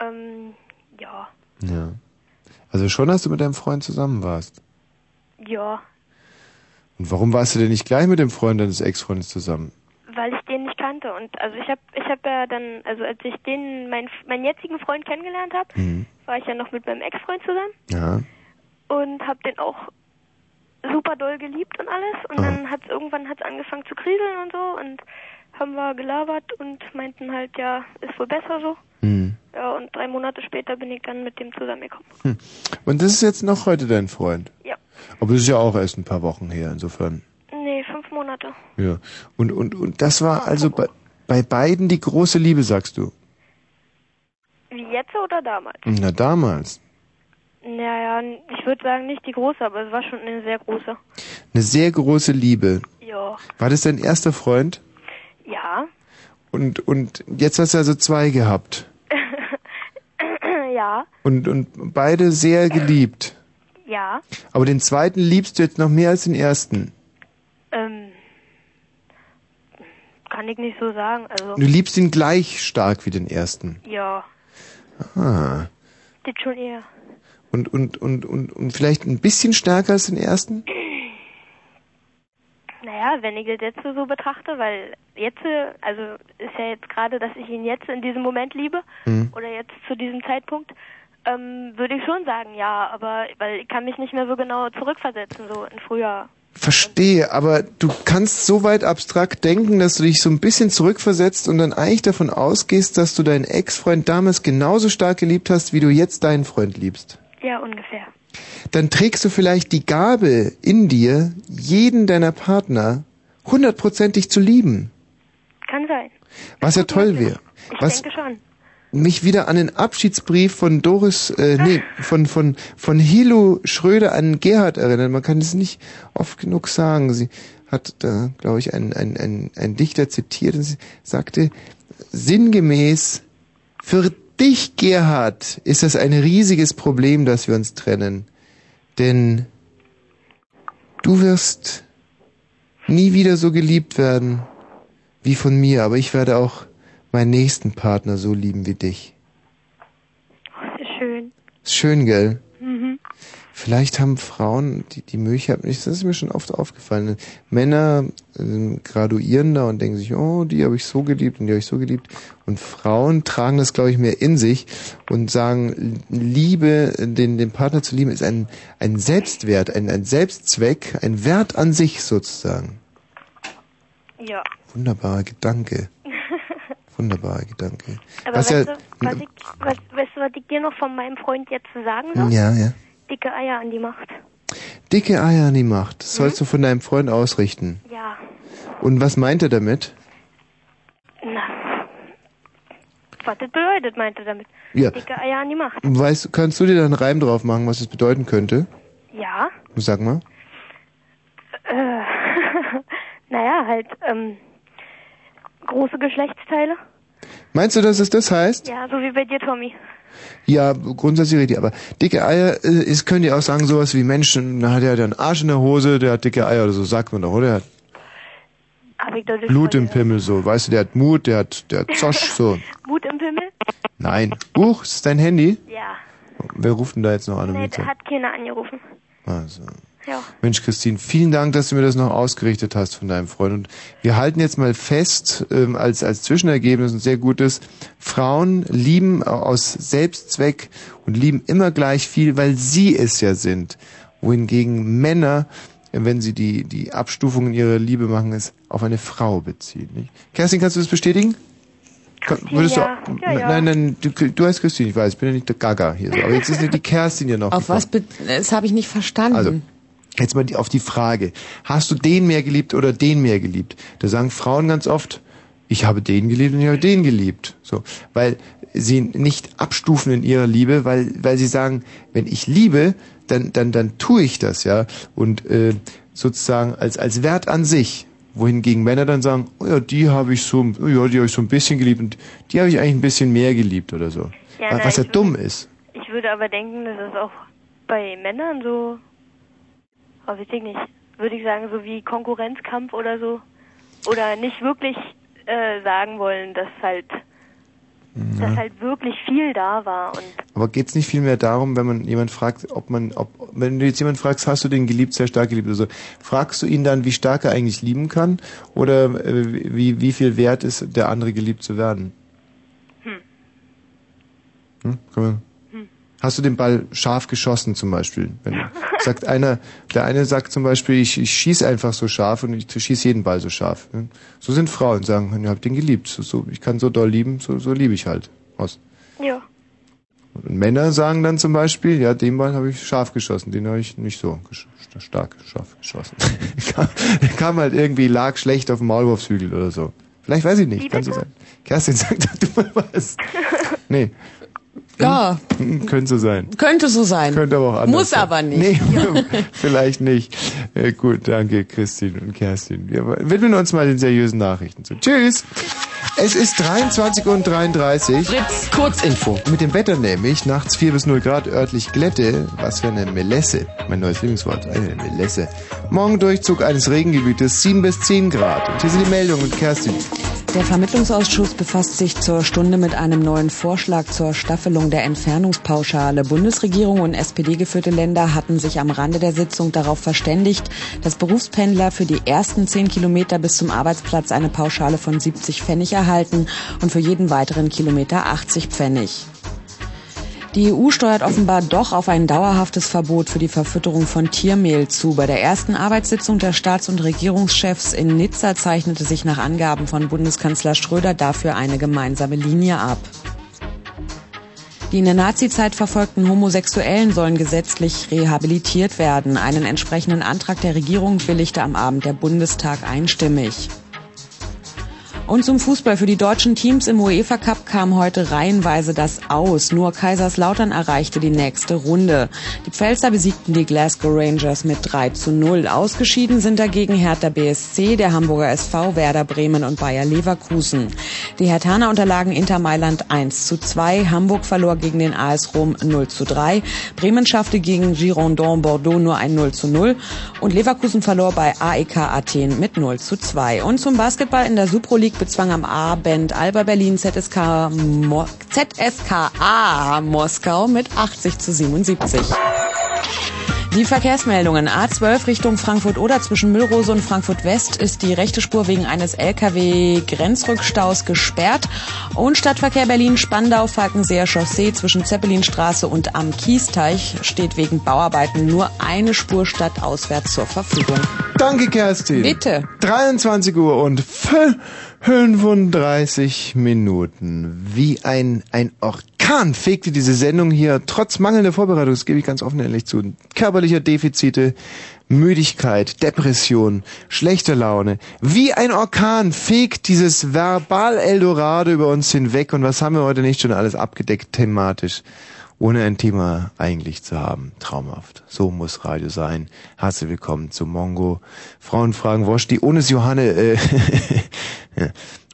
Ähm, ja, Ja. Also schon, als du mit deinem Freund zusammen warst. ja, Und warum warst du denn nicht gleich mit dem Freund deines Ex-Freundes zusammen? weil ich den nicht kannte und also ich habe ich habe ja dann, also als ich den, mein, meinen jetzigen Freund kennengelernt habe, Mhm. war ich ja noch mit meinem Ex-Freund zusammen Ja. und habe den auch super doll geliebt und alles und dann hat's irgendwann hat's angefangen zu kriseln und so und haben wir gelabert und meinten halt ja ist wohl besser so Mhm. ja und drei Monate später bin ich dann mit dem zusammengekommen Hm. Und das ist jetzt noch heute dein Freund? ja Aber das ist ja auch erst ein paar Wochen her, insofern. nee fünf Monate Ja. Und, und, und das war also bei, bei beiden die große Liebe, sagst du? wie jetzt oder damals Na, damals. naja ich würde sagen nicht die große aber es war schon eine sehr große Eine sehr große Liebe. ja War das dein erster Freund? ja Und, und jetzt hast du also zwei gehabt. ja Und, und beide sehr geliebt. Ja Aber den zweiten liebst du jetzt noch mehr als den ersten. ähm kann ich nicht so sagen also Du liebst ihn gleich stark wie den ersten. ja Ah. das schon eher Und, und, und, und, und vielleicht ein bisschen stärker als den ersten? Naja, wenn ich das jetzt so betrachte, weil jetzt, äh, also ist ja jetzt gerade, dass ich ihn jetzt in diesem Moment liebe Mhm. oder jetzt zu diesem Zeitpunkt, ähm, würde ich schon sagen, ja, aber weil ich kann mich nicht mehr so genau zurückversetzen, so in früher. Verstehe, aber du kannst so weit abstrakt denken, dass du dich so ein bisschen zurückversetzt und dann eigentlich davon ausgehst, dass du deinen Ex-Freund damals genauso stark geliebt hast, wie du jetzt deinen Freund liebst. Ja, ungefähr. Dann trägst du vielleicht die Gabe in dir, jeden deiner Partner hundertprozentig zu lieben. Kann sein. Was ja toll wäre. Ich Was denke schon. Mich wieder an den Abschiedsbrief von Doris, äh, nee, von, von, von Hilo Schröder an Gerhard erinnert. Man kann es nicht oft genug sagen. Sie hat da, glaube ich, ein, ein, ein, ein Dichter zitiert und sie sagte sinngemäß, für dich, Gerhard, ist das ein riesiges Problem, dass wir uns trennen. Denn du wirst nie wieder so geliebt werden wie von mir, aber ich werde auch meinen nächsten Partner so lieben wie dich. Das ist schön. Ist schön, gell? Mhm. Vielleicht haben Frauen die, die Möglichkeit, das ist mir schon oft aufgefallen, Männer ähm, graduieren da und denken sich, oh, die habe ich so geliebt und die habe ich so geliebt. Und Frauen tragen das, glaube ich, mehr in sich und sagen, Liebe, den, den Partner zu lieben, ist ein, ein Selbstwert, ein, ein Selbstzweck, ein Wert an sich sozusagen. Ja. Wunderbarer Gedanke. Wunderbarer Gedanke. Aber Was weißt, ja- du, was ich, was, weißt du, was ich dir noch von meinem Freund jetzt sagen soll? Ja, ja. Dicke Eier an die Macht. Dicke Eier an die Macht. Das sollst du von deinem Freund ausrichten. Ja. Und was meint er damit? Na. Was das bedeutet, meinte er damit. Ja. Dicke Eier an die Macht. Weißt, kannst du dir da einen Reim drauf machen, was es bedeuten könnte? Ja. Sag mal. Äh, naja, halt, ähm, große Geschlechtsteile. Meinst du, dass es das heißt? Ja, so wie bei dir, Tommy. Ja, grundsätzlich richtig, aber dicke Eier, äh, ist, könnt ihr auch sagen, sowas wie Menschen, da hat er einen Arsch in der Hose, der hat dicke Eier oder so, sagt man doch, oder? Er hat Hab ich deutlich Blut im Pimmel, so. Weißt du, der hat Mut, der hat, der hat Zosch, so. Mut im Pimmel? Nein. Huch, ist das dein Handy? Ja. Wer ruft denn da jetzt noch an? um Nee, die Zeit? hat keiner angerufen. Also. Ja. Mensch, Christine, vielen Dank, dass du mir das noch ausgerichtet hast von deinem Freund. Und wir halten jetzt mal fest, ähm, als, als Zwischenergebnis ein sehr gutes, Frauen lieben aus Selbstzweck und lieben immer gleich viel, weil sie es ja sind. Wohingegen Männer, wenn sie die, die Abstufungen ihrer Liebe machen, es auf eine Frau beziehen. Nicht? Kerstin, kannst du das bestätigen? Kann, würdest ja. du, Ja, ja. Nein, nein, du, du heißt Christine, ich weiß, ich bin ja nicht der Gaga hier so. Aber jetzt ist nicht die Kerstin ja noch. Auf was? be- Das habe ich nicht verstanden. Also, jetzt mal die, auf die Frage. Hast du den mehr geliebt oder den mehr geliebt? Da sagen Frauen ganz oft, ich habe den geliebt und ich habe den geliebt. So, weil sie nicht abstufen in ihrer Liebe, weil, weil sie sagen, wenn ich liebe, dann, dann, dann tue ich das, ja. Und äh, sozusagen als, als Wert an sich. Wohingegen Männer dann sagen, oh ja, die habe ich so, oh ja, die habe ich so ein bisschen geliebt und die habe ich eigentlich ein bisschen mehr geliebt oder so. Ja, was na, ja dumm ist. Ich würde aber denken, das ist auch bei Männern so, oh, weiß ich nicht, würde ich sagen, so wie Konkurrenzkampf oder so. Oder nicht wirklich äh, sagen wollen, dass halt, dass halt wirklich viel da war. Und Aber geht es nicht vielmehr darum, wenn man jemand fragt, ob man, ob, wenn du jetzt jemand fragst, hast du den geliebt, sehr stark geliebt oder so, fragst du ihn dann, wie stark er eigentlich lieben kann oder äh, wie, wie viel wert ist, der andere geliebt zu werden? Hm. Hm? Kann man, Hast du den Ball scharf geschossen zum Beispiel? Wenn, sagt einer, der eine sagt zum Beispiel, ich, ich schieße einfach so scharf und ich schieße jeden Ball so scharf. So sind Frauen, sagen, ich hab den geliebt. So, so, ich kann so doll lieben, so, so liebe ich halt. Aus. ja. Und Männer sagen dann zum Beispiel, ja, den Ball habe ich scharf geschossen, den habe ich nicht so stark scharf geschossen. der kam halt irgendwie, lag schlecht auf dem Maulwurfshügel oder so. Vielleicht weiß ich nicht, kann so sein. Kerstin sagt doch du mal was. Nee. Ja, Könnte so sein. könnte so sein. Könnte aber auch anders Muss sein. aber nicht. Nee, vielleicht nicht. Äh, gut, danke Christine und Kerstin. Wir widmen uns mal den seriösen Nachrichten zu. Tschüss. Es ist 23 und 33. Fritz, Kurzinfo. Mit dem Wetter nämlich, nachts 4 bis 0 Grad, örtlich Glätte. Was für eine Melesse. Mein neues Lieblingswort, eine Melesse. Morgen Durchzug eines Regengebietes, 7 bis 10 Grad. Und hier sind die Meldungen mit Kerstin. Der Vermittlungsausschuss befasst sich zur Stunde mit einem neuen Vorschlag zur Staffelung der Entfernungspauschale. Bundesregierung und SPD-geführte Länder hatten sich am Rande der Sitzung darauf verständigt, dass Berufspendler für die ersten 10 Kilometer bis zum Arbeitsplatz eine Pauschale von 70 Pfennig erhalten und für jeden weiteren Kilometer 80 Pfennig. Die EU steuert offenbar doch auf ein dauerhaftes Verbot für die Verfütterung von Tiermehl zu. Bei der ersten Arbeitssitzung der Staats- und Regierungschefs in Nizza zeichnete sich nach Angaben von Bundeskanzler Schröder dafür eine gemeinsame Linie ab. Die in der Nazizeit verfolgten Homosexuellen sollen gesetzlich rehabilitiert werden. Einen entsprechenden Antrag der Regierung willigte am Abend der Bundestag einstimmig. Und zum Fußball. Für die deutschen Teams im UEFA Cup kam heute reihenweise das Aus. Nur Kaiserslautern erreichte die nächste Runde. Die Pfälzer besiegten die Glasgow Rangers mit 3 zu 0. Ausgeschieden sind dagegen Hertha BSC, der Hamburger SV, Werder Bremen und Bayer Leverkusen. Die Herthaner unterlagen Inter Mailand 1 zu 2. Hamburg verlor gegen den AS Rom 0 zu 3. Bremen schaffte gegen Girondin Bordeaux nur ein 0 zu 0. Und Leverkusen verlor bei AEK Athen mit 0 zu 2. Und zum Basketball in der Supro League bezwang am Abend Alba Berlin ZSK Mo ZSKA Moskau mit 80 zu 77. Die Verkehrsmeldungen. A12 Richtung Frankfurt-Oder zwischen Müllrose und Frankfurt-West ist die rechte Spur wegen eines LKW-Grenzrückstaus gesperrt. Und Stadtverkehr Berlin-Spandau-Falkenseer Chaussee zwischen Zeppelinstraße und am Kiesteich steht wegen Bauarbeiten nur eine Spur stadtauswärts zur Verfügung. Danke, Kerstin. Bitte. 23 Uhr und 35 Minuten. Wie ein, ein Orkan fegte diese Sendung hier trotz mangelnder Vorbereitung, das gebe ich ganz offen ehrlich zu, körperlicher Defizite, Müdigkeit, Depression, schlechte Laune. Wie ein Orkan fegt dieses Verbal-Eldorado über uns hinweg. Und was haben wir heute nicht schon alles abgedeckt thematisch? Ohne ein Thema eigentlich zu haben. Traumhaft. So muss Radio sein. Herzlich willkommen zu Mongo. Frauen fragen Wosch, die ohne Johanne, äh,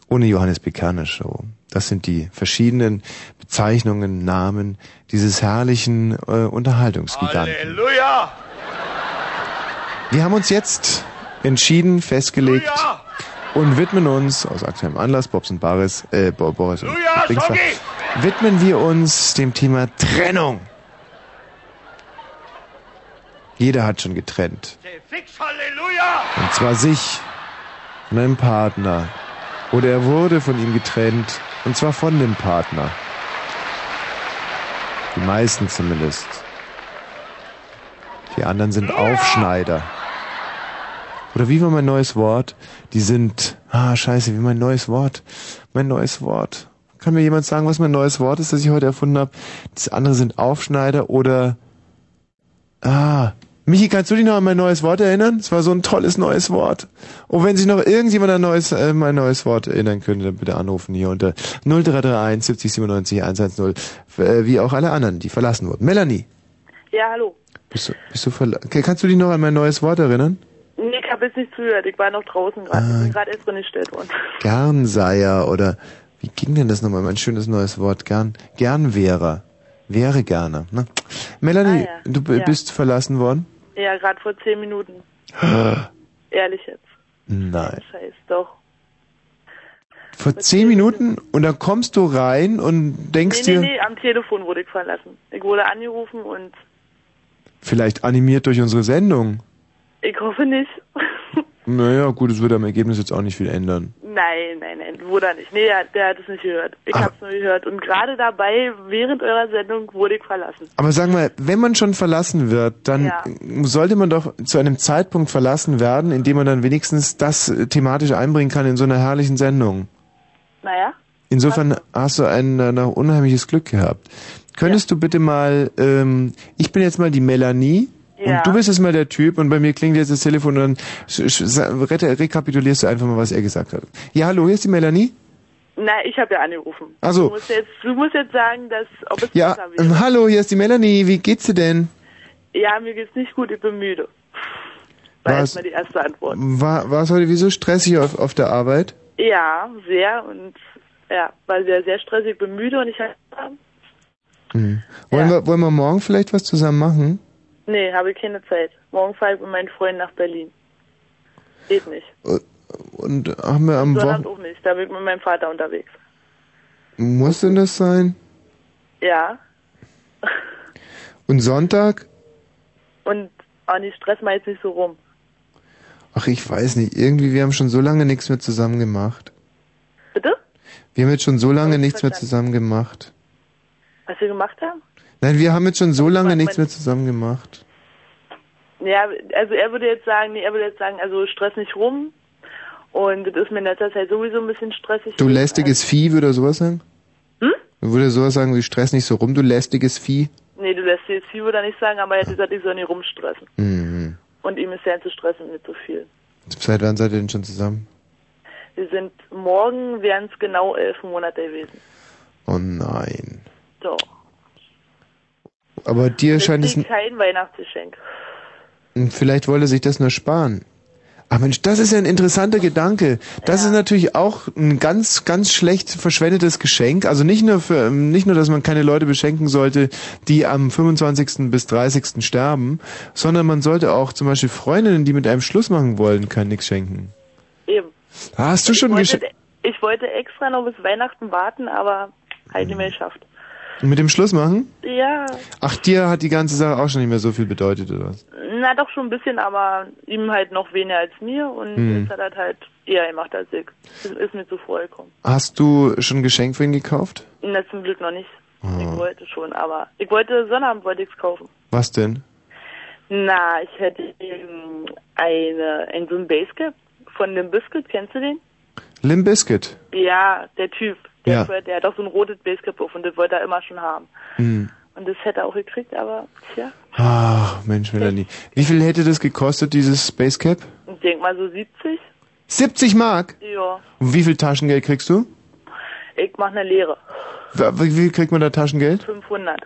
ohne Johannes Bekerner Show. Das sind die verschiedenen Bezeichnungen, Namen dieses herrlichen äh, Unterhaltungsgiganten. Halleluja! Wir haben uns jetzt entschieden, festgelegt Halleluja! und widmen uns, aus aktuellem Anlass, Bobs und Baris, äh, Bo- Boris und Schoggi! Widmen wir uns dem Thema Trennung. Jeder hat schon getrennt. Und zwar sich von einem Partner. Oder er wurde von ihm getrennt. Und zwar von dem Partner. Die meisten zumindest. Die anderen sind Aufschneider. Oder wie war mein neues Wort? Die sind, ah, scheiße, wie mein neues Wort. Mein neues Wort. Kann mir jemand sagen, was mein neues Wort ist, das ich heute erfunden habe? Das andere sind Aufschneider oder, ah, Michi, kannst du dich noch an mein neues Wort erinnern? Es war so ein tolles neues Wort. Und wenn sich noch irgendjemand an neues, äh, mein neues Wort erinnern könnte, dann bitte anrufen hier unter 0331 70 97 110, äh, wie auch alle anderen, die verlassen wurden. Melanie, Ja, hallo. bist du, bist du verla Okay, kannst du dich noch an mein neues Wort erinnern? Nee, ich habe jetzt nicht zugehört. Ich war noch draußen gerade. Ah. Ich bin gerade erst drin gestellt worden. Gernseier oder wie ging denn das nochmal? Mein schönes neues Wort. Gern, gern wäre. Wäre gerne. Ne? Melanie, Ah, ja. du Ja. bist verlassen worden? Ja, gerade vor zehn Minuten. Ehrlich jetzt. Nein. Scheiß, doch. Vor zehn Minuten und dann kommst du rein und denkst nee, dir, nee, nee, am Telefon wurde ich verlassen. Ich wurde angerufen und vielleicht animiert durch unsere Sendung. ich hoffe nicht. Naja, gut, es würde am Ergebnis jetzt auch nicht viel ändern. nein, nein, nein, wurde er nicht. Nee, der, der hat es nicht gehört. Ich Ah. hab's nur gehört. Und gerade dabei, während eurer Sendung, wurde ich verlassen. Aber sag mal, wenn man schon verlassen wird, dann Ja. sollte man doch zu einem Zeitpunkt verlassen werden, in dem man dann wenigstens das thematisch einbringen kann in so einer herrlichen Sendung. Naja? Insofern hast du ein, äh, unheimliches Glück gehabt. Könntest du bitte mal, ähm, ich bin jetzt mal die Melanie Ja. und du bist jetzt mal der Typ und bei mir klingt jetzt das Telefon und dann rekapitulierst du einfach mal, was er gesagt hat. Ja, hallo, hier ist die Melanie. Nein, ich habe ja angerufen. Ach so. Du musst jetzt, du musst jetzt sagen, dass, ob es Ja, besser wäre. ähm, hallo, hier ist die Melanie. Wie geht's dir denn? Ja, mir geht's nicht gut, ich bin müde. War Was? erstmal die erste Antwort. War, war es heute wieso stressig auf, auf der Arbeit? Ja, sehr und ja, war sehr, sehr stressig, ich bin müde und ich hab, Hm. Wollen, wir, wollen wir morgen vielleicht was zusammen machen? Nee, habe ich keine Zeit. Morgen fahre ich mit meinen Freunden nach Berlin. Geht nicht. Äh, Und haben wir am Wochenende... auch nicht. Da bin ich mit meinem Vater unterwegs. Muss denn das sein? Ja. Und Sonntag? Und oh nee, stress mal jetzt nicht so rum. Ach, ich weiß nicht. Irgendwie, wir haben schon so lange nichts mehr zusammen gemacht. Bitte? Wir haben jetzt schon so lange nichts mehr zusammen gemacht. Was wir gemacht haben? Nein, wir haben jetzt schon so lange nichts mehr zusammen gemacht. Ja, also er würde jetzt sagen, nee, er würde jetzt sagen, also stress nicht rum. Und das ist mir in letzter Zeit sowieso ein bisschen stressig. Du lästiges Vieh, würde er sowas sagen? Hm? Würde er sowas sagen wie Stress nicht so rum, du lästiges Vieh? Nee, du lässt jetzt viel, würde er nicht sagen, aber er hat gesagt, ich soll nicht rumstressen. Mhm. Und ihm ist ja zu stressen mit so viel. Seit wann seid ihr denn schon zusammen? Wir sind, morgen wären es genau elf Monate gewesen. Oh nein. So. Aber dir scheint es... Kein Weihnachtsgeschenk. Vielleicht wollte er sich das nur sparen. Ach Mensch, das ist ja ein interessanter Gedanke. Das ist natürlich auch ein ganz, ganz schlecht verschwendetes Geschenk. Also nicht nur für, nicht nur, dass man keine Leute beschenken sollte, die am 25. bis 30. sterben, sondern man sollte auch zum Beispiel Freundinnen, die mit einem Schluss machen wollen, kein nix schenken. Eben. Hast du schon geschenkt? ich wollte extra noch bis Weihnachten warten, aber halt nicht mehr geschafft. Mit dem Schluss machen? Ja, Ach, dir hat die ganze Sache auch schon nicht mehr so viel bedeutet, oder was? na doch schon ein bisschen, aber ihm halt noch weniger als mir und Hm. jetzt hat er halt eher gemacht als ich. Das ist mir zuvor gekommen. Hast du schon ein Geschenk für ihn gekauft? Na, zum Glück noch nicht. Ich Ah. wollte schon, aber ich wollte Sonnabend wollte ich's kaufen. Was denn? Na, ich hätte ihm eine, ein so ein Basecap von dem Biscuit, kennst du den? Limp Bizkit. Ja, der Typ. Der, Ja. wollte- der hat auch so ein rotes Basecap auf und das wollte er immer schon haben. Hm. Und das hätte er auch gekriegt, aber tja, Ach, Mensch, Melanie. Wie viel hätte das gekostet, dieses Spacecap? ich denk mal so 70. 70 Mark? Ja, Und wie viel Taschengeld kriegst du? ich mach eine Lehre. Wie viel kriegt man da Taschengeld? 500.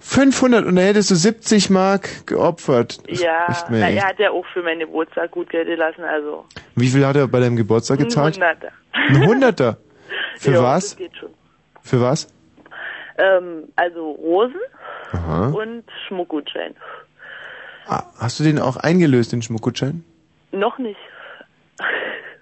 500 und da hättest du 70 Mark geopfert. Das Ja, na, er hat ja auch für meinen Geburtstag gut Geld gelassen, also Wie viel hat er bei deinem Geburtstag ein gezahlt? Hunderter. Ein Hunderter? Für ja, was? Für was? Ähm, also Rosen Aha. und Schmuckgutschein. Ah, Hast du den auch eingelöst, den Schmuckgutschein? Noch nicht.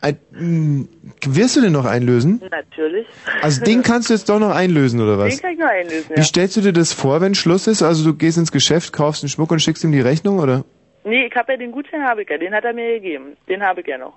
Ein, mh, wirst du den noch einlösen? Natürlich. Also den kannst du jetzt doch noch einlösen, oder was? Den kann ich noch einlösen, Wie ja. stellst du dir das vor, wenn Schluss ist? Also du gehst ins Geschäft, kaufst den Schmuck und schickst ihm die Rechnung, oder? Nee, ich habe ja den Gutschein, habe ich ja. Den hat er mir gegeben. Den habe ich ja noch.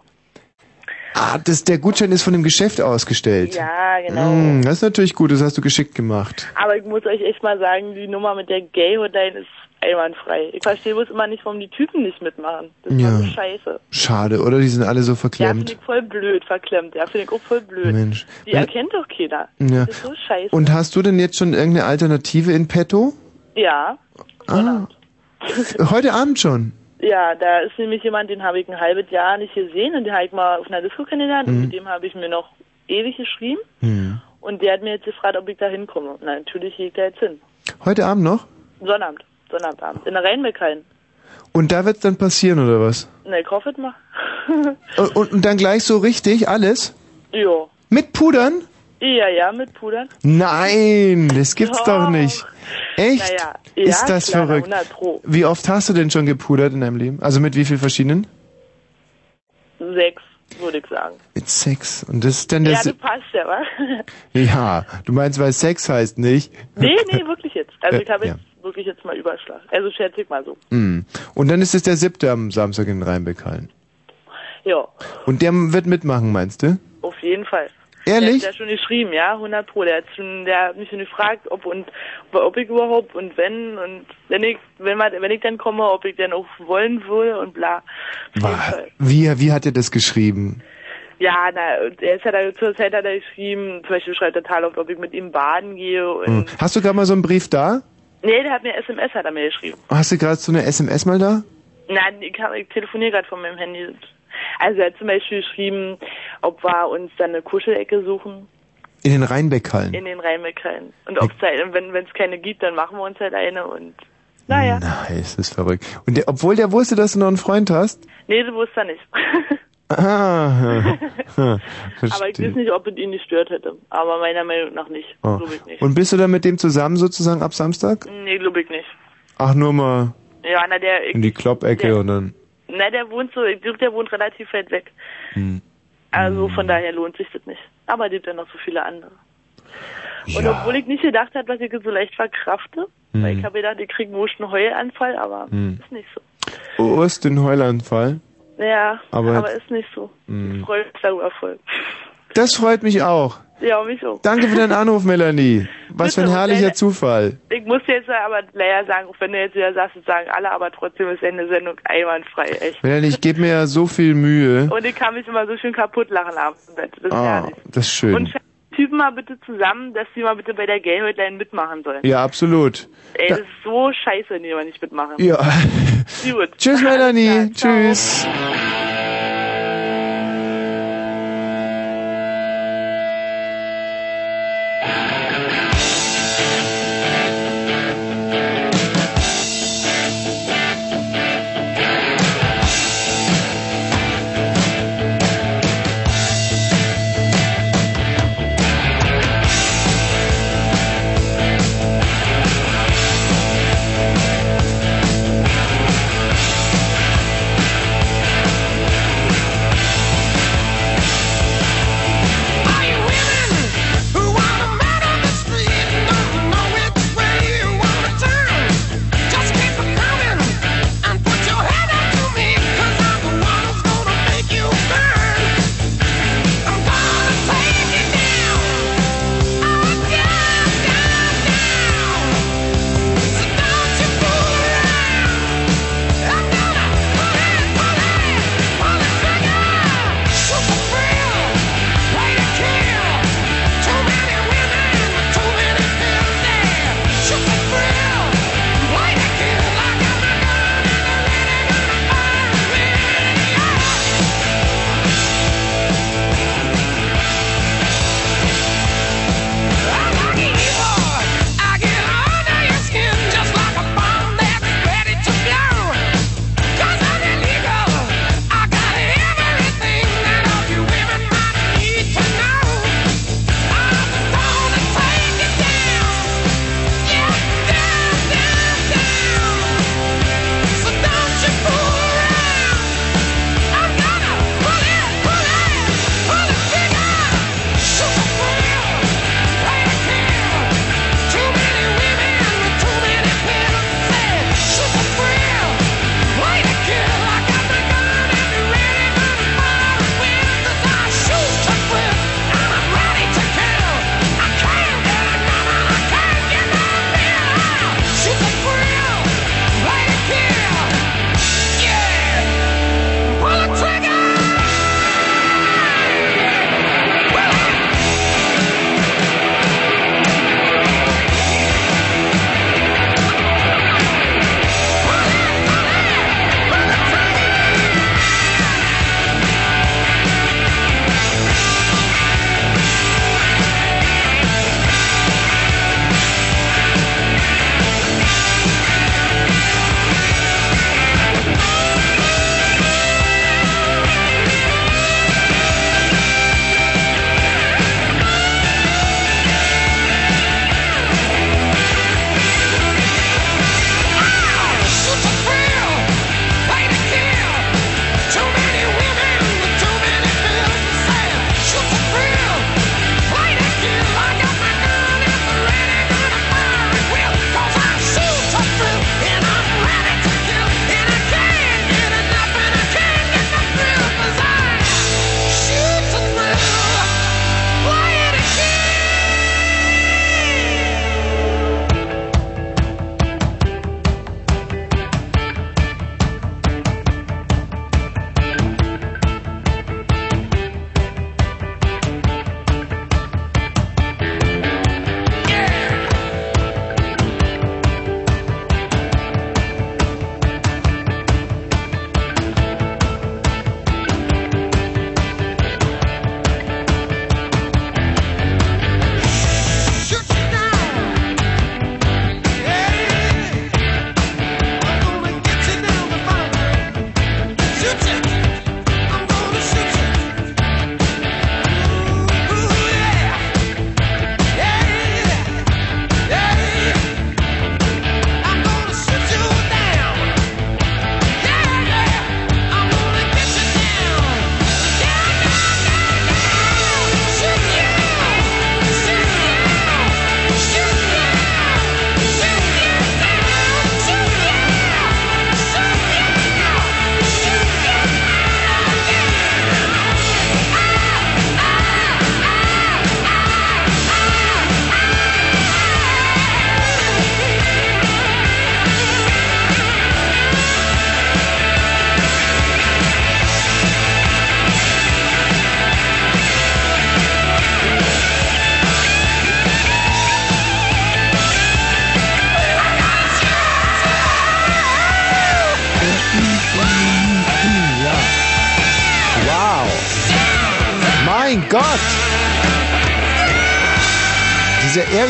Ah, das, der Gutschein ist von dem Geschäft ausgestellt. Ja, genau. Mm, das ist natürlich gut, das hast du geschickt gemacht. Aber ich muss euch echt mal sagen, die Nummer mit der Gay-Hotline ist einwandfrei. Ich verstehe bloß immer nicht, warum die Typen nicht mitmachen. Das ist Ja. so scheiße. Schade, oder? Die sind alle so Ja, finde verklemmt. ich voll blöd, verklemmt. Ja, finde ich auch voll blöd. Mensch. Die Ja. erkennt doch keiner. Ja. Das ist so scheiße. Und hast du denn jetzt schon irgendeine Alternative in petto? ja. Ah. Heute Abend schon. Ja, da ist nämlich jemand, den habe ich ein halbes Jahr nicht gesehen und den habe ich mal auf einer Disco kennengelernt und Mhm. mit dem habe ich mir noch ewig geschrieben Hm. und der hat mir jetzt gefragt, ob ich da hinkomme. Na, natürlich gehe ich da jetzt hin. Heute Abend noch? Sonnabend. Sonnabendabend. In der Rheinbeckhallen. Und da wird's dann passieren, oder was? Na, ich hoffe es mal. Und, und, und dann gleich so richtig alles? jo. Mit Pudern? Ja, ja, mit Pudern. Nein, das gibt's doch, Doch. nicht. Echt? Naja, Ist ja, das klar, verrückt? 100 Pro. Wie oft hast du denn schon gepudert in deinem Leben? Also mit wie viel verschiedenen? Sechs, würde ich sagen. Mit Sex. Und das ist dann der Ja, das passt ja, wa? Ja, du meinst, weil Sex heißt nicht. nee, nee, wirklich jetzt. Also Äh, ich habe ja. jetzt wirklich jetzt mal Überschlag. Also schätze ich mal so. Mm. Und dann ist es der siebte am Samstag in Rheinbeckhallen. Ja, Und der wird mitmachen, meinst du? auf jeden Fall. Ehrlich? Der hat ja schon geschrieben, ja, 100 Pro. Der hat schon, der hat mich schon gefragt, ob und ob ich überhaupt und wenn und wenn ich, wenn man, wenn ich dann komme, ob ich dann auch wollen würde und bla. Wie, wie hat er das geschrieben? Ja, na, er ist ja da, zur Zeit hat er geschrieben, zum Beispiel schreibt er total oft, ob ich mit ihm baden gehe und, Hm. Hast du gerade mal so einen Brief da? nee, der hat mir SMS, hat er mir geschrieben. Hast du gerade so eine SMS mal da? Nein, ich, hab- ich telefoniere gerade von meinem Handy. Also er hat zum Beispiel geschrieben, ob wir uns dann eine Kuschelecke suchen In den Rheinbeckhallen. in den Rheinbeckhallen. Und ob halt, wenn es keine gibt, dann machen wir uns halt eine und naja. Nice, das ist verrückt. Und der, obwohl der wusste, dass du noch einen Freund hast? Nee, du wusste er nicht. Ah, Aber ich weiß nicht, ob es ihn gestört hätte. Aber meiner Meinung nach nicht. Oh. Glaube ich nicht. Und bist du dann mit dem zusammen sozusagen ab Samstag? Nee, glaube ich nicht. Ach, nur mal Ja, na der, in die Kloppecke und dann. Na, der wohnt so, ich glaube, der wohnt relativ weit weg. Hm. Also von daher lohnt sich das nicht. Aber es gibt ja noch so viele andere. Und Ja. obwohl ich nicht gedacht habe, dass ich es so leicht verkrafte, weil Hm. ich habe gedacht, ich kriege wohl einen Heulanfall, aber Hm. ist nicht so. Oh, ist den Heulanfall. Ja, Aber- aber, ist nicht so. Hm. Ich freue mich darüber voll. Das freut mich auch. Ja, mich auch. Danke für deinen Anruf, Melanie. Was für ein und herrlicher Zufall. Ich muss jetzt aber leider sagen, auch wenn du jetzt wieder sagst, das sagen alle, aber trotzdem ist deine Sendung einwandfrei, echt. Melanie, ich gebe mir ja so viel Mühe. Und ich kann mich immer so schön kaputt lachen abends im Bett. Das ist Ah, herrlich. das ist schön. Und Typen mal bitte zusammen, dass die mal bitte bei der Gay Hotline mitmachen sollen. Ja, absolut. Ey, Da- das ist so scheiße, wenn die mal nicht mitmachen. Ja. Gut. Tschüss, Melanie. Tschüss.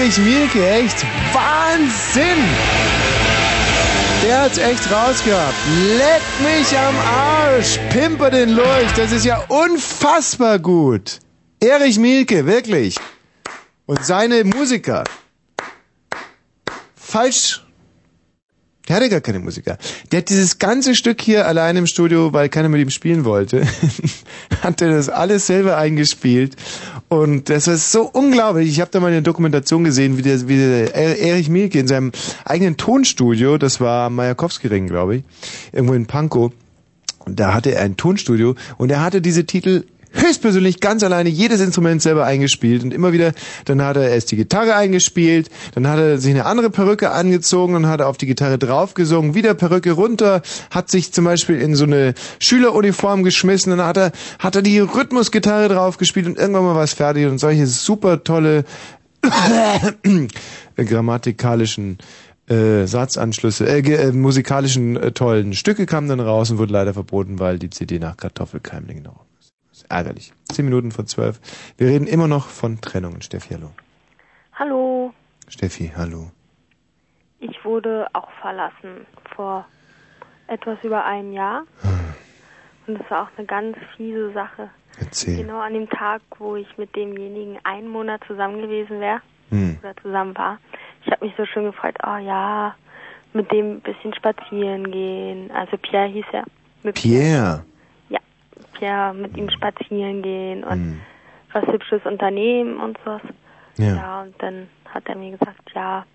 Erich Mielke, echt Wahnsinn! Der hat's echt rausgehabt. Leck mich am Arsch! Pimper den Lurch, das ist ja unfassbar gut! Erich Mielke, wirklich! Und seine Musiker. Falsch der hatte gar keine Musiker. Der hat dieses ganze Stück hier allein im Studio, weil keiner mit ihm spielen wollte, hat er das alles selber eingespielt. Und das ist so unglaublich. Ich habe da mal eine Dokumentation gesehen, wie der, wie der Er- Erich Mielke in seinem eigenen Tonstudio, das war Majakowski-Ring, glaube ich, irgendwo in Pankow, da hatte er ein Tonstudio und er hatte diese Titel höchstpersönlich ganz alleine jedes Instrument selber eingespielt und immer wieder, dann hat er erst die Gitarre eingespielt, dann hat er sich eine andere Perücke angezogen und hat auf die Gitarre draufgesungen, wieder Perücke runter, hat sich zum Beispiel in so eine Schüleruniform geschmissen, dann hat er, hat er die Rhythmusgitarre draufgespielt und irgendwann mal war es fertig und solche super tolle grammatikalischen äh, Satzanschlüsse, äh, äh, musikalischen äh, tollen Stücke kamen dann raus und wurde leider verboten, weil die CD nach Kartoffelkeimling noch ärgerlich. Zehn Minuten vor zwölf. Wir reden immer noch von Trennungen. Steffi, hallo. Hallo, Steffi, hallo. ich wurde auch verlassen vor etwas über einem Jahr. Und es war auch eine ganz fiese Sache. Erzähl. Genau an dem Tag, wo ich mit demjenigen einen Monat zusammen gewesen wäre Hm. oder zusammen war. Ich habe mich so schön gefreut, oh ja, mit dem ein bisschen spazieren gehen. Also Pierre hieß er. Mit Pierre. Ja, mit ihm spazieren gehen und Hm. was Hübsches unternehmen und sowas. Ja. und dann hat er mir gesagt, ja,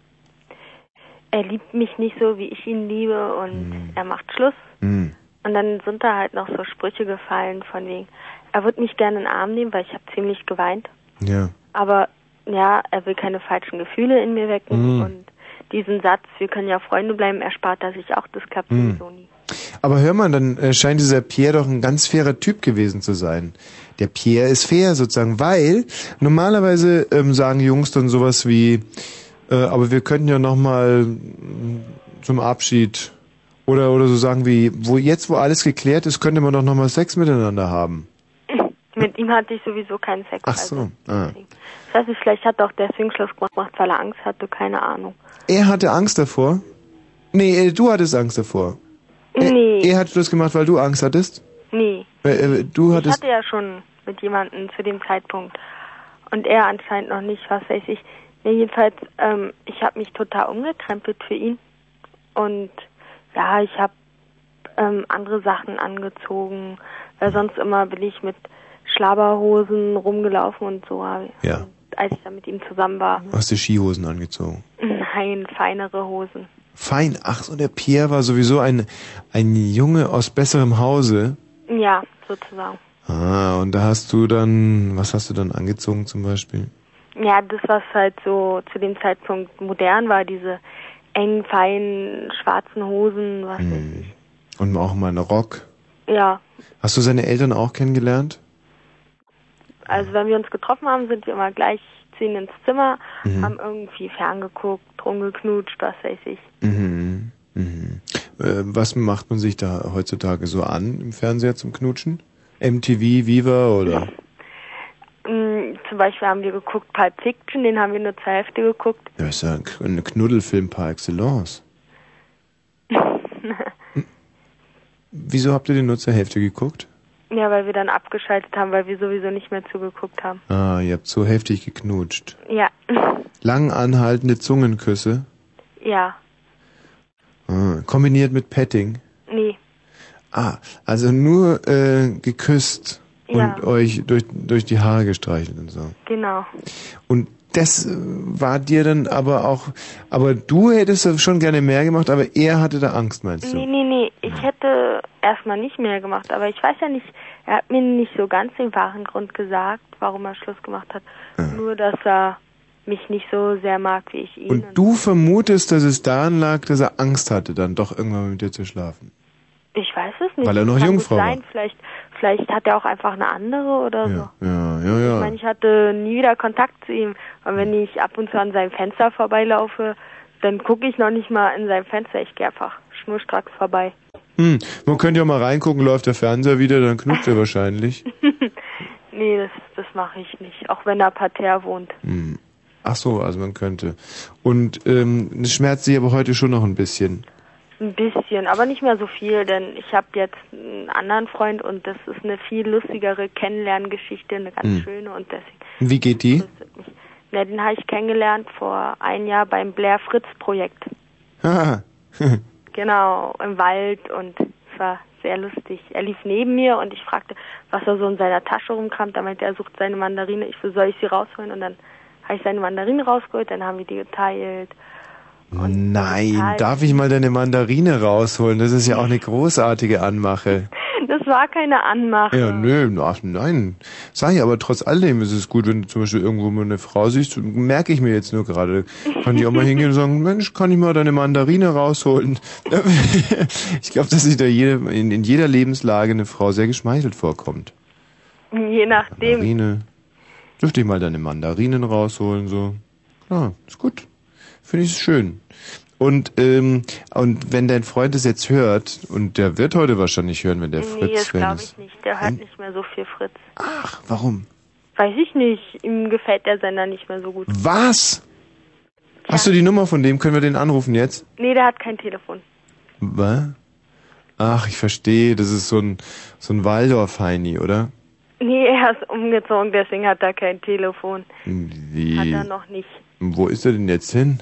er liebt mich nicht so, wie ich ihn liebe und er macht Schluss. Hm. Und dann sind da halt noch so Sprüche gefallen von wegen, er wird mich gerne in den Arm nehmen, weil ich habe ziemlich geweint. Ja. Aber ja, er will keine falschen Gefühle in mir wecken Mhm. und diesen Satz, wir können ja Freunde bleiben, erspart er sich auch, das klappt Mhm. sowieso nie. Aber hör mal, dann äh, scheint dieser Pierre doch ein ganz fairer Typ gewesen zu sein. Der Pierre ist fair sozusagen, weil normalerweise ähm, sagen Jungs dann sowas wie, äh, aber wir könnten ja noch mal mm, zum Abschied oder oder so sagen wie, wo jetzt wo alles geklärt ist, könnte man doch noch mal Sex miteinander haben. Mit ihm hatte ich sowieso keinen Sex. Ach so. Ah. Das heißt, vielleicht hat er auch deswegen Schluss gemacht, weil er Angst hatte, keine Ahnung. Er hatte Angst davor. Nee, äh, du hattest Angst davor. Er, Nee. er hat Schluss gemacht, weil du Angst hattest. Nee. Äh, äh, du Ich hattest. hatte ja schon mit jemandem zu dem Zeitpunkt. Und er anscheinend noch nicht, was weiß ich. Nee, jedenfalls, ähm, ich habe mich total umgekrempelt für ihn. Und ja, ich habe ähm, andere Sachen angezogen. Weil sonst immer bin ich mit Schlabberhosen rumgelaufen und so. Ja. Als ich dann mit ihm zusammen war. Hast du Skihosen angezogen? Nein, feinere Hosen. Fein. Ach so, der Pierre war sowieso ein, ein Junge aus besserem Hause. Ja, sozusagen. Ah, und da hast du dann, was hast du dann angezogen zum Beispiel? Ja, das, was halt so zu dem Zeitpunkt modern war, diese engen, feinen, schwarzen Hosen, was Hm. Und auch mal einen Rock. Ja, Hast du seine Eltern auch kennengelernt? also wenn wir uns getroffen haben, sind wir immer gleich ihnen ins Zimmer, Mhm. haben irgendwie ferngeguckt, rumgeknutscht, was weiß ich. Mhm. Mhm. Äh, was macht man sich da heutzutage so an im Fernseher zum Knutschen? MTV, Viva oder? Mm, Zum Beispiel haben wir geguckt Pulp Fiction, den haben wir nur zur Hälfte geguckt. Das ist ja ein Knuddelfilm par excellence. Wieso habt ihr den nur zur Hälfte geguckt? Ja, weil wir dann abgeschaltet haben, weil wir sowieso nicht mehr zugeguckt haben. Ah, ihr habt so heftig geknutscht. Ja, Lang anhaltende Zungenküsse. ja, Ah, kombiniert mit Petting. nee, Ah, also nur äh, geküsst und Ja. euch durch, durch die Haare gestreichelt und so. genau. Und das äh, war dir dann aber auch, aber du hättest schon gerne mehr gemacht, aber er hatte da Angst, meinst Nee, du? nee, nee. Ich hätte erstmal nicht mehr gemacht, aber ich weiß ja nicht, er hat mir nicht so ganz den wahren Grund gesagt, warum er Schluss gemacht hat. Nur, dass er mich nicht so sehr mag, wie ich ihn. Und du vermutest, dass es daran lag, dass er Angst hatte, dann doch irgendwann mit dir zu schlafen. ich weiß es nicht. Weil er noch Jungfrau sein. Vielleicht, vielleicht hat er auch einfach eine andere oder so. Ja, ja, ja. Ich meine, ich hatte nie wieder Kontakt zu ihm. Und wenn ich ab und zu an seinem Fenster vorbeilaufe, dann gucke ich noch nicht mal in sein Fenster. Ich gehe einfach schnurstracks vorbei. Hm, man könnte ja mal reingucken, läuft der Fernseher wieder, dann knutscht er wahrscheinlich. Nee, das, das mache ich nicht. Auch wenn er parterre wohnt. Hm. Ach so, also man könnte. Und ähm, es schmerzt sie aber heute schon noch ein bisschen. Ein bisschen, aber nicht mehr so viel, denn ich habe jetzt einen anderen Freund und das ist eine viel lustigere Kennenlerngeschichte, eine ganz Hm. schöne und deswegen. Wie geht die? Na, den habe ich kennengelernt vor ein Jahr beim Blair Fritz Projekt. Genau, im Wald und es war sehr lustig. Er lief neben mir und ich fragte, was er so in seiner Tasche rumkramt. Da meinte er, er sucht seine Mandarine. Ich so, soll ich sie rausholen? Und dann habe ich seine Mandarine rausgeholt, dann haben wir die geteilt. Nein, total- darf ich mal deine Mandarine rausholen? Das ist ja auch eine großartige Anmache. Das war keine Anmache. Ja, nö, ach nein. Sag ich, aber trotz alledem ist es gut, wenn du zum Beispiel irgendwo mal eine Frau siehst, merke ich mir jetzt nur gerade, kann ich auch mal hingehen und sagen, Mensch, kann ich mal deine Mandarine rausholen? ich glaube, dass sich da jede, in, in jeder Lebenslage eine Frau sehr geschmeichelt vorkommt. Je nachdem. Mandarine. Dürfte ich mal deine Mandarinen rausholen, so. Klar, ist gut. Finde ich schön. Und, ähm, und wenn dein Freund es jetzt hört, und der wird heute wahrscheinlich hören, wenn der nee, Fritz das Fan glaube ist. ich nicht. Der hört nicht mehr so viel Fritz. Ach, warum? Weiß ich nicht. Ihm gefällt der Sender nicht mehr so gut. Was? Hast du die Nummer von dem? Können wir den anrufen jetzt? Nee, der hat kein Telefon. Was? Ach, ich verstehe. Das ist so ein, so ein Waldorf-Heini, oder? Nee, er ist umgezogen, deswegen hat er kein Telefon. Wie? Hat er noch nicht. Wo ist er denn jetzt hin?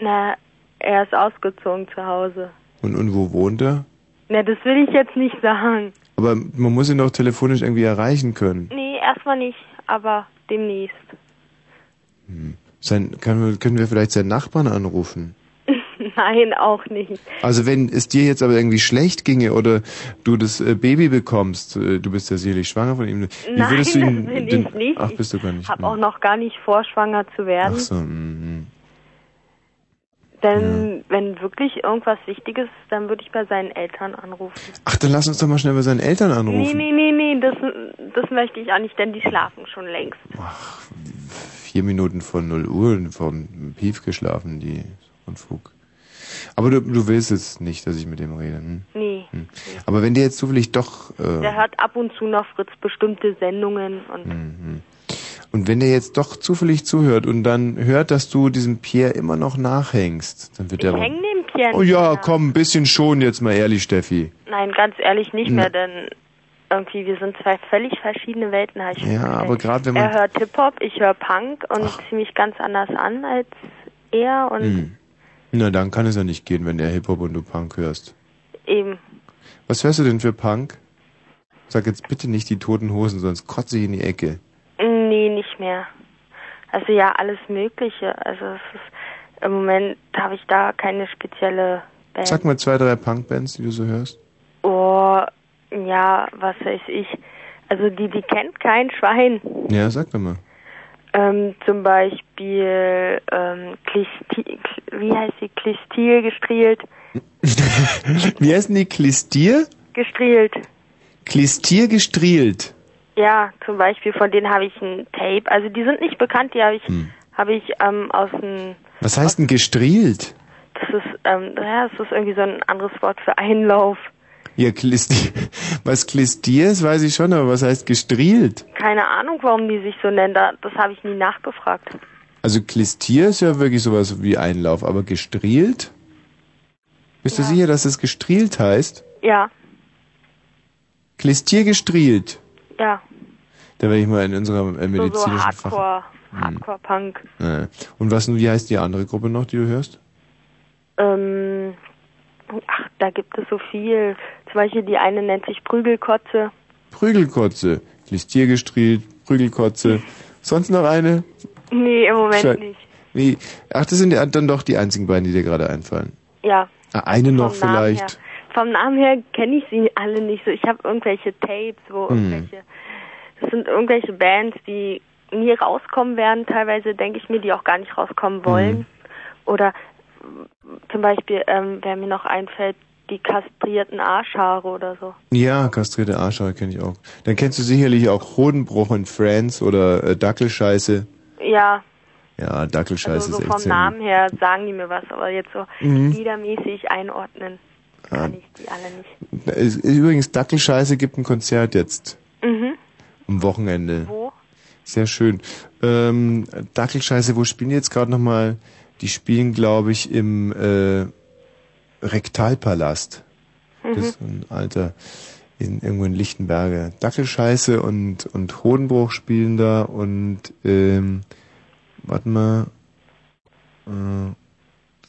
Na, er ist ausgezogen zu Hause. Und, und wo wohnt er? Na, das will ich jetzt nicht sagen. Aber man muss ihn doch telefonisch irgendwie erreichen können. Nee, erstmal nicht, aber demnächst. Sein, können, wir, können wir vielleicht seinen Nachbarn anrufen? Nein, auch nicht. Also wenn es dir jetzt aber irgendwie schlecht ginge oder du das äh, Baby bekommst, äh, du bist ja sicherlich schwanger von ihm. Wie Nein, würdest du das ihn, will den, ich nicht. Ach, bist du gar nicht. Ich habe hm. auch noch gar nicht vor, schwanger zu werden. Ach so, mhm. Denn wenn wirklich irgendwas Wichtiges ist, dann würde ich bei seinen Eltern anrufen. Ach, dann lass uns doch mal schnell bei seinen Eltern Nee, anrufen. nee, nee, nee, das, das möchte ich auch nicht, denn die schlafen schon längst. Vier Minuten vor 0 Uhr vom Pief geschlafen, die Unfug. Aber du, du willst jetzt nicht, dass ich mit dem rede. Hm? Nee. Hm. Aber wenn dir jetzt zufällig doch... Äh, Der hört ab und zu noch Fritz bestimmte Sendungen und Mhm. Und wenn der jetzt doch zufällig zuhört und dann hört, dass du diesem Pierre immer noch nachhängst, dann wird ich er... hänge dem Pierre Oh ja, nach. komm, ein bisschen schon jetzt mal ehrlich, Steffi. Nein, ganz ehrlich nicht mehr, denn irgendwie wir sind zwei völlig verschiedene Welten. Hab ich Ja, festgestellt. aber gerade wenn man- Er hört Hip-Hop, ich höre Punk und ziemlich ganz anders an als er und Hm. Na, dann kann es ja nicht gehen, wenn er Hip-Hop und du Punk hörst. eben. Was hörst du denn für Punk? Sag jetzt bitte nicht die toten Hosen, sonst kotze ich in die Ecke. Nee, nicht mehr. Also ja, alles Mögliche. Also es ist im Moment habe ich da keine spezielle Band. Sag mal zwei, drei Punk-Bands, die du so hörst. Oh, ja, was weiß ich. Also die, die kennt kein Schwein. Ja, sag doch mal. Ähm, zum Beispiel ähm, Klisti wie heißt sie? Klistil gestrielt. Wie heißen die? Klistier? Gestrielt. Klistier gestrielt. Ja, zum Beispiel von denen habe ich ein Tape. Also die sind nicht bekannt, die habe ich Hm. habe ich ähm, aus dem Was heißt denn gestrielt? das ist ähm, ja, das ist irgendwie so ein anderes Wort für Einlauf. Ja, Klistier. Was Klistier ist, weiß ich schon, aber was heißt gestrielt? Keine Ahnung, warum die sich so nennen. Da, das habe ich nie nachgefragt. Also Klistier ist ja wirklich sowas wie Einlauf, aber gestrielt? Bist du sicher, dass es gestrielt heißt? Ja, Klistier gestrielt. Ja. Da werde ich mal in unserer äh, So, so medizinischen Fach. Hardcore, Hardcore Punk. Äh. Und was, wie heißt die andere Gruppe noch, die du hörst? Ähm, ach, da gibt es so viel. Zum Beispiel die eine nennt sich Prügelkotze. Prügelkotze. Klistier gestrielt, Prügelkotze. Sonst noch eine? Nee, im Moment Schei- nicht. Wie? Ach, das sind dann doch die einzigen beiden, die dir gerade einfallen. Ja. Ah, eine noch Namen vielleicht. Her. Vom Namen her kenne ich sie alle nicht so. Ich habe irgendwelche Tapes, wo Hm. irgendwelche, das sind irgendwelche Bands, die nie rauskommen werden. Teilweise denke ich mir, die auch gar nicht rauskommen wollen. Hm. Oder zum Beispiel, ähm, wer mir noch einfällt, die kastrierten Arschhaare oder so. Ja, kastrierte Arschhaare kenne ich auch. Dann kennst du sicherlich auch Hodenbruch in Friends oder äh, Dackelscheiße. Ja, Ja, Dackelscheiße also so ist echt vom Namen her sagen die mir was, aber jetzt so Mhm. liedermäßig einordnen. Kann ich die alle nicht. Übrigens, Dackelscheiße gibt ein Konzert jetzt. Mhm. Am Wochenende. Wo? Sehr schön. Ähm, Dackelscheiße, wo spielen die jetzt gerade nochmal? Die spielen, glaube ich, im äh, Rektalpalast. Das Mhm. ist ein alter, in, irgendwo in Lichtenberge. Dackelscheiße und, und Hodenbruch spielen da und, ähm, warte mal, äh,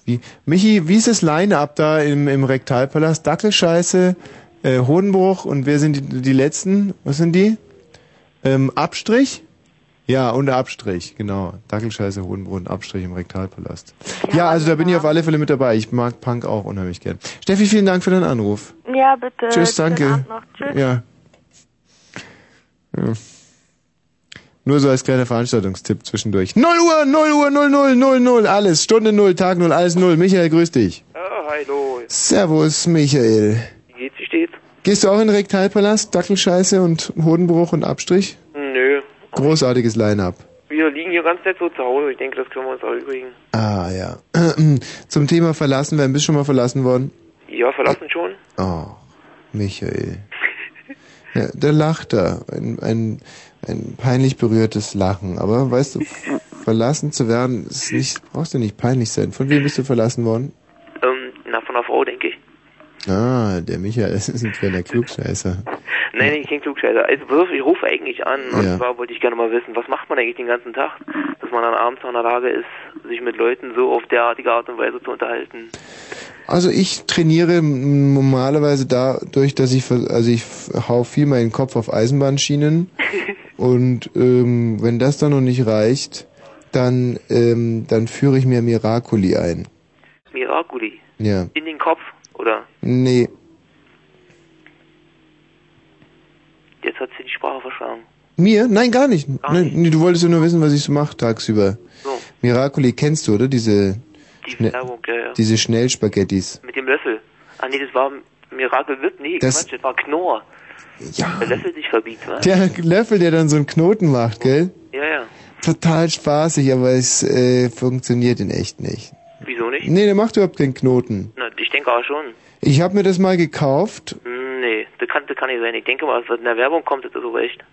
wie, Michi, wie ist das Line-Up da im, im Rektalpalast? Dackelscheiße, äh, Hodenbruch und wer sind die, die letzten? Was sind die? Ähm, Abstrich? Ja, und Abstrich, genau. Dackelscheiße, Hodenbruch und Abstrich im Rektalpalast. Ja, also da bin ich auf alle Fälle mit dabei. Ich mag Punk auch unheimlich gern. Steffi, vielen Dank für deinen Anruf. Ja, bitte. Tschüss, danke. Tschüss. Ja. ja. Nur so als kleiner Veranstaltungstipp zwischendurch. 0 Uhr, 0 Uhr, 0, 0, 0, 0, alles. Stunde 0, Tag 0, alles 0. Michael, grüß dich. Ah, hallo. Servus, Michael. Wie geht's, wie steht's? Gehst du auch in den Rektalpalast? Dackelscheiße und Hodenbruch und Abstrich? Nö. Großartiges Line-Up. Wir liegen hier ganz nett so zu Hause. Ich denke, das können wir uns auch übrigen. Ah, ja. Zum Thema verlassen werden. Bist du schon mal verlassen worden? Ja, verlassen schon. Oh, Michael. Ja, der lacht da. Ein, ein, ein peinlich berührtes Lachen. Aber weißt du, verlassen zu werden, ist nicht, brauchst du nicht peinlich sein. Von wem bist du verlassen worden? Ähm, na, von einer Frau, denke ich. Ah, der Michael, das ist ein kleiner Klugscheißer. Nein, nein, kein Klugscheißer. Also, ich rufe eigentlich an. Und Ja. zwar wollte ich gerne mal wissen, was macht man eigentlich den ganzen Tag, dass man dann abends noch in der Lage ist, sich mit Leuten so auf derartige Art und Weise zu unterhalten. Also ich trainiere normalerweise dadurch, dass ich, also ich hau viel meinen Kopf auf Eisenbahnschienen und ähm, wenn das dann noch nicht reicht, dann, ähm, dann führe ich mir Miraculi ein. Miraculi. Ja. In den Kopf, oder? Nee, Jetzt hat sie die Sprache verschlagen. mir? Nein, gar nicht. Nein, nee, du wolltest ja nur wissen, was ich so mache tagsüber. So. Miraculi kennst du, oder? Diese, Die Schne- Werbung, ja, ja. diese Schnellspaghettis. Mit dem Löffel. Ah, nee, das war Miracle Whip. Nee, Das- Quatsch, das war Knorr. Ja. Der Löffel sich verbietet, was? Der Löffel, der dann so einen Knoten macht, gell? Ja, ja. Total spaßig, aber es äh, funktioniert in echt nicht. Wieso nicht? Nee, der macht überhaupt keinen Knoten. Na, ich denke auch schon. Ich habe mir das mal gekauft. Hm, Nee, das kann, das kann nicht sein. Ich denke mal, was in der Werbung kommt, das ist so echt.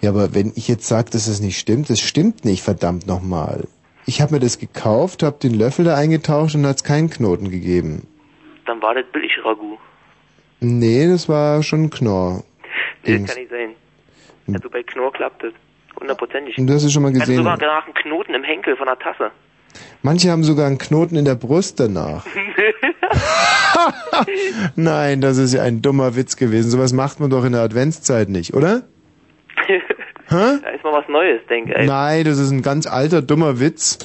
Ja, aber wenn ich jetzt sage, dass es nicht stimmt, das stimmt nicht, verdammt nochmal. Ich habe mir das gekauft, habe den Löffel da eingetauscht und hat's keinen Knoten gegeben. Dann war das billig Ragout. Nee, das war schon Knorr. Nee, das kann nicht sein. Also bei Knorr klappt das. Hundertprozentig. Und du hast es schon mal gesehen. sogar danach einen Knoten im Henkel von der Tasse. Manche haben sogar einen Knoten in der Brust danach. Nein, das ist ja ein dummer Witz gewesen. Sowas macht man doch in der Adventszeit nicht, oder? da ist mal was Neues, denke ich. Nein, das ist ein ganz alter, dummer Witz.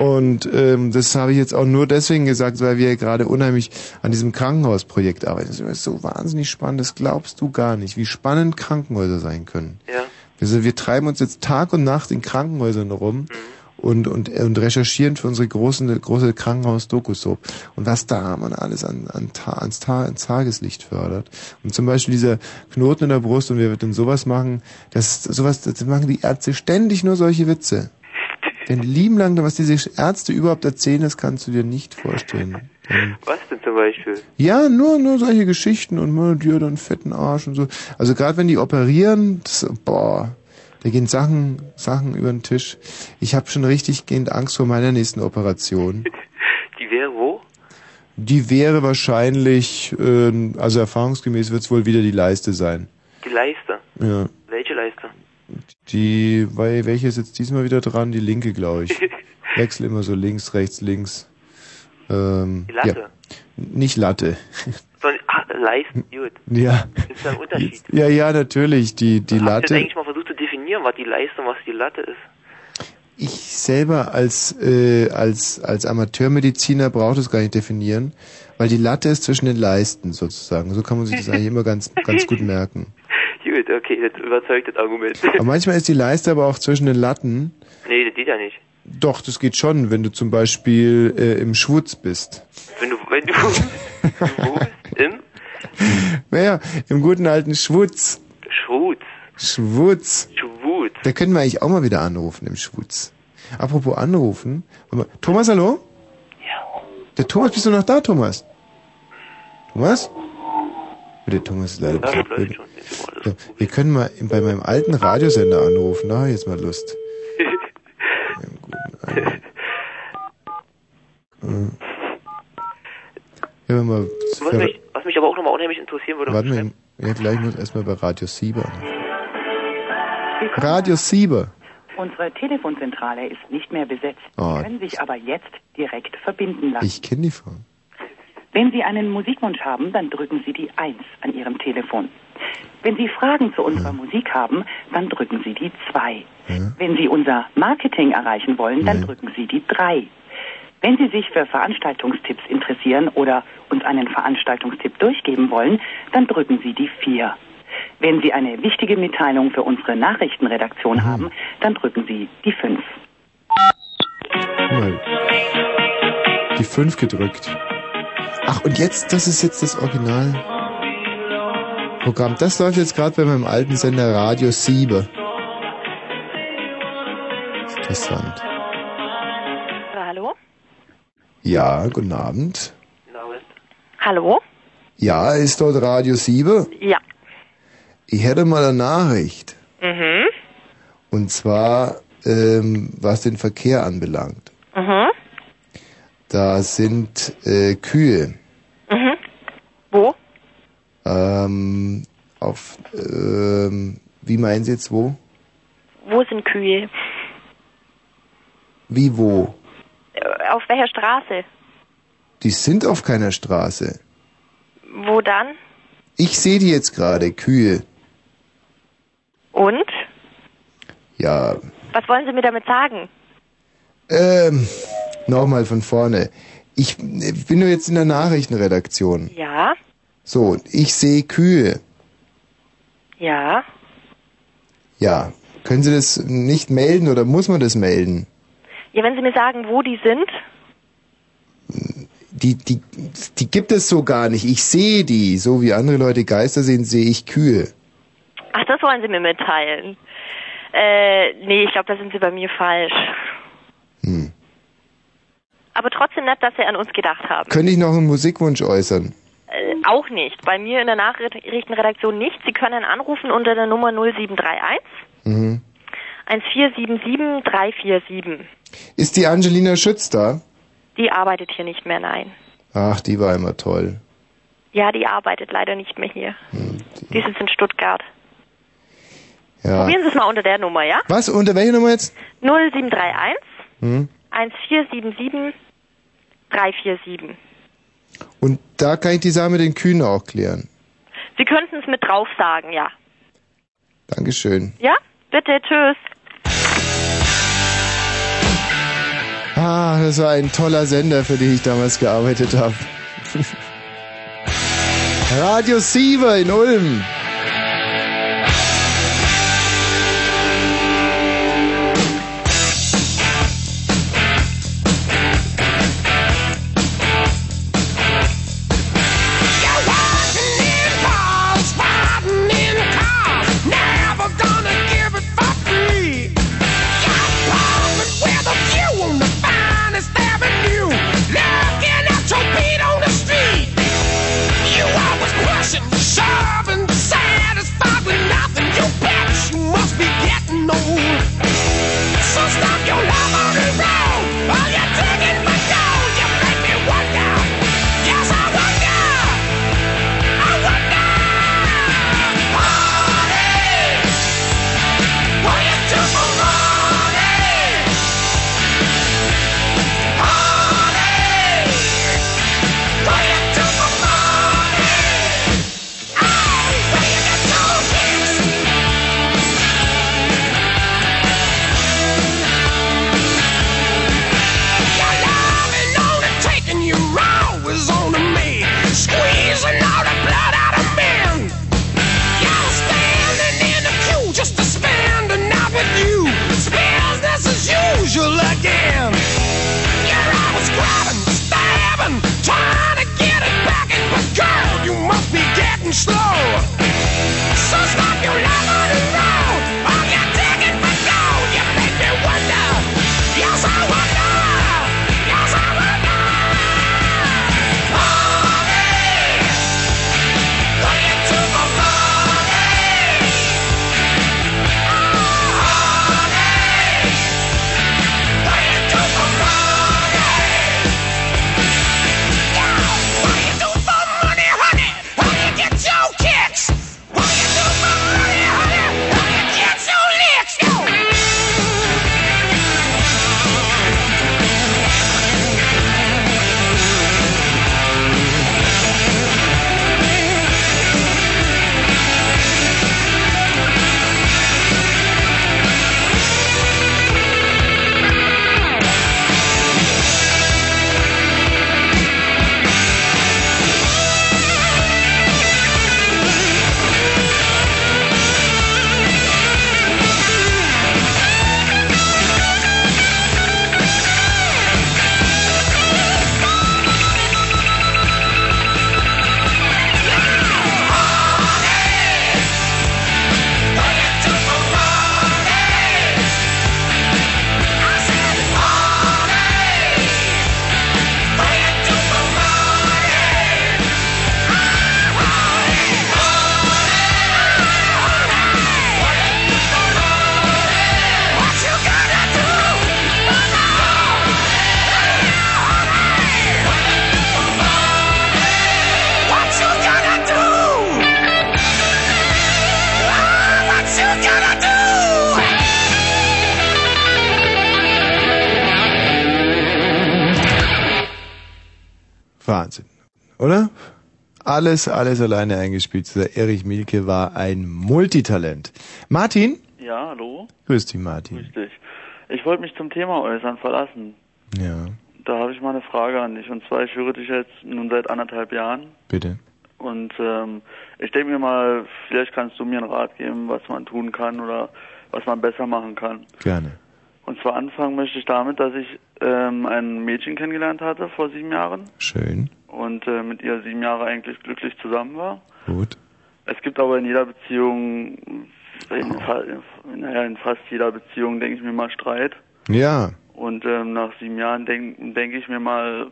Und ähm, das habe ich jetzt auch nur deswegen gesagt, weil wir gerade unheimlich an diesem Krankenhausprojekt arbeiten. Das ist so wahnsinnig spannend, das glaubst du gar nicht, wie spannend Krankenhäuser sein können. Ja. Also wir treiben uns jetzt Tag und Nacht in Krankenhäusern rum und, und, und recherchieren für unsere großen, große Krankenhaus-Doku-Soap. Und was da man alles an, an, Ta- ans, Ta ans Tageslicht fördert. Und zum Beispiel dieser Knoten in der Brust und wir würden sowas machen, das, sowas, das machen die Ärzte ständig nur solche Witze. Den lieben lang, was diese Ärzte überhaupt erzählen, das kannst du dir nicht vorstellen. Was denn zum Beispiel? ja, nur, nur solche Geschichten und mal dir dann fetten Arsch und so. Also gerade wenn die operieren, das, boah, da gehen Sachen, Sachen über den Tisch. Ich habe schon richtig gehend Angst vor meiner nächsten Operation. Die wäre wo? Die wäre wahrscheinlich, äh, also erfahrungsgemäß wird es wohl wieder die Leiste sein. Die Leiste. Ja. Welche Leiste? Die, weil, welche ist jetzt diesmal wieder dran? Die linke, glaube ich. Wechsel immer so links, rechts, links. Ähm, Die Latte. Ja. Nicht Latte. So, ah, Leisten, gut. Ja. Ist da ein Unterschied? Ja, ja, natürlich. Die, die Habt ihr Latte. eigentlich mal versucht zu definieren, was die Leiste und was die Latte ist? Ich selber als, äh, als, als Amateurmediziner brauche das gar nicht definieren, weil die Latte ist zwischen den Leisten sozusagen. So kann man sich das eigentlich immer ganz, ganz gut merken. Gut, okay, das überzeugt das Argument. Aber manchmal ist die Leiste aber auch zwischen den Latten. nee, das geht ja nicht. Doch, das geht schon, wenn du zum Beispiel äh, im Schwutz bist. Wenn du, wenn du, du wo bist? Im Naja, im guten alten Schwutz. Schwutz. Schwutz. Schwutz. Da können wir eigentlich auch mal wieder anrufen im Schwutz. Apropos anrufen. Thomas, hallo? Ja. Der Thomas, bist du noch da, Thomas? Thomas? Der Thomas ist leider bisschen blöd. So, wir können mal bei meinem alten Radiosender anrufen. Da hab ich jetzt mal Lust. Ja, wenn wir Was mich, was mich aber auch nochmal unheimlich interessieren würde, Warte mal, ja, gleich muss erstmal bei Radio Sieber. Radio Sieber. Unsere Telefonzentrale ist nicht mehr besetzt. Oh. Sie können sich aber jetzt direkt verbinden lassen. Ich kenne die Frau. Wenn Sie einen Musikwunsch haben, dann drücken Sie die 1 an Ihrem Telefon. Wenn Sie Fragen zu unserer Musik haben, dann drücken Sie die 2. Wenn Sie unser Marketing erreichen wollen, dann drücken Sie die 3. Wenn Sie sich für Veranstaltungstipps interessieren oder uns einen Veranstaltungstipp durchgeben wollen, dann drücken Sie die 4. Wenn Sie eine wichtige Mitteilung für unsere Nachrichtenredaktion haben, dann drücken Sie die 5. Guck mal. Die 5 gedrückt. Ach, und jetzt, das ist jetzt das Originalprogramm. Das läuft jetzt gerade bei meinem alten Sender Radio Siebe. Interessant. Hallo? Ja, guten Abend. Hallo? Ja, ist dort Radio Siebe? Ja. Ich hätte mal eine Nachricht. Mhm. Und zwar, ähm, was den Verkehr anbelangt. Mhm. Da sind äh, Kühe. Wo? Ähm, auf, ähm, wie meinen Sie jetzt wo? Wo sind Kühe? Wie wo? Äh, Auf welcher Straße? Die sind auf keiner Straße. Wo dann? Ich sehe die jetzt gerade, Kühe. Und? Ja, Was wollen Sie mir damit sagen? ähm, nochmal von vorne. Ich, bin nur jetzt in der Nachrichtenredaktion. Ja? So, ich sehe Kühe. Ja? Ja, können Sie das nicht melden oder muss man das melden? Ja, wenn Sie mir sagen, wo die sind? Die, die, die gibt es so gar nicht. Ich sehe die. So wie andere Leute Geister sehen, sehe ich Kühe. Ach, das wollen Sie mir mitteilen. Äh, nee, ich glaube, da sind Sie bei mir falsch. Hm. Aber trotzdem nett, dass Sie an uns gedacht haben. Könnte ich noch einen Musikwunsch äußern? Äh, auch nicht. Bei mir in der Nachrichtenredaktion nicht. Sie können anrufen unter der Nummer 0731 Mhm. 1477 347. Ist die Angelina Schütz da? Die arbeitet hier nicht mehr, nein. Ach, die war immer toll. Ja, die arbeitet leider nicht mehr hier. Die sitzt in Stuttgart. Ja. Probieren Sie es mal unter der Nummer, ja? Was? Unter welcher Nummer jetzt? 0731 Hm? 1477 347. Und da kann ich die Sache mit den Kühen auch klären. Sie könnten es mit drauf sagen, ja. Dankeschön. Ja? Bitte, tschüss. Ah, das war ein toller Sender, für den ich damals gearbeitet habe. Radio Siever in Ulm. só está Что? Alles, alles alleine eingespielt. Dieser Erich Mielke war ein Multitalent. Martin? Ja, hallo. Grüß dich, Martin. Grüß dich. Ich wollte mich zum Thema äußern, verlassen. Ja, Da habe ich mal eine Frage an dich. Und zwar, ich höre dich jetzt nun seit anderthalb Jahren. bitte. Und ähm, ich denke mir mal, vielleicht kannst du mir einen Rat geben, was man tun kann oder was man besser machen kann. Gerne. Und zwar anfangen möchte ich damit, dass ich ähm, ein Mädchen kennengelernt hatte vor sieben Jahren Schön. Und äh, mit ihr sieben Jahre eigentlich glücklich zusammen war. Gut. Es gibt aber in jeder Beziehung, in, fa- naja, in fast jeder Beziehung, denke ich mir mal, Streit. Ja. Und ähm, nach sieben Jahren denke denk ich mir mal,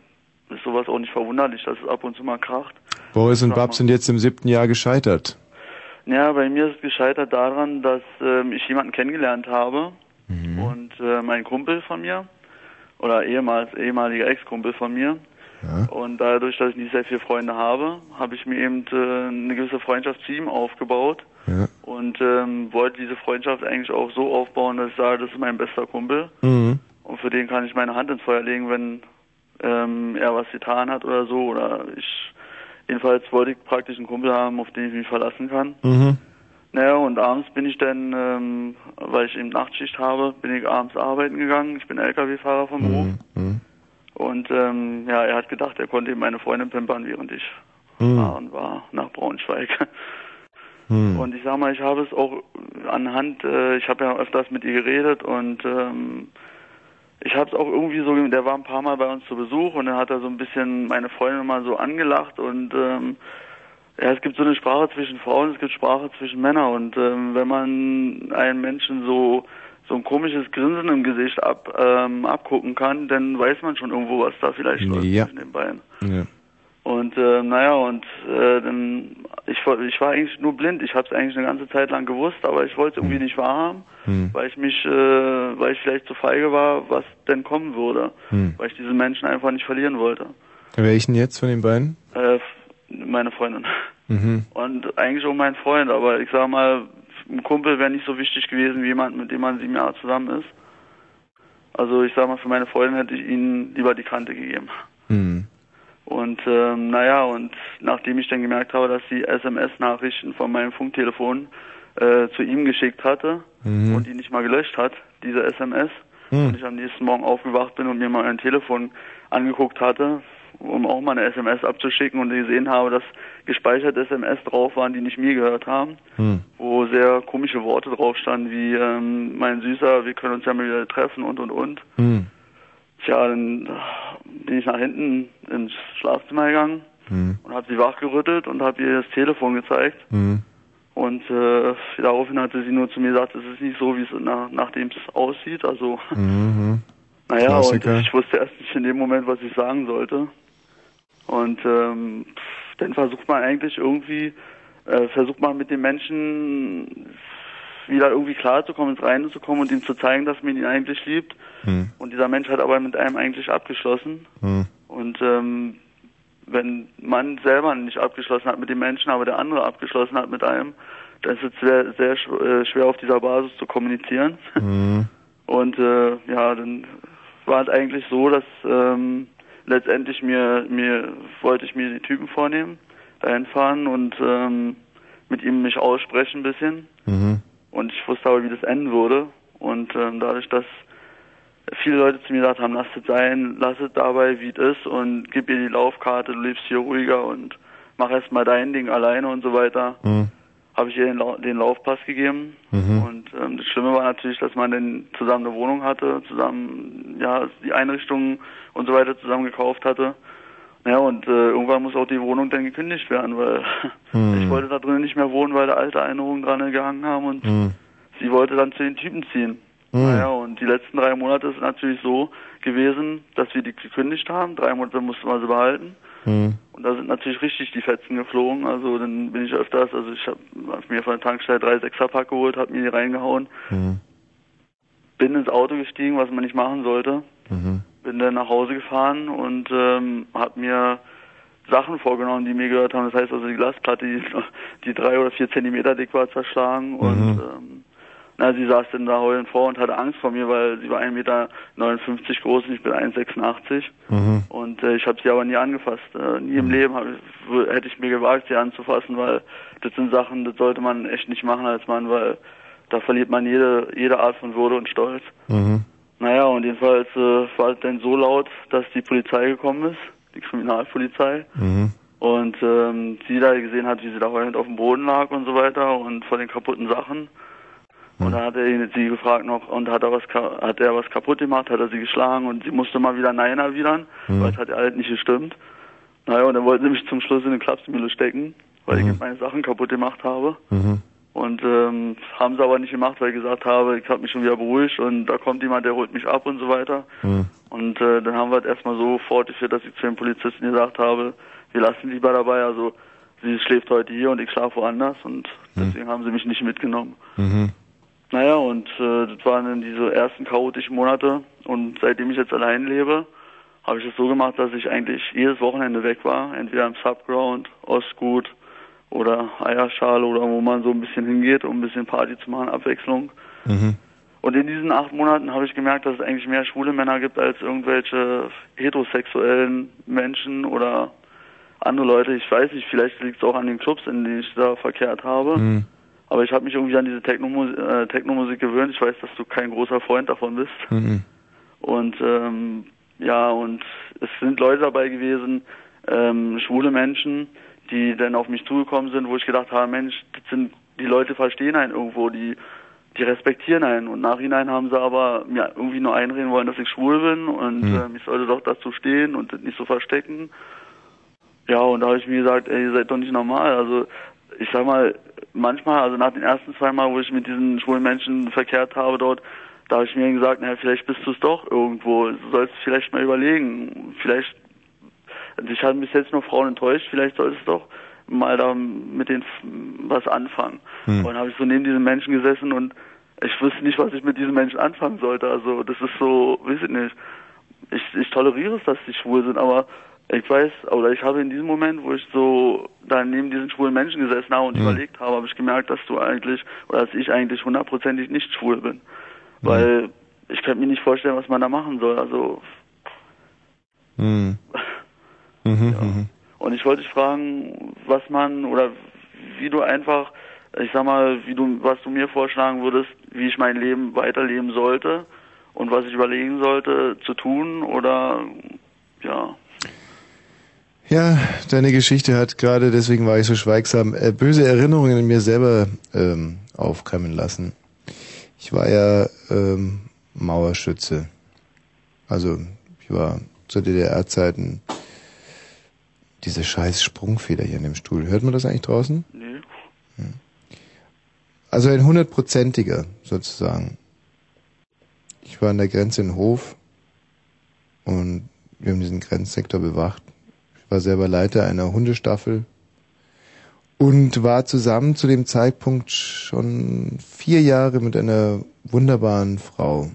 ist sowas auch nicht verwunderlich, dass es ab und zu mal kracht. Boris und Babs sind jetzt im siebten Jahr gescheitert. Ja, bei mir ist es gescheitert daran, dass ähm, ich jemanden kennengelernt habe und äh, mein Kumpel von mir oder ehemals ehemaliger Ex-Kumpel von mir. Und dadurch, dass ich nicht sehr viele Freunde habe, habe ich mir eben äh, eine gewisse Freundschaft zu ihm aufgebaut und ähm, wollte diese Freundschaft eigentlich auch so aufbauen, dass ich sage, das ist mein bester Kumpel Mhm. und für den kann ich meine Hand ins Feuer legen, wenn ähm, er was getan hat oder so oder ich jedenfalls wollte ich praktisch einen Kumpel haben, auf den ich mich verlassen kann. Mhm. Naja, und abends bin ich dann, ähm, weil ich eben Nachtschicht habe, bin ich abends arbeiten gegangen. Ich bin LKW-Fahrer vom Beruf. Mhm. Und ähm, ja, er hat gedacht, er konnte eben meine Freundin pimpern, während ich Mhm. fahren war nach Braunschweig. Mhm. Und ich sag mal, ich habe es auch anhand, äh, ich habe ja öfters mit ihr geredet und ähm, ich habe es auch irgendwie so, der war ein paar Mal bei uns zu Besuch und dann hat er so ein bisschen meine Freundin mal so angelacht und ähm, ja, es gibt so eine Sprache zwischen Frauen, es gibt Sprache zwischen Männern und ähm, wenn man einen Menschen so so ein komisches Grinsen im Gesicht ab ähm, abgucken kann, dann weiß man schon irgendwo, was da vielleicht läuft Ja. zwischen den beiden. Ja. Und äh, naja, und äh, dann ich, war- ich war eigentlich nur blind. Ich habe es eigentlich eine ganze Zeit lang gewusst, aber ich wollte es irgendwie nicht wahrhaben, Hm. weil ich mich, äh, weil ich vielleicht zu feige war, was denn kommen würde, Hm. weil ich diesen Menschen einfach nicht verlieren wollte. Welchen jetzt von den beiden? Äh, meine Freundin Mhm. und eigentlich auch mein Freund, aber ich sag mal, ein Kumpel wäre nicht so wichtig gewesen wie jemand, mit dem man sieben Jahre zusammen ist. Also ich sag mal, für meine Freundin hätte ich ihnen lieber die Kante gegeben. Mhm. Und ähm, naja, und nachdem ich dann gemerkt habe, dass sie SMS-Nachrichten von meinem Funktelefon äh, zu ihm geschickt hatte Mhm. und die nicht mal gelöscht hat, diese SMS, Mhm. und ich am nächsten Morgen aufgewacht bin und mir mal mein Telefon angeguckt hatte, um auch mal eine SMS abzuschicken und gesehen habe, dass gespeicherte SMS drauf waren, die nicht mir gehört haben, Mhm. wo sehr komische Worte drauf standen, wie ähm, mein Süßer, wir können uns ja mal wieder treffen und und und. Mhm. Tja, dann bin ich nach hinten ins Schlafzimmer gegangen Mhm. und habe sie wachgerüttelt und habe ihr das Telefon gezeigt. Mhm. Und äh, daraufhin hatte sie nur zu mir gesagt, es ist nicht so, wie es nach, nachdem es aussieht. Also, Mhm. naja, und Klassiker. ich wusste erst nicht in dem Moment, was ich sagen sollte. Und ähm, dann versucht man eigentlich irgendwie, äh, versucht man mit dem Menschen wieder irgendwie klarzukommen, ins Reine zu kommen und ihm zu zeigen, dass man ihn eigentlich liebt. Mhm. Und dieser Mensch hat aber mit einem eigentlich abgeschlossen. Mhm. Und ähm, wenn man selber nicht abgeschlossen hat mit dem Menschen, aber der andere abgeschlossen hat mit einem, dann ist es sehr, sehr äh, schwer auf dieser Basis zu kommunizieren. Mhm. Und äh, ja, dann war es eigentlich so, dass ähm, letztendlich mir, mir wollte ich mir die Typen vornehmen, dahin fahren und ähm, mit ihm mich aussprechen ein bisschen. Mhm. Und ich wusste aber, wie das enden würde. Und ähm, dadurch, dass viele Leute zu mir gesagt haben, lass es sein, lass es dabei, wie es ist und gib ihr die Laufkarte, du lebst hier ruhiger und mach erst mal dein Ding alleine und so weiter, Mhm. Habe ich ihr den, Lau den Laufpass gegeben. Mhm. Und ähm, das Schlimme war natürlich, dass man dann zusammen eine Wohnung hatte, zusammen ja die Einrichtungen und so weiter zusammen gekauft hatte. Ja, und äh, irgendwann muss auch die Wohnung dann gekündigt werden, weil Mhm. ich wollte da drinnen nicht mehr wohnen, weil da alte Erinnerungen dran gehangen haben und Mhm. sie wollte dann zu den Typen ziehen. Mhm. Naja, und die letzten drei Monate ist natürlich so gewesen, dass wir die gekündigt haben. Drei Monate mussten wir sie behalten. Mhm. Und da sind natürlich richtig die Fetzen geflogen. Also dann bin ich öfters, also ich habe hab mir von der Tankstelle drei Sechserpack geholt, habe mir die reingehauen, Mhm. bin ins Auto gestiegen, was man nicht machen sollte. Mhm. Bin dann nach Hause gefahren und ähm, habe mir Sachen vorgenommen, die mir gehört haben. Das heißt also die Glasplatte, die, die drei oder vier Zentimeter dick war, zerschlagen und Mhm. ähm, Na, sie saß dann da heulend vor und hatte Angst vor mir, weil sie war 1,59 Meter groß und ich bin 1,86. Mhm. Und äh, ich habe sie aber nie angefasst. Äh, nie im Leben ich, w- hätte ich mir gewagt, sie anzufassen, weil das sind Sachen, das sollte man echt nicht machen als Mann, weil da verliert man jede, jede Art von Würde und Stolz. Mhm. Naja, und jedenfalls äh, war es dann so laut, dass die Polizei gekommen ist, die Kriminalpolizei. Mhm. Und ähm, sie da gesehen hat, wie sie da heulend auf dem Boden lag und so weiter und vor den kaputten Sachen. Und dann hat er ihn- sie gefragt noch, und hat er was hat er was kaputt gemacht, hat er sie geschlagen und sie musste mal wieder Nein erwidern, Mhm. weil es hat ja halt nicht gestimmt. Naja, und dann wollten sie mich zum Schluss in eine Klapsmühle stecken, weil ich meine Sachen kaputt gemacht habe. Mhm. Und ähm, haben sie aber nicht gemacht, weil ich gesagt habe, ich habe mich schon wieder beruhigt und da kommt jemand, der holt mich ab und so weiter. Mhm. Und äh, dann haben wir es erstmal so fortgeführt, dass ich zu den Polizisten gesagt habe, wir lassen lieber dabei, also sie schläft heute hier und ich schlafe woanders und deswegen haben sie mich nicht mitgenommen. Mhm. Naja, und äh, das waren dann diese ersten chaotischen Monate und seitdem ich jetzt allein lebe, habe ich es so gemacht, dass ich eigentlich jedes Wochenende weg war, entweder im Subground, Ostgut oder Eierschale oder wo man so ein bisschen hingeht, um ein bisschen Party zu machen, Abwechslung. Mhm. Und in diesen acht Monaten habe ich gemerkt, dass es eigentlich mehr schwule Männer gibt als irgendwelche heterosexuellen Menschen oder andere Leute. Ich weiß nicht, vielleicht liegt es auch an den Clubs, in denen ich da verkehrt habe. Mhm. Aber ich habe mich irgendwie an diese Technomusik, äh, Technomusik gewöhnt. Ich weiß, dass du kein großer Freund davon bist. Mhm. Und ähm, ja, und es sind Leute dabei gewesen, ähm, schwule Menschen, die dann auf mich zugekommen sind, wo ich gedacht habe, Mensch, das sind die Leute verstehen einen irgendwo, die die respektieren einen. Und nachhinein haben sie aber mir irgendwie nur einreden wollen, dass ich schwul bin und Mhm. ähm, ich sollte doch dazu stehen und das nicht so verstecken. Ja, und da habe ich mir gesagt, ey, ihr seid doch nicht normal. Also ich sag mal, manchmal, also nach den ersten zwei Mal, wo ich mit diesen schwulen Menschen verkehrt habe dort, da habe ich mir gesagt, naja, vielleicht bist du es doch irgendwo. Du sollst vielleicht mal überlegen. Vielleicht, also ich habe bis jetzt nur Frauen enttäuscht, vielleicht solltest du doch mal da mit denen was anfangen. Hm. Und dann habe ich so neben diesen Menschen gesessen und ich wusste nicht, was ich mit diesen Menschen anfangen sollte. Also das ist so, weiß ich nicht. Ich, ich toleriere es, dass die schwul sind, aber ich weiß, oder ich habe in diesem Moment, wo ich so da neben diesen schwulen Menschen gesessen habe und Mhm. überlegt habe, habe ich gemerkt, dass du eigentlich, oder dass ich eigentlich hundertprozentig nicht schwul bin. Weil ich könnte mir nicht vorstellen, was man da machen soll. Also, Mhm. Mhm. Mhm. und ich wollte dich fragen, was man, oder wie du einfach, ich sag mal, wie du, was du mir vorschlagen würdest, wie ich mein Leben weiterleben sollte und was ich überlegen sollte zu tun oder, ja. Ja, deine Geschichte hat gerade, deswegen war ich so schweigsam, äh, böse Erinnerungen in mir selber ähm, aufkommen lassen. Ich war ja ähm, Mauerschütze. Also ich war zu DDR-Zeiten diese scheiß Sprungfeder hier in dem Stuhl. Hört man das eigentlich draußen? Nee. Also ein hundertprozentiger sozusagen. Ich war an der Grenze in Hof und wir haben diesen Grenzsektor bewacht. War selber Leiter einer Hundestaffel und war zusammen zu dem Zeitpunkt schon vier Jahre mit einer wunderbaren Frau.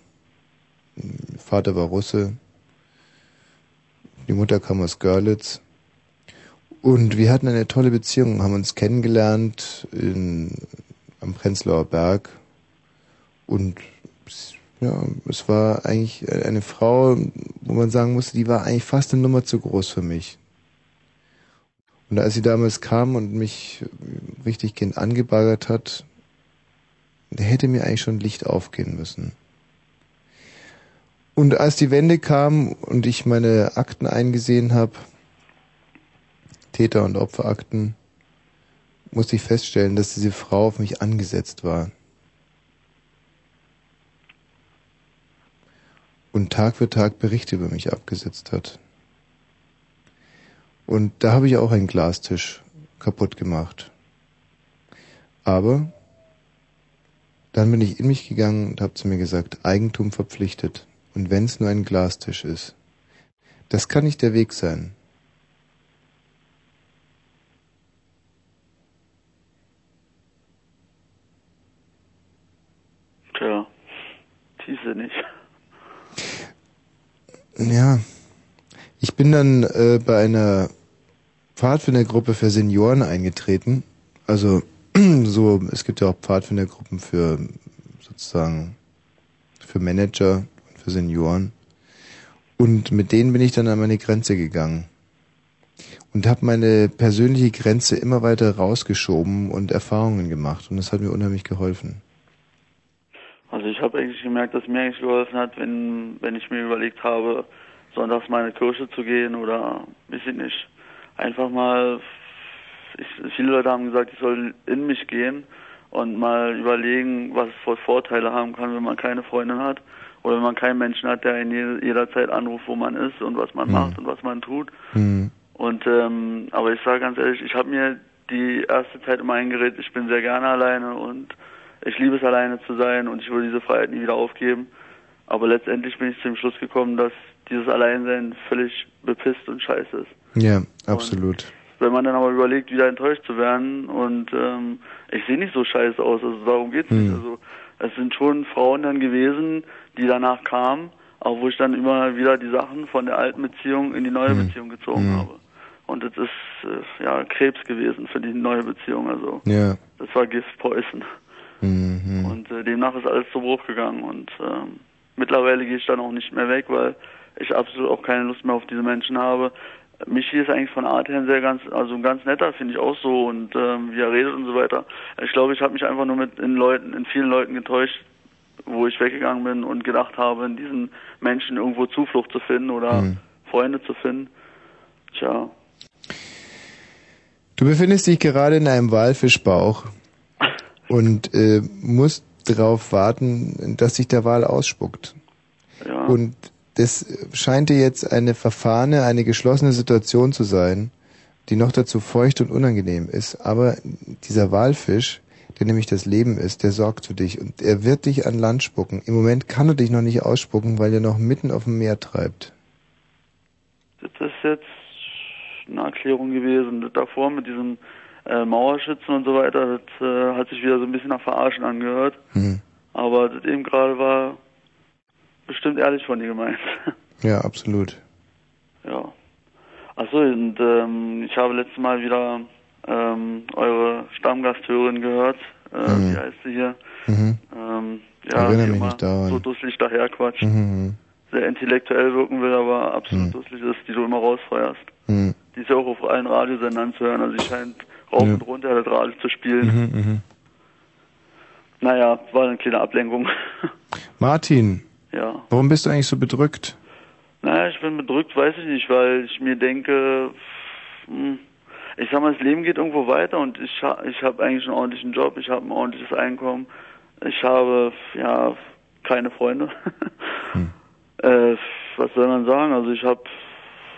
Vater war Russe, die Mutter kam aus Görlitz und wir hatten eine tolle Beziehung, haben uns kennengelernt in, am Prenzlauer Berg und ja, es war eigentlich eine Frau, wo man sagen musste, die war eigentlich fast eine Nummer zu groß für mich. Und als sie damals kam und mich richtig Kind angebaggert hat, da hätte mir eigentlich schon Licht aufgehen müssen. Und als die Wende kam und ich meine Akten eingesehen habe, Täter- und Opferakten, musste ich feststellen, dass diese Frau auf mich angesetzt war. Und Tag für Tag Berichte über mich abgesetzt hat. Und da habe ich auch einen Glastisch kaputt gemacht. Aber dann bin ich in mich gegangen und habe zu mir gesagt, Eigentum verpflichtet. Und wenn es nur ein Glastisch ist, das kann nicht der Weg sein. Tja, tiefsinnig. Ja, ich bin dann äh, bei einer Pfadfindergruppe für Senioren eingetreten. Also so, es gibt ja auch Pfadfindergruppen für so sozusagen für Manager und für Senioren. Und mit denen bin ich dann an meine Grenze gegangen und habe meine persönliche Grenze immer weiter rausgeschoben und Erfahrungen gemacht und das hat mir unheimlich geholfen. Also ich habe eigentlich gemerkt, dass mir eigentlich geholfen hat, wenn, wenn ich mir überlegt habe, sonntags mal in eine Kirche zu gehen oder, ich nicht, einfach mal, ich, viele Leute haben gesagt, ich soll in mich gehen und mal überlegen, was es für Vorteile haben kann, wenn man keine Freundin hat oder wenn man keinen Menschen hat, der in jede- jederzeit anruft, wo man ist und was man Mhm. macht und was man tut. Hm. Und ähm, aber ich sage ganz ehrlich, ich habe mir die erste Zeit immer eingeredet, ich bin sehr gerne alleine und ich liebe es alleine zu sein und ich will diese Freiheit nie wieder aufgeben. Aber letztendlich bin ich zu dem Schluss gekommen, dass dieses Alleinsein völlig bepisst und scheiße ist. Ja, absolut. Wenn man dann aber überlegt, wieder enttäuscht zu werden und ähm, ich sehe nicht so scheiße aus, also darum geht's nicht. Hm. Also es sind schon Frauen dann gewesen, die danach kamen, auch wo ich dann immer wieder die Sachen von der alten Beziehung in die neue Hm. Beziehung gezogen habe. Und das ist äh, ja Krebs gewesen für die neue Beziehung. Also Ja. das war Gift Poison. Mhm. Und äh, demnach ist alles zu Bruch gegangen. Und ähm, mittlerweile gehe ich dann auch nicht mehr weg, weil ich absolut auch keine Lust mehr auf diese Menschen habe. Michi ist eigentlich von Art her sehr ganz, also ein ganz netter, finde ich auch so und ähm, wie er redet und so weiter. Ich glaube, ich habe mich einfach nur mit in Leuten, in vielen Leuten getäuscht, wo ich weggegangen bin und gedacht habe, in diesen Menschen irgendwo Zuflucht zu finden oder Hm. Freunde zu finden. Tja, Du befindest dich gerade in einem Walfischbauch und äh, musst darauf warten, dass sich der Wal ausspuckt. ja. Und das scheint dir jetzt eine verfahrene, eine geschlossene Situation zu sein, die noch dazu feucht und unangenehm ist. Aber dieser Walfisch, der nämlich das Leben ist, der sorgt für dich und er wird dich an Land spucken. Im Moment kann er dich noch nicht ausspucken, weil er noch mitten auf dem Meer treibt. Das ist jetzt eine Erklärung gewesen. Davor mit diesem äh, Mauerschützen und so weiter, das äh, hat sich wieder so ein bisschen nach Verarschen angehört. Hm. Aber das eben gerade war bestimmt ehrlich von dir gemeint. Ja, absolut. ja. Achso, und ähm, ich habe letztes Mal wieder ähm, eure Stammgasthörerin gehört. Äh, Mhm. Wie heißt sie hier? Mhm. Ähm, ja, Erinnere die mich nicht daran. so dusselig daherquatscht. Mhm. Sehr intellektuell wirken will, aber absolut Mhm. dusselig ist, die du immer rausfeuerst. Mhm. Die ist ja auch auf allen Radiosendern zu hören, also sie scheint rauf Ja. und runter das Radio zu spielen. Mhm, mhm. Naja, war eine kleine Ablenkung. Martin, ja. warum bist du eigentlich so bedrückt? Naja, ich bin bedrückt, weiß ich nicht, weil ich mir denke, hm, ich sag mal, das Leben geht irgendwo weiter und ich, ich habe eigentlich einen ordentlichen Job, ich habe ein ordentliches Einkommen, ich habe, ja, keine Freunde. äh, was soll man sagen? Also ich habe,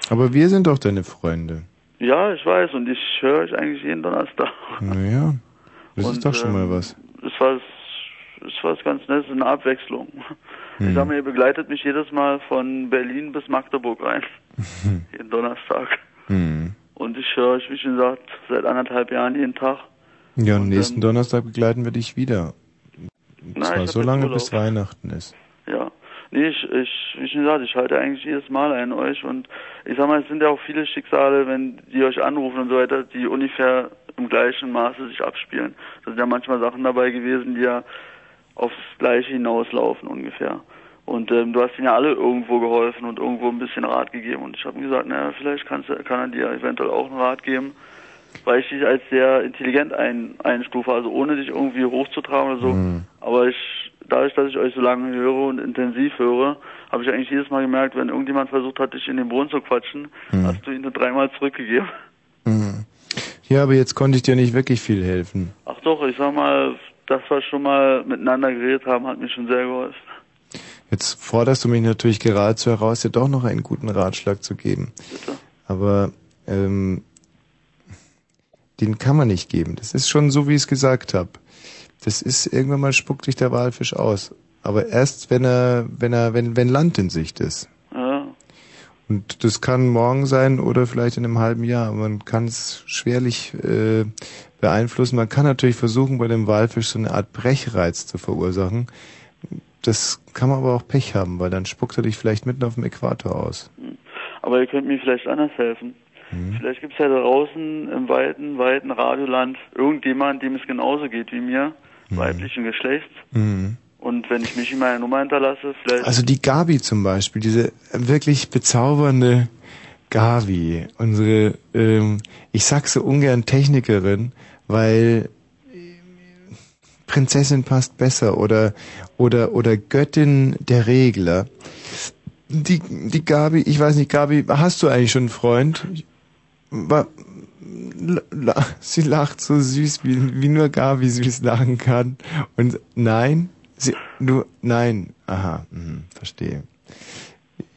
Aber wir sind doch deine Freunde. ja, ich weiß und ich höre euch eigentlich jeden Donnerstag. Naja, das Und, ist doch schon ähm, mal was. Es war, es war ganz nett, eine Abwechslung. Ich Hm. sag mal, ihr begleitet mich jedes Mal von Berlin bis Magdeburg rein. jeden Donnerstag. Hm. Und ich höre euch, wie schon gesagt, seit anderthalb Jahren jeden Tag. Ja, und nächsten Donnerstag begleiten wir dich wieder. Und ich zwar so lange, bis Weihnachten ist. Ja. Nee, ich, ich, wie schon gesagt, ich halte eigentlich jedes Mal an euch und ich sag mal, es sind ja auch viele Schicksale, wenn die euch anrufen und so weiter, die ungefähr im gleichen Maße sich abspielen. Da sind ja manchmal Sachen dabei gewesen, die ja aufs Gleiche hinauslaufen ungefähr. Und ähm, du hast ihnen ja alle irgendwo geholfen und irgendwo ein bisschen Rat gegeben. Und ich habe mir gesagt, naja, vielleicht kannst, kann er dir eventuell auch einen Rat geben, weil ich dich als sehr intelligent ein, einstufe, also ohne dich irgendwie hochzutragen oder so. Hm. Aber ich, dadurch, dass ich euch so lange höre und intensiv höre, habe ich eigentlich jedes Mal gemerkt, wenn irgendjemand versucht hat, dich in den Boden zu quatschen, Hm. hast du ihn nur dreimal zurückgegeben. Mhm. Ja, aber jetzt konnte ich dir nicht wirklich viel helfen. Ach doch, ich sag mal, dass wir schon mal miteinander geredet haben, hat mir schon sehr geholfen. Jetzt forderst du mich natürlich geradezu heraus, dir doch noch einen guten Ratschlag zu geben. Bitte. Aber ähm, den kann man nicht geben. Das ist schon so, wie ich es gesagt habe. Das ist irgendwann mal spuckt dich der Walfisch aus. Aber erst wenn er, wenn er, wenn, wenn Land in Sicht ist. Und das kann morgen sein oder vielleicht in einem halben Jahr. Man kann es schwerlich äh, beeinflussen. Man kann natürlich versuchen, bei dem Walfisch so eine Art Brechreiz zu verursachen. Das kann man aber auch Pech haben, weil dann spuckt er dich vielleicht mitten auf dem Äquator aus. aber ihr könnt mir vielleicht anders helfen. Mhm. Vielleicht gibt's ja da draußen im weiten, weiten Radioland irgendjemand, dem es genauso geht wie mir, weiblichen Geschlechts. Mhm. Und wenn ich Michi meine Nummer hinterlasse, vielleicht. Also die Gabi zum Beispiel, diese wirklich bezaubernde Gabi, unsere, ähm, ich sag so ungern Technikerin, weil ähm, Prinzessin passt besser oder oder oder Göttin der Regler. Die die Gabi, ich weiß nicht, Gabi, hast du eigentlich schon einen Freund? Sie lacht so süß, wie, wie nur Gabi süß lachen kann. Und nein, sie, du, nein, aha, mhm, verstehe.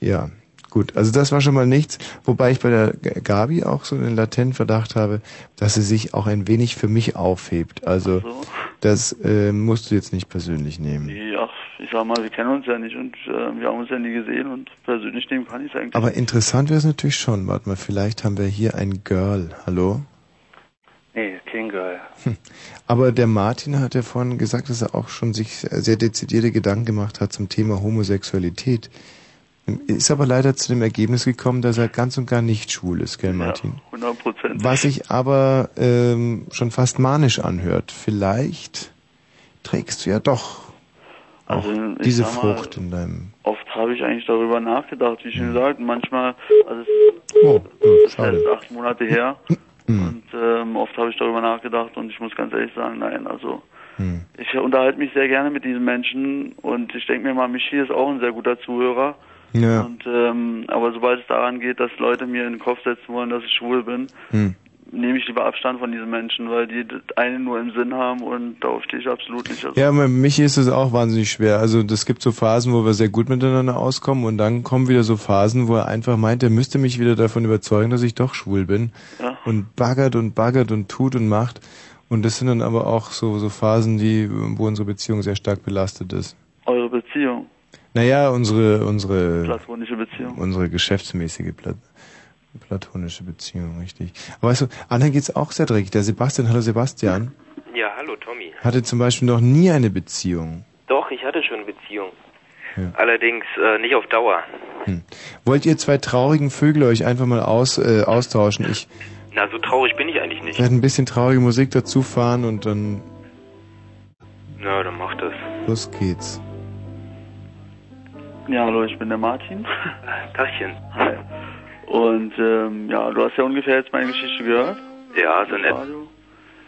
Ja, gut. Also das war schon mal nichts. Wobei ich bei der Gabi auch so einen latenten Verdacht habe, dass sie sich auch ein wenig für mich aufhebt. Also das äh, musst du jetzt nicht persönlich nehmen. Ach, ich sag mal, wir kennen uns ja nicht und äh, wir haben uns ja nie gesehen und persönlich nehmen kann ich es eigentlich. Aber interessant wäre es natürlich schon. Warte mal, vielleicht haben wir hier ein Girl. Hallo? Nee, kein Girl. Aber der Martin hat ja vorhin gesagt, dass er auch schon sich sehr dezidierte Gedanken gemacht hat zum Thema Homosexualität. Ist aber leider zu dem Ergebnis gekommen, dass er ganz und gar nicht schwul ist, gell, Martin? 100 Prozent. Was sich aber ähm, schon fast manisch anhört. Vielleicht trägst du ja doch Also, diese mal, Frucht in deinem. Oft habe ich eigentlich darüber nachgedacht, wie schon gesagt. Manchmal, also es Oh, ist schade. jetzt acht Monate her Hm. und ähm, oft habe ich darüber nachgedacht und ich muss ganz ehrlich sagen, nein, also Hm. ich unterhalte mich sehr gerne mit diesen Menschen und ich denke mir mal, Michi ist auch ein sehr guter Zuhörer. Ja. Und ähm, aber sobald es daran geht, dass Leute mir in den Kopf setzen wollen, dass ich schwul bin, Hm. Nehme ich lieber Abstand von diesen Menschen, weil die das eine nur im Sinn haben und darauf stehe ich absolut nicht. Also, Ja, bei Michi ist es auch wahnsinnig schwer. Also es gibt so Phasen, wo wir sehr gut miteinander auskommen und dann kommen wieder so Phasen, wo er einfach meint, er müsste mich wieder davon überzeugen, dass ich doch schwul bin. Ja. Und baggert und baggert und tut und macht. Und das sind dann aber auch so, so Phasen, die, wo unsere Beziehung sehr stark belastet ist. Eure Beziehung, Naja, unsere, unsere, Beziehung. unsere geschäftsmäßige Plat platonische Beziehung, richtig. Aber weißt du, anderen geht's auch sehr dreckig. Der Sebastian, hallo Sebastian, Ja, hallo Tommy. hatte zum Beispiel noch nie eine Beziehung. Doch, ich hatte schon eine Beziehung. Ja. Allerdings äh, nicht auf Dauer. Wollt ihr zwei traurigen Vögel euch einfach mal aus, äh, austauschen? Ich Na, so traurig bin ich eigentlich nicht. werde ein bisschen traurige Musik dazu fahren und dann Na, dann mach das. los geht's. Ja, hallo, ich bin der Martin. Tachchen. Hi. Und ähm, ja, du hast ja ungefähr jetzt meine Geschichte gehört. Ja, so nett.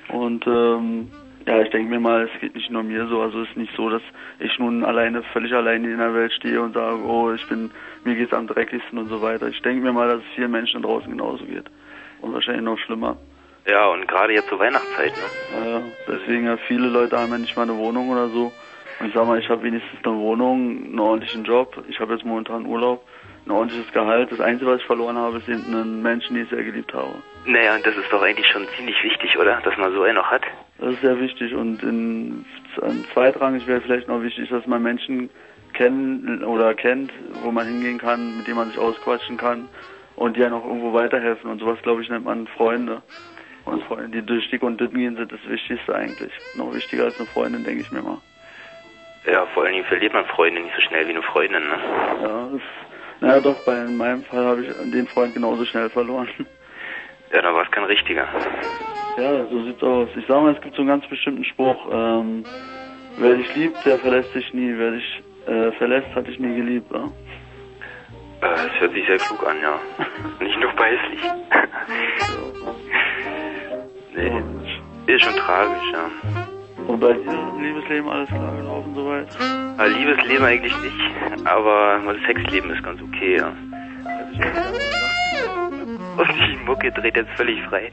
Und ähm, ja, ich denke mir mal, es geht nicht nur mir so. Also es ist nicht so, dass ich nun alleine, völlig alleine in der Welt stehe und sage, oh, ich bin, mir geht's am dreckigsten und so weiter. Ich denke mir mal, dass es vielen Menschen draußen genauso geht. Und wahrscheinlich noch schlimmer. Ja, und gerade jetzt zur Weihnachtszeit, ne? Ja, deswegen ja viele Leute haben ja nicht mal eine Wohnung oder so. Und ich sag mal, ich habe wenigstens eine Wohnung, einen ordentlichen Job. Ich habe jetzt momentan Urlaub, ein ordentliches Gehalt. Das Einzige, was ich verloren habe, einen Menschen, den ich sehr geliebt habe. Naja, und das ist doch eigentlich schon ziemlich wichtig, oder? Dass man so einen noch hat. Das ist sehr wichtig und in, in zweitrangig wäre vielleicht noch wichtig, dass man Menschen kennen oder kennt, wo man hingehen kann, mit denen man sich ausquatschen kann und die ja noch irgendwo weiterhelfen und sowas, glaube ich, nennt man Freunde. Und Freunde, die durch dick und dünn gehen, sind das Wichtigste eigentlich. Noch wichtiger als eine Freundin, denke ich mir mal. Ja, vor allen Dingen verliert man Freunde nicht so schnell wie eine Freundin, ne? Ja, das, naja doch, bei in meinem Fall habe ich den Freund genauso schnell verloren. Ja, dann war es kein richtiger. Ja, so sieht's aus. Ich sage mal, es gibt so einen ganz bestimmten Spruch. Ähm, wer dich liebt, der verlässt dich nie. Wer dich äh, verlässt, hat dich nie geliebt. Ja? Äh, Das hört sich sehr klug an, ja. Nicht nur beißlich. nee, ist schon tragisch, ja. Und bei dir Liebesleben alles klar gelaufen soweit? Aber Liebesleben eigentlich nicht, aber das Sexleben ist ganz okay, ja. Und die Mucke dreht jetzt völlig frei.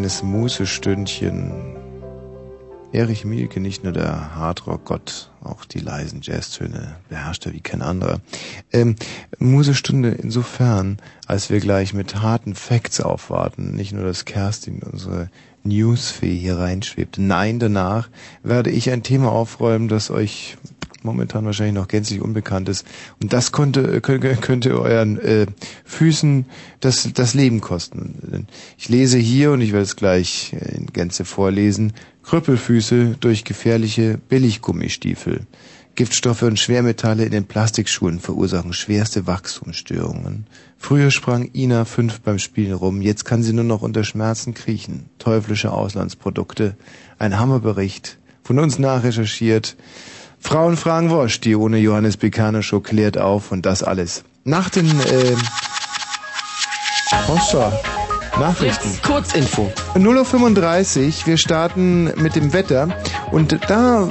Kleines Mußestündchen. Erich Mielke, nicht nur der Hardrock-Gott, auch die leisen Jazztöne beherrscht er wie kein anderer. Ähm, Musestunde insofern, als wir gleich mit harten Facts aufwarten, nicht nur, dass Kerstin, unsere Newsfee, hier reinschwebt. Nein, danach werde ich ein Thema aufräumen, das euch momentan wahrscheinlich noch gänzlich unbekannt ist. Und das konnte, könnte, könnte euren äh, Füßen das, das Leben kosten. Ich lese hier, und ich werde es gleich äh, in Gänze vorlesen, Krüppelfüße durch gefährliche Billiggummistiefel. Giftstoffe und Schwermetalle in den Plastikschuhen verursachen schwerste Wachstumsstörungen. Früher sprang Ina fünf beim Spielen rum, jetzt kann sie nur noch unter Schmerzen kriechen. Teuflische Auslandsprodukte. Ein Hammerbericht. Von uns nachrecherchiert. Frauen fragen Wosch, die ohne Johannes Beckano Show klärt auf und das alles. Nach den äh, Hossa, Nachrichten. Kurzinfo. 0.35 Uhr, wir starten mit dem Wetter und da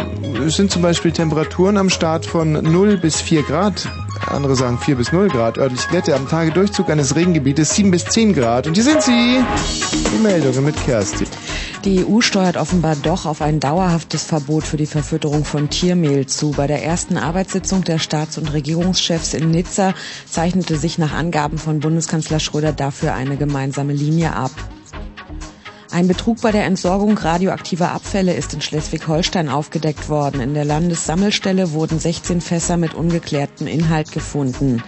sind zum Beispiel Temperaturen am Start von 0 bis 4 Grad, andere sagen 4 bis 0 Grad, örtlich Glätte, am Tagedurchzug eines Regengebietes 7 bis 10 Grad und hier sind sie, die Meldungen mit Kerstin. Die EU steuert offenbar doch auf ein dauerhaftes Verbot für die Verfütterung von Tiermehl zu. Bei der ersten Arbeitssitzung der Staats- und Regierungschefs in Nizza zeichnete sich nach Angaben von Bundeskanzler Schröder dafür eine gemeinsame Linie ab. Ein Betrug bei der Entsorgung radioaktiver Abfälle ist in Schleswig-Holstein aufgedeckt worden. In der Landessammelstelle wurden 16 Fässer mit ungeklärtem Inhalt gefunden.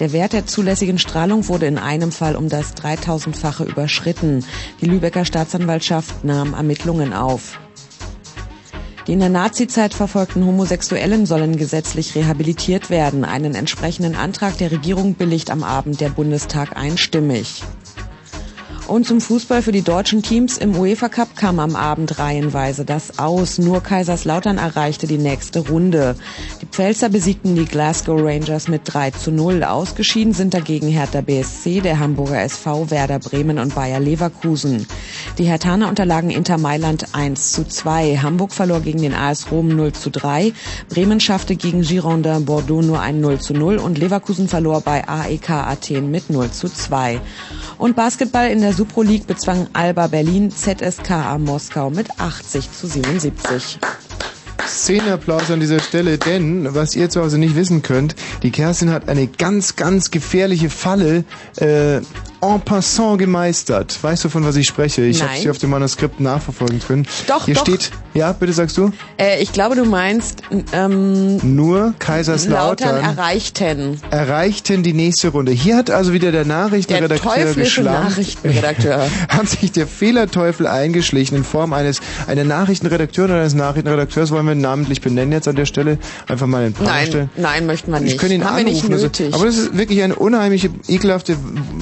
Der Wert der zulässigen Strahlung wurde in einem Fall um das 3000-fache überschritten. Die Lübecker Staatsanwaltschaft nahm Ermittlungen auf. Die in der Nazizeit verfolgten Homosexuellen sollen gesetzlich rehabilitiert werden. Einen entsprechenden Antrag der Regierung billigt am Abend der Bundestag einstimmig. Und zum Fußball für die deutschen Teams im UEFA Cup kam am Abend reihenweise das aus. Nur Kaiserslautern erreichte die nächste Runde. Die Pfälzer besiegten die Glasgow Rangers mit 3 zu 0. Ausgeschieden sind dagegen Hertha BSC, der Hamburger SV, Werder Bremen und Bayer Leverkusen. Die Hertaner unterlagen Inter Mailand 1 zu 2. Hamburg verlor gegen den AS Rom 0 zu 3. Bremen schaffte gegen Girondin Bordeaux nur ein 0 zu 0 und Leverkusen verlor bei AEK Athen mit 0 zu 2. Und Basketball in der Supro League bezwang Alba Berlin ZSKA Moskau mit 80 zu 77. Szenenapplaus an dieser Stelle, denn was ihr zu Hause nicht wissen könnt, die Kerstin hat eine ganz, ganz gefährliche Falle äh, en passant gemeistert. Weißt du, von was ich spreche? Ich habe sie auf dem Manuskript nachverfolgen können. Doch, Hier doch. steht, ja, bitte sagst du? Äh, ich glaube, du meinst ähm, Nur Kaiserslautern Lautern erreichten. erreichten die nächste Runde. Hier hat also wieder der Nachrichtenredakteur Der geschlampt. Nachrichtenredakteur. hat sich der Fehlerteufel eingeschlichen in Form eines einer Nachrichtenredakteurin oder eines Nachrichtenredakteurs, wollen wir ihn namentlich benennen jetzt an der Stelle, einfach mal in Frage Nein, stellen. nein, möchten wir nicht. Ich könnte ihn Haben wir anrufen. nicht also- nötig. aber das ist wirklich eine unheimliche, ekelhafte,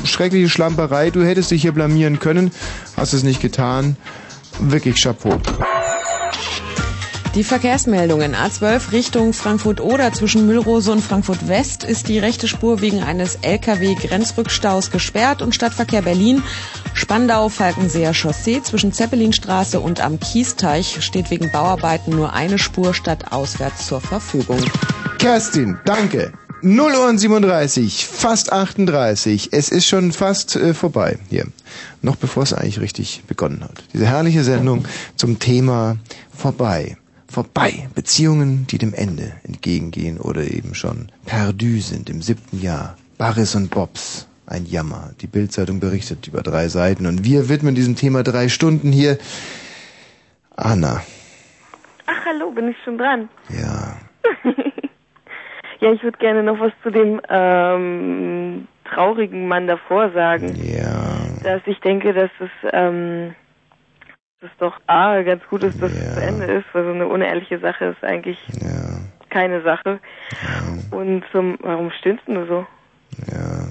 schreckliche Schlamperei. Du hättest dich hier blamieren können, hast es nicht getan. Wirklich Chapeau. Die Verkehrsmeldungen A12 Richtung Frankfurt-Oder zwischen Müllrose und Frankfurt-West ist die rechte Spur wegen eines LKW-Grenzrückstaus gesperrt und Stadtverkehr Berlin Spandau-Falkenseer Chaussee zwischen Zeppelinstraße und am Kiesteich steht wegen Bauarbeiten nur eine Spur statt auswärts zur Verfügung. Kerstin, danke. 0 Uhr und 37, fast 38. Es ist schon fast äh, vorbei hier. Noch bevor es eigentlich richtig begonnen hat. Diese herrliche Sendung zum Thema vorbei. Vorbei. Beziehungen, die dem Ende entgegengehen oder eben schon perdu sind im siebten Jahr. Barris und Bobs. Ein Jammer. Die Bildzeitung berichtet über drei Seiten und wir widmen diesem Thema drei Stunden hier. Anna. Ach, hallo, bin ich schon dran? Ja. Ja, ich würde gerne noch was zu dem ähm, traurigen Mann davor sagen. Ja. Dass ich denke, dass es, ähm, dass es doch A, ganz gut ist, dass es zu Ende ist, weil so eine unehrliche Sache ist eigentlich keine Sache. Und zum, warum stöhnst du so?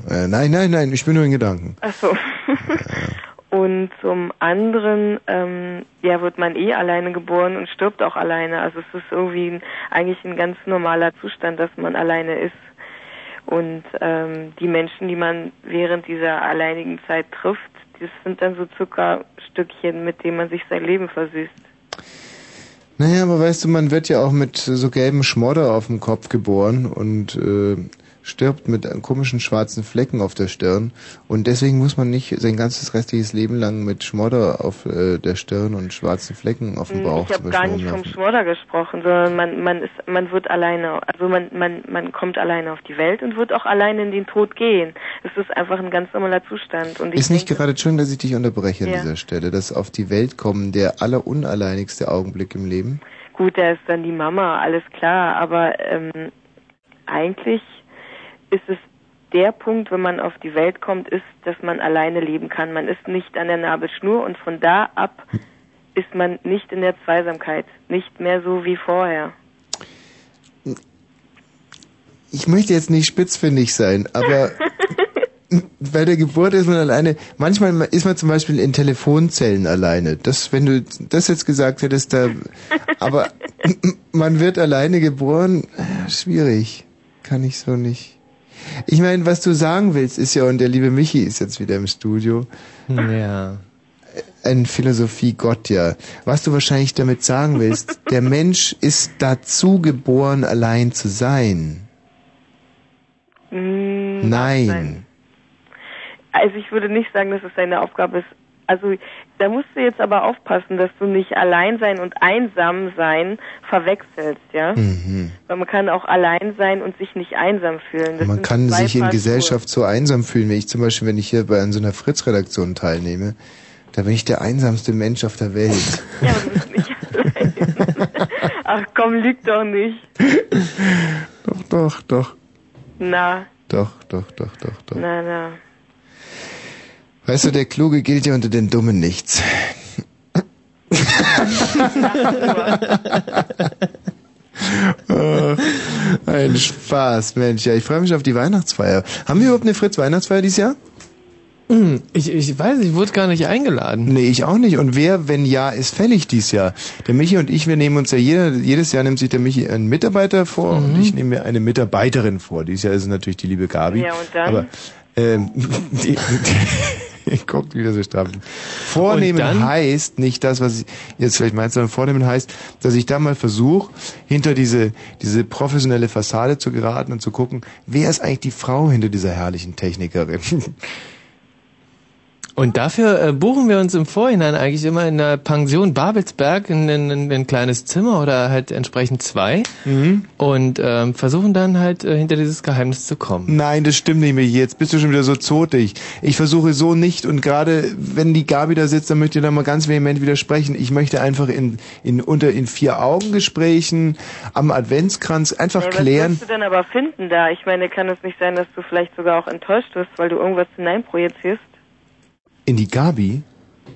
Äh, nein, nein, nein, ich bin nur in Gedanken. Ach so. Und zum anderen, ähm, ja, wird man eh alleine geboren und stirbt auch alleine. Also es ist irgendwie ein, eigentlich ein ganz normaler Zustand, dass man alleine ist. Und ähm, die Menschen, die man während dieser alleinigen Zeit trifft, das sind dann so Zuckerstückchen, mit denen man sich sein Leben versüßt. Naja, aber weißt du, man wird ja auch mit so gelbem Schmodder auf dem Kopf geboren und äh, stirbt mit komischen schwarzen Flecken auf der Stirn und deswegen muss man nicht sein ganzes restliches Leben lang mit Schmodder auf äh, der Stirn und schwarzen Flecken auf dem Bauch ich habe gar nicht vom rumlaufen. Schmodder gesprochen, sondern man, man ist, man wird alleine, also man, man, man kommt alleine auf die Welt und wird auch alleine in den Tod gehen. Es ist einfach ein ganz normaler Zustand. Und Ist nicht denke, gerade schön, dass ich dich unterbreche an Ja. dieser Stelle, dass auf die Welt kommen der allerunalleinigste Augenblick im Leben? Gut, da ist dann die Mama, alles klar, aber ähm, eigentlich ist es der Punkt, wenn man auf die Welt kommt, ist, dass man alleine leben kann. Man ist nicht an der Nabelschnur und von da ab ist man nicht in der Zweisamkeit, nicht mehr so wie vorher. Ich möchte jetzt nicht spitzfindig sein, aber bei der Geburt ist man alleine. Manchmal ist man zum Beispiel in Telefonzellen alleine. Das, wenn du das jetzt gesagt hättest, da, aber man wird alleine geboren, schwierig. Kann ich so nicht. Ich meine, was du sagen willst, ist ja, und der liebe Michi ist jetzt wieder im Studio, Ja. ein Philosophie-Gott, ja. Was du wahrscheinlich damit sagen willst, der Mensch ist dazu geboren, allein zu sein. Mm, Nein. Also ich würde nicht sagen, dass es deine Aufgabe ist. Also da musst du jetzt aber aufpassen, dass du nicht allein sein und einsam sein verwechselst, ja? Mhm. Weil man kann auch allein sein und sich nicht einsam fühlen. Das Man kann sich in Gesellschaft so einsam fühlen, wie ich zum Beispiel, wenn ich hier bei so einer Fritz-Redaktion teilnehme. Da bin ich der einsamste Mensch auf der Welt. Ja, aber du bist nicht allein. Ach komm, lüg doch nicht. doch, doch, doch, Na, doch, doch, doch, doch, doch. na, na. Weißt du, der Kluge gilt ja unter den Dummen nichts. Ach, Ein Spaß, Mensch. Ja, ich freue mich auf die Weihnachtsfeier. Haben wir überhaupt eine Fritz-Weihnachtsfeier dieses Jahr? Hm, Ich, ich weiß, ich wurde gar nicht eingeladen. Nee, ich auch nicht. Und wer, wenn ja, ist fällig dieses Jahr? Der Michi und ich, wir nehmen uns ja jeder, jedes Jahr nimmt sich der Michi einen Mitarbeiter vor und ich nehme mir eine Mitarbeiterin vor. Dieses Jahr ist es natürlich die liebe Gabi. Ja, und dann? Aber ähm, die, die, guckt wieder so stramm. Vornehmen dann? heißt nicht das, was ich jetzt vielleicht meinst, sondern vornehmen heißt, dass ich da mal versuche, hinter diese, diese professionelle Fassade zu geraten und zu gucken, wer ist eigentlich die Frau hinter dieser herrlichen Technikerin? Und dafür äh, buchen wir uns im Vorhinein eigentlich immer in der Pension Babelsberg in, in, in ein kleines Zimmer oder halt entsprechend zwei und ähm, versuchen dann halt äh, hinter dieses Geheimnis zu kommen. Nein, das stimmt nicht mehr. Jetzt bist du schon wieder so zotig. Ich versuche so nicht und gerade wenn die Gabi da sitzt, dann möchte ich da mal ganz vehement widersprechen. Ich möchte einfach in, in unter in vier Augen Gesprächen am Adventskranz einfach Ja, was klären. wirst du denn aber finden da? Ich meine, kann es nicht sein, dass du vielleicht sogar auch enttäuscht wirst, weil du irgendwas hineinprojizierst? In die Gabi?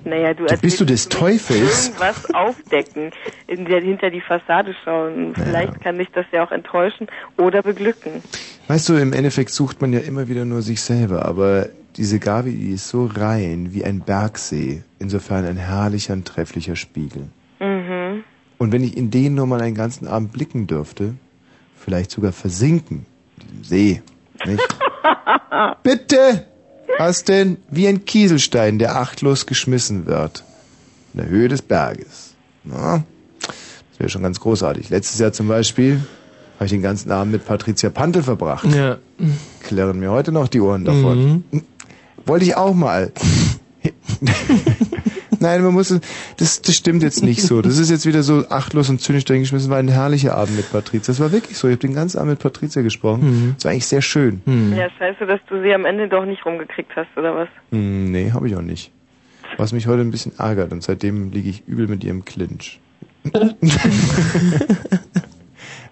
Naja, du, Du bist du des Teufels? Irgendwas aufdecken, in der, hinter die Fassade schauen. Vielleicht kann dich das ja auch enttäuschen oder beglücken. Weißt du, im Endeffekt sucht man ja immer wieder nur sich selber, aber diese Gabi, die ist so rein wie ein Bergsee, insofern ein herrlicher und trefflicher Spiegel. Mhm. Und wenn ich in den nur mal einen ganzen Abend blicken dürfte, vielleicht sogar versinken, in diesem See, nicht? Bitte! Was denn? Wie ein Kieselstein, der achtlos geschmissen wird. In der Höhe des Berges. Na, das wäre schon ganz großartig. Letztes Jahr zum Beispiel habe ich den ganzen Abend mit Patricia Pantel verbracht. Ja. Klirren mir heute noch die Ohren davon. Wollte ich auch mal. Nein, man muss, das, das stimmt jetzt nicht so. Das ist jetzt wieder so achtlos und zynisch dahingeschmissen. War ein herrlicher Abend mit Patricia. Das war wirklich so. Ich habe den ganzen Abend mit Patricia gesprochen. Das war eigentlich sehr schön. Ja, scheiße, dass du sie am Ende doch nicht rumgekriegt hast, oder was? Hm, nee, habe ich auch nicht. Was mich heute ein bisschen ärgert und seitdem liege ich übel mit ihrem Clinch.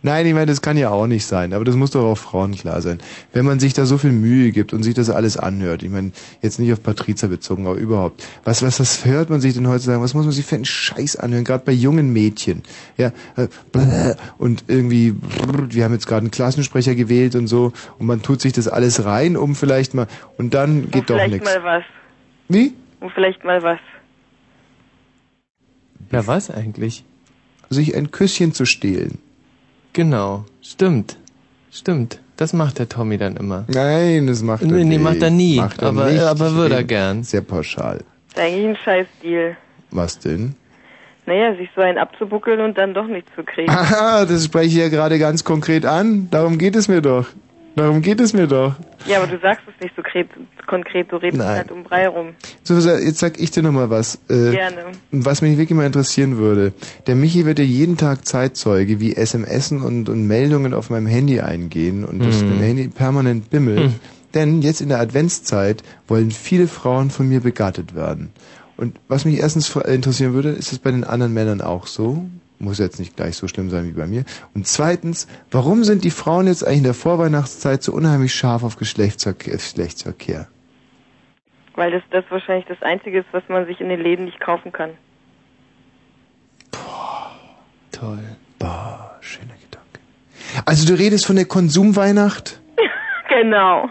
Nein, ich meine, das kann ja auch nicht sein, aber das muss doch auch Frauen klar sein. Wenn man sich da so viel Mühe gibt und sich das alles anhört, ich meine, jetzt nicht auf Patrizia bezogen, aber überhaupt, was, was, was hört man sich denn heutzutage, was muss man sich für einen Scheiß anhören, gerade bei jungen Mädchen, ja, äh, bläh, und irgendwie, wir haben jetzt gerade einen Klassensprecher gewählt und so, und man tut sich das alles rein, um vielleicht mal, und dann geht Und doch vielleicht nichts. mal was. Wie? Und vielleicht mal was. Ja, was eigentlich? Sich ein Küsschen zu stehlen. Genau, stimmt. Stimmt. Das macht der Tommy dann immer. Nein, das macht er Nee, nee, nicht. macht er nie, Macht er aber- nicht. aber würde er gern. Sehr pauschal. Ist eigentlich ein Scheißdeal. Was denn? Naja, sich so einen abzubuckeln und dann doch nicht zu kriegen. Aha, das spreche ich ja gerade ganz konkret an. Darum geht es mir doch. Darum geht es mir doch. Ja, aber du sagst es nicht so kret- konkret, du redest Nein. halt um Brei rum. So, jetzt sag ich dir noch mal was. Äh, Gerne. Was mich wirklich mal interessieren würde. Der Michi wird ja jeden Tag Zeitzeuge, wie SMSen und, und Meldungen auf meinem Handy eingehen und das Mhm. mein Handy permanent bimmelt. Mhm. Denn jetzt in der Adventszeit wollen viele Frauen von mir begattet werden. Und was mich erstens interessieren würde, ist es bei den anderen Männern auch so? Muss jetzt nicht gleich so schlimm sein wie bei mir. Und zweitens, warum sind die Frauen jetzt eigentlich in der Vorweihnachtszeit so unheimlich scharf auf Geschlechtsverkehr? Geschlechtsverkehr? Weil das, das wahrscheinlich das Einzige ist, was man sich in den Läden nicht kaufen kann. Toll. Boah, schöner Gedanke. Also du redest von der Konsumweihnacht? Genau.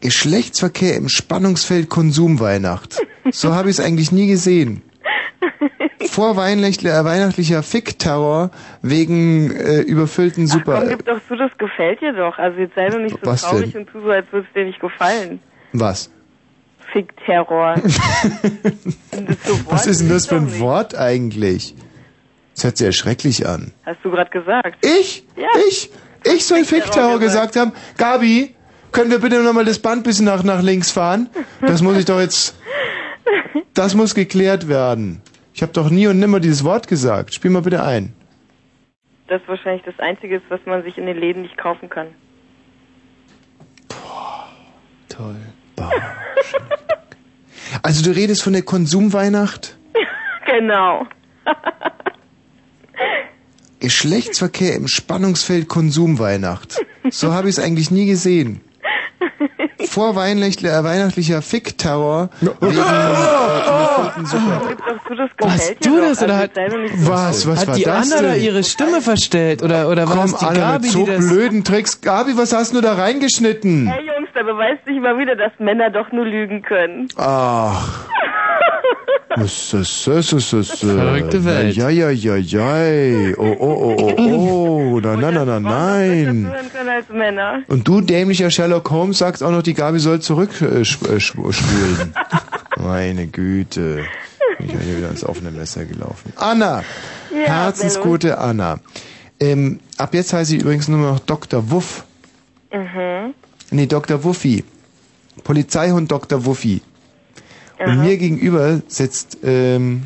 Geschlechtsverkehr im Spannungsfeld Konsumweihnacht. So habe ich es eigentlich nie gesehen. Vorweihnachtlicher weihnachtlicher Fickterror wegen äh, überfüllten Super. Komm, gib doch zu, das gefällt dir doch. Also jetzt sei doch nicht so Was traurig denn? und tu so, als würde es dir nicht gefallen. Was? Fick-Terror. Was ist denn das für ein Wort eigentlich? Das hört sich ja schrecklich an. Hast du gerade gesagt? Ich? Ja. Ich? Ich soll Fickterror gesagt haben? Gabi, können wir bitte nochmal das Band bisschen nach, nach links fahren? Das muss ich doch jetzt... Das muss geklärt werden. Ich habe doch nie und nimmer dieses Wort gesagt. Spiel mal bitte ein. Das wahrscheinlich das Einzige ist, was man sich in den Läden nicht kaufen kann. Toll. Also du redest von der Konsumweihnacht? Genau. Geschlechtsverkehr im Spannungsfeld Konsumweihnacht. So habe ich es eigentlich nie gesehen. Vorweihnachtlicher weihnachtlicher Fickterror wegen äh, zu, das Was, gefällt dir du das oder also hat, nicht so Was, was hat war die das Anna da ihre Stimme verstellt oder, oder Komm, das die Anna, Gabi, mit so die das... blöden Tricks. Gabi, was hast du da reingeschnitten? Hey Jungs, da beweist sich mal wieder, dass Männer doch nur lügen können. Ach. Verrückte Welt. Ja, ja, ja, ja. Oh, oh, oh, oh, oh. Nein, nein, nein, nein, nein. Als Männer. Und du, dämlicher Sherlock Holmes, sagst auch noch, die Gabi soll zurück äh, äh. Meine Güte. Bin ich ja hier wieder ins offene Messer gelaufen. Anna! Ja, Herzensgute Anna. Ähm, ab jetzt heiße ich übrigens nur noch Dr. Wuff. Mhm. Nee, Dr. Wuffi. Polizeihund Dr. Wuffi. Und Aha. mir gegenüber sitzt ähm,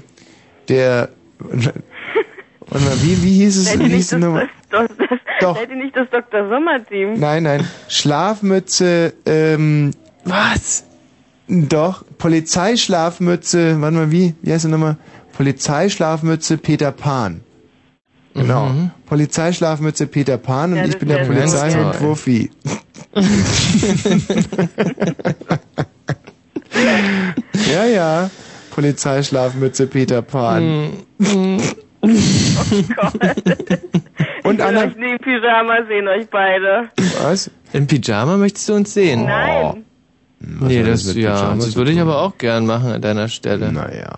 der. Warte mal, wie, wie hieß es? Seid Wie hieß das, Nummer? das, das, Doch. Seid ihr nicht das Dr. Sommer-Team? Nein, nein. Schlafmütze, ähm. Was? Doch, Polizeischlafmütze, warte mal, wie? Wie heißt die nochmal? Polizeischlafmütze Peter Pan. Genau. Mhm. Polizeischlafmütze Peter Pan und Ja, ich bin der toll. Wuffi. ja, ja. Polizeischlafmütze Peter Pan. Mhm. Und ich will Anna. euch nie im Pyjama sehen, euch beide. Was? Im Pyjama möchtest du uns sehen? Nein. Nee, hat das, das mit ja, das würde ich aber auch gern machen an deiner Stelle. Naja.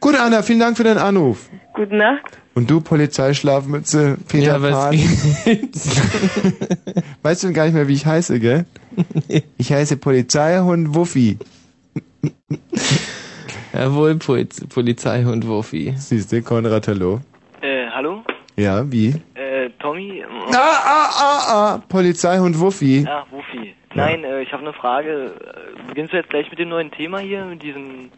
Gut, Anna, vielen Dank für deinen Anruf. Gute Nacht. Und du, Polizeischlafmütze Peter Ja, was Pan. weißt du gar nicht mehr, wie ich heiße, gell? Ich heiße Polizeihund Wuffi. Jawohl, Poliz Polizeihund Wuffi. Siehst du, Konrad, hallo. Äh, hallo? Ja, wie? Äh, Tommy? Ah, ah, ah, ah, Polizeihund Wuffi. Ach, Wuffi. Nein, äh, ich habe eine Frage. Äh, Beginnst du jetzt gleich mit dem neuen Thema hier? Mit diesen,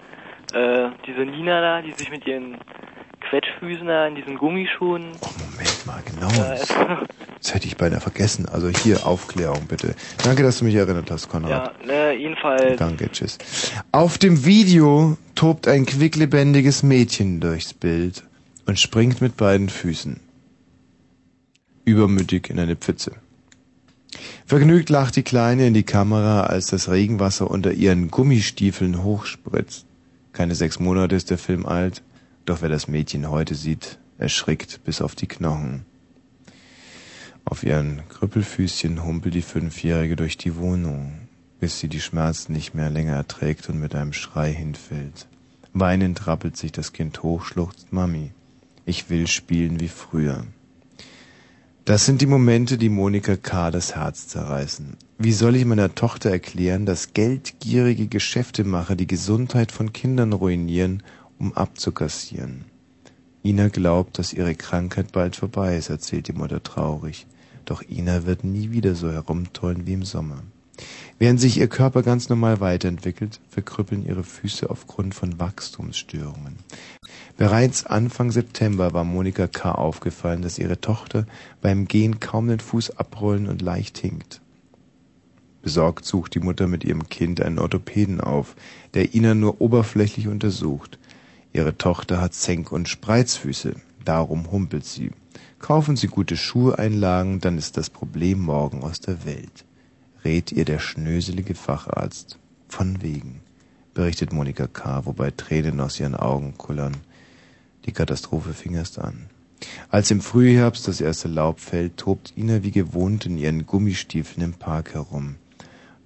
äh, diese Nina da, die sich mit ihren Quetschfüßen da in diesen Gummischuhen... Moment mal, genau. Äh, Das hätte ich beinahe vergessen. Also hier, Aufklärung bitte. Danke, dass du mich erinnert hast, Konrad. ja, ne, jedenfalls... Danke, tschüss. Auf dem Video tobt ein quicklebendiges Mädchen durchs Bild und springt mit beiden Füßen. Übermütig in eine Pfütze. Vergnügt lacht die Kleine in die Kamera, als das Regenwasser unter ihren Gummistiefeln hochspritzt. Keine sechs Monate ist der Film alt, doch wer das Mädchen heute sieht, erschrickt bis auf die Knochen. Auf ihren Krüppelfüßchen humpelt die Fünfjährige durch die Wohnung, bis sie die Schmerzen nicht mehr länger erträgt und mit einem Schrei hinfällt. Weinend rappelt sich das Kind hoch, schluchzt Mami. Ich will spielen wie früher. Das sind die Momente, die Monika K. das Herz zerreißen. Wie soll ich meiner Tochter erklären, dass geldgierige Geschäftemacher die Gesundheit von Kindern ruinieren, um abzukassieren? Ina glaubt, dass ihre Krankheit bald vorbei ist, erzählt die Mutter traurig. Doch Ina wird nie wieder so herumtollen wie im Sommer. Während sich ihr Körper ganz normal weiterentwickelt, verkrüppeln ihre Füße aufgrund von Wachstumsstörungen. Bereits Anfang September war Monika K. aufgefallen, dass ihre Tochter beim Gehen kaum den Fuß abrollen und leicht hinkt. Besorgt sucht die Mutter mit ihrem Kind einen Orthopäden auf, der Ina nur oberflächlich untersucht. Ihre Tochter hat Senk- und Spreizfüße, darum humpelt sie. Kaufen Sie gute Schuheinlagen, dann ist das Problem morgen aus der Welt. Rät ihr der schnöselige Facharzt. Von wegen, berichtet Monika K., wobei Tränen aus ihren Augen kullern. Die Katastrophe fing erst an. Als im Frühherbst das erste Laub fällt, tobt Ina wie gewohnt in ihren Gummistiefeln im Park herum.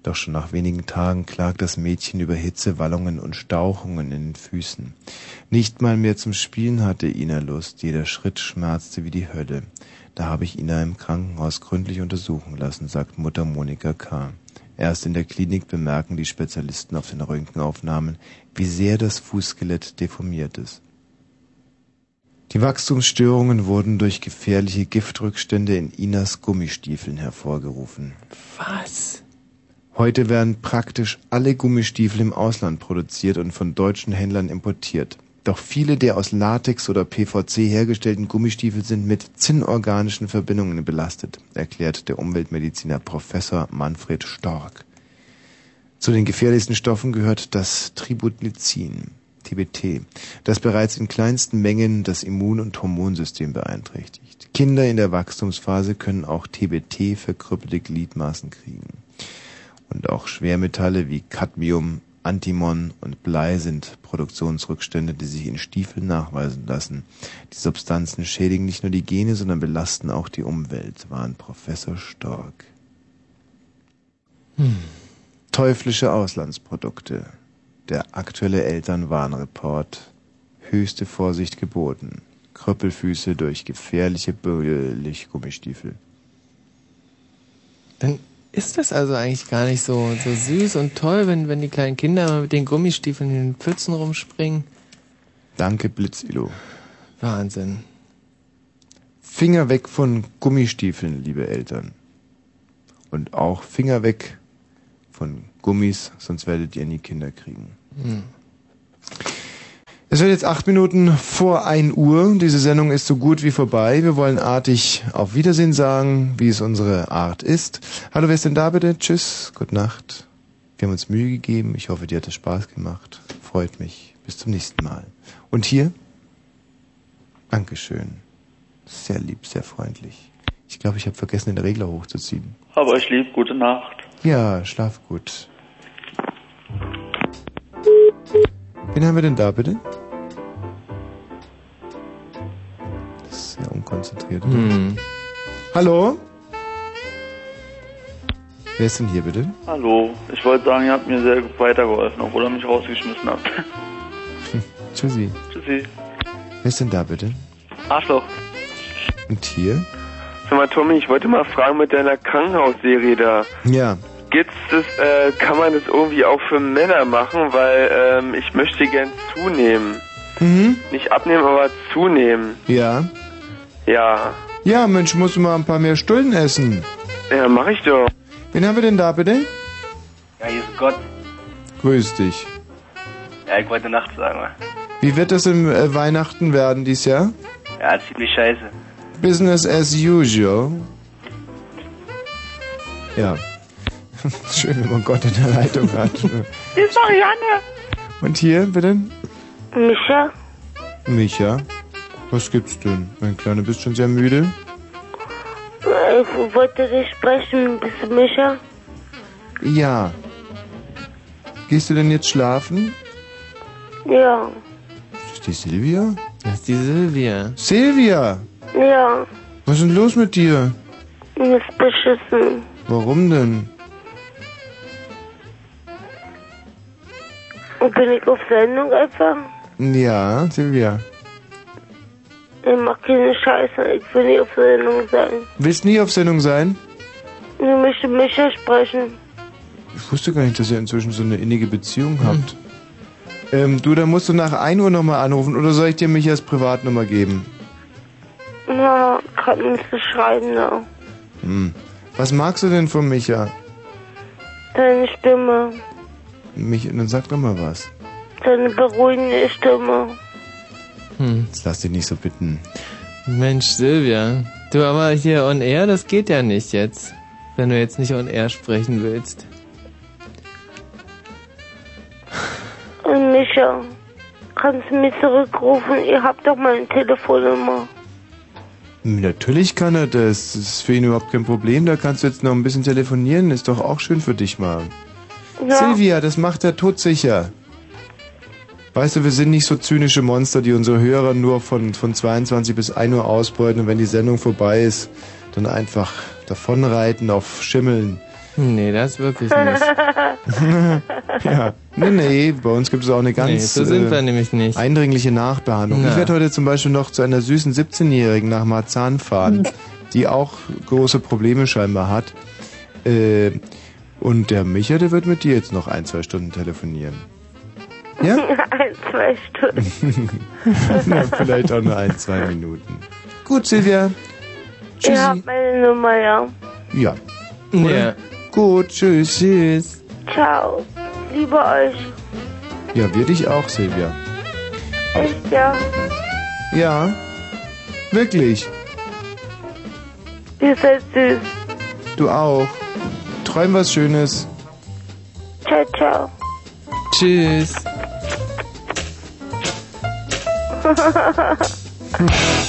Doch schon nach wenigen Tagen klagt das Mädchen über Hitzewallungen und Stauchungen in den Füßen. Nicht mal mehr zum Spielen hatte Ina Lust, jeder Schritt schmerzte wie die Hölle. Da habe ich Ina im Krankenhaus gründlich untersuchen lassen, sagt Mutter Monika K. Erst in der Klinik bemerken die Spezialisten auf den Röntgenaufnahmen, wie sehr das Fußskelett deformiert ist. Die Wachstumsstörungen wurden durch gefährliche Giftrückstände in Inas Gummistiefeln hervorgerufen. Was? Heute werden praktisch alle Gummistiefel im Ausland produziert und von deutschen Händlern importiert. Doch viele der aus Latex oder PVC hergestellten Gummistiefel sind mit zinnorganischen Verbindungen belastet, erklärt der Umweltmediziner Professor Manfred Stork. Zu den gefährlichsten Stoffen gehört das Tributylzin, TBT, das bereits in kleinsten Mengen das Immun- und Hormonsystem beeinträchtigt. Kinder in der Wachstumsphase können auch TBT verkrüppelte Gliedmaßen kriegen. Und auch Schwermetalle wie Cadmium, Antimon und Blei sind Produktionsrückstände, die sich in Stiefeln nachweisen lassen. Die Substanzen schädigen nicht nur die Gene, sondern belasten auch die Umwelt, warnt Professor Stork. Hm. Teuflische Auslandsprodukte. Der aktuelle Elternwarnreport. Höchste Vorsicht geboten. Krüppelfüße durch gefährliche Billiggummistiefel. Dann ist das also eigentlich gar nicht so, so süß und toll, wenn, wenn die kleinen Kinder mit den Gummistiefeln in den Pfützen rumspringen. Danke, Blitzilo. Wahnsinn. Finger weg von Gummistiefeln, liebe Eltern. Und auch Finger weg von Gummis, sonst werdet ihr nie Kinder kriegen. Hm. Es wird jetzt acht Minuten vor ein Uhr. Diese Sendung ist so gut wie vorbei. Wir wollen artig auf Wiedersehen sagen, wie es unsere Art ist. Hallo, wer ist denn da bitte? Tschüss, gute Nacht. Wir haben uns Mühe gegeben. Ich hoffe, dir hat es Spaß gemacht. Freut mich. Bis zum nächsten Mal. Und hier? Dankeschön. Sehr lieb, sehr freundlich. Ich glaube, ich habe vergessen, den Regler hochzuziehen. Aber ich lieb, gute Nacht. Ja, schlaf gut. Wen haben wir denn da bitte? Sehr unkonzentriert. Hm. Hallo? Wer ist denn hier bitte? Hallo, ich wollte sagen, ihr habt mir sehr weitergeholfen, obwohl ihr mich rausgeschmissen habt. Tschüssi. Tschüssi. Wer ist denn da bitte? Arschloch. Und hier? Sag mal, Tommy, ich wollte mal fragen mit deiner Krankenhausserie da. Ja. Gibt's das, äh, kann man das irgendwie auch für Männer machen? Weil, ähm, ich möchte gern zunehmen. Mhm. Nicht abnehmen, aber zunehmen. Ja. Ja. Ja, Mensch, musst du mal ein paar mehr Stullen essen. Ja, mach ich doch. Wen haben wir denn da bitte? Ja, hier ist Gott. Grüß dich. Ja, ich wollte Nacht sagen. wa? Wie wird das im äh, Weihnachten werden dieses Jahr? Ja, ziemlich scheiße. Business as usual. Ja. Schön, wenn man Gott in der Leitung hat. Hier ist Marianne. Und hier, bitte? Micha? Micha. Was gibt's denn? Mein Kleiner, bist schon sehr müde? Ich wollte dich sprechen. Bist du Micha? Ja. Gehst du denn jetzt schlafen? Ja. Ist die Silvia? Das ist die Silvia. Silvia! Ja. Was ist denn los mit dir? Mir ist beschissen. Warum denn? Bin ich auf Sendung einfach? Ja, Silvia. Ich mach keine Scheiße. Ich will nicht auf Sendung sein. Willst nie auf Sendung sein? Ich möchte Micha sprechen. Ich wusste gar nicht, dass ihr inzwischen so eine innige Beziehung habt. Ähm, du, dann musst du nach 1 Uhr nochmal anrufen oder soll ich dir Michas Privatnummer geben? Na, kann nicht so schreiben, da. Hm. Was magst du denn von Micha? Seine Stimme. Mich, dann sag doch mal was. Seine beruhigende Stimme. Hm. Jetzt lass dich nicht so bitten. Mensch, Silvia. Du, aber hier on air, das geht ja nicht jetzt. Wenn du jetzt nicht on air sprechen willst. Und Micha, kannst du mich zurückrufen? Ihr habt doch meine Telefonnummer. Natürlich kann er das. Das ist für ihn überhaupt kein Problem. Da kannst du jetzt noch ein bisschen telefonieren. Ist doch auch schön für dich mal. Ja. Silvia, das macht er todsicher. Weißt du, wir sind nicht so zynische Monster, die unsere Hörer nur von, von 22 bis 1 Uhr ausbeuten und wenn die Sendung vorbei ist, dann einfach davonreiten auf Schimmeln. Nee, das wirklich nicht. ja. Nee, nee, bei uns gibt es auch eine ganz Nee, so sind wir nämlich nicht. eindringliche Nachbehandlung. Na. Ich werde heute zum Beispiel noch zu einer süßen 17-Jährigen nach Marzahn fahren, die auch große Probleme scheinbar hat. Äh, und der Micha, der wird mit dir jetzt noch ein, zwei Stunden telefonieren. Ja? Ein, zwei Stunden. Na, vielleicht auch nur ein, zwei Minuten. Gut, Silvia. Tschüssi. Ihr habt meine Nummer, ja. Ja. Ja. Gut, tschüss. Tschüss. Ciao. Liebe euch. Ja, wir dich auch, Silvia. Echt, ja. Ja. Wirklich. Ihr seid süß. Du auch. Träum was Schönes. Ciao, ciao. Tschüss. 哈哈哈哈哈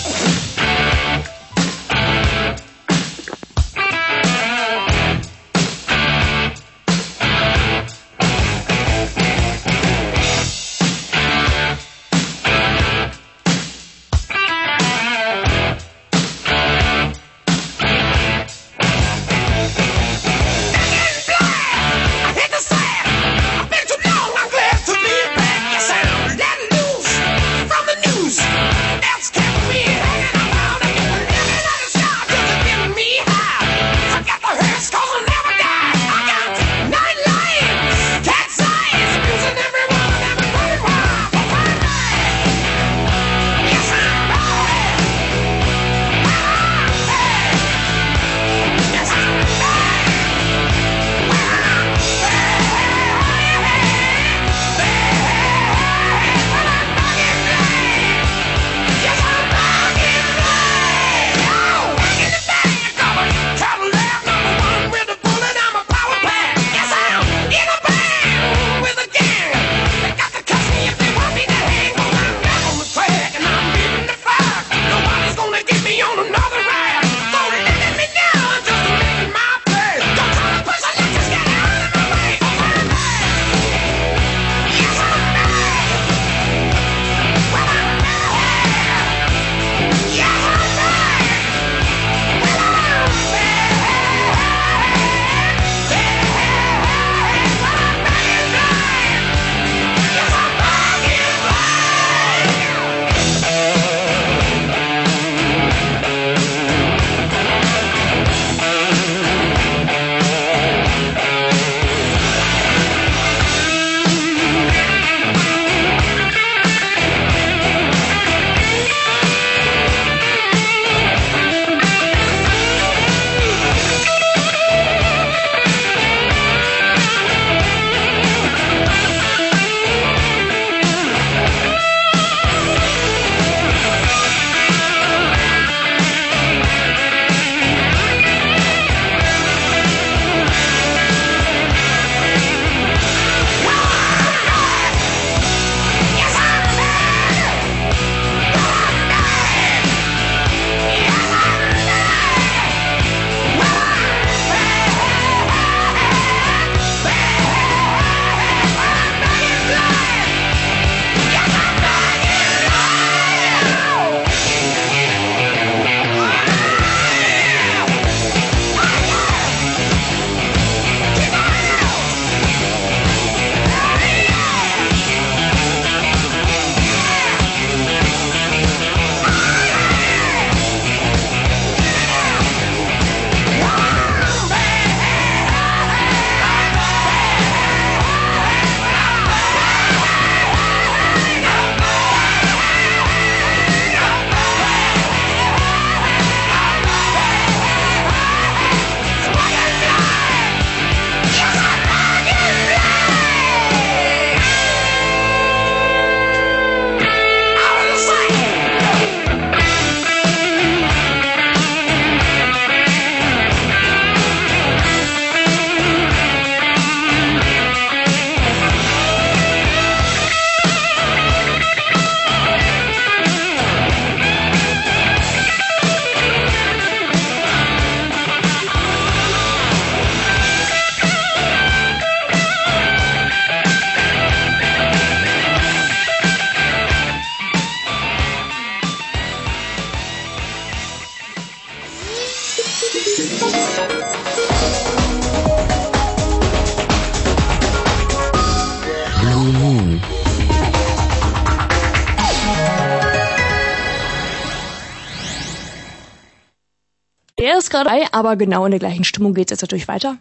Aber genau in der gleichen Stimmung geht es jetzt natürlich weiter.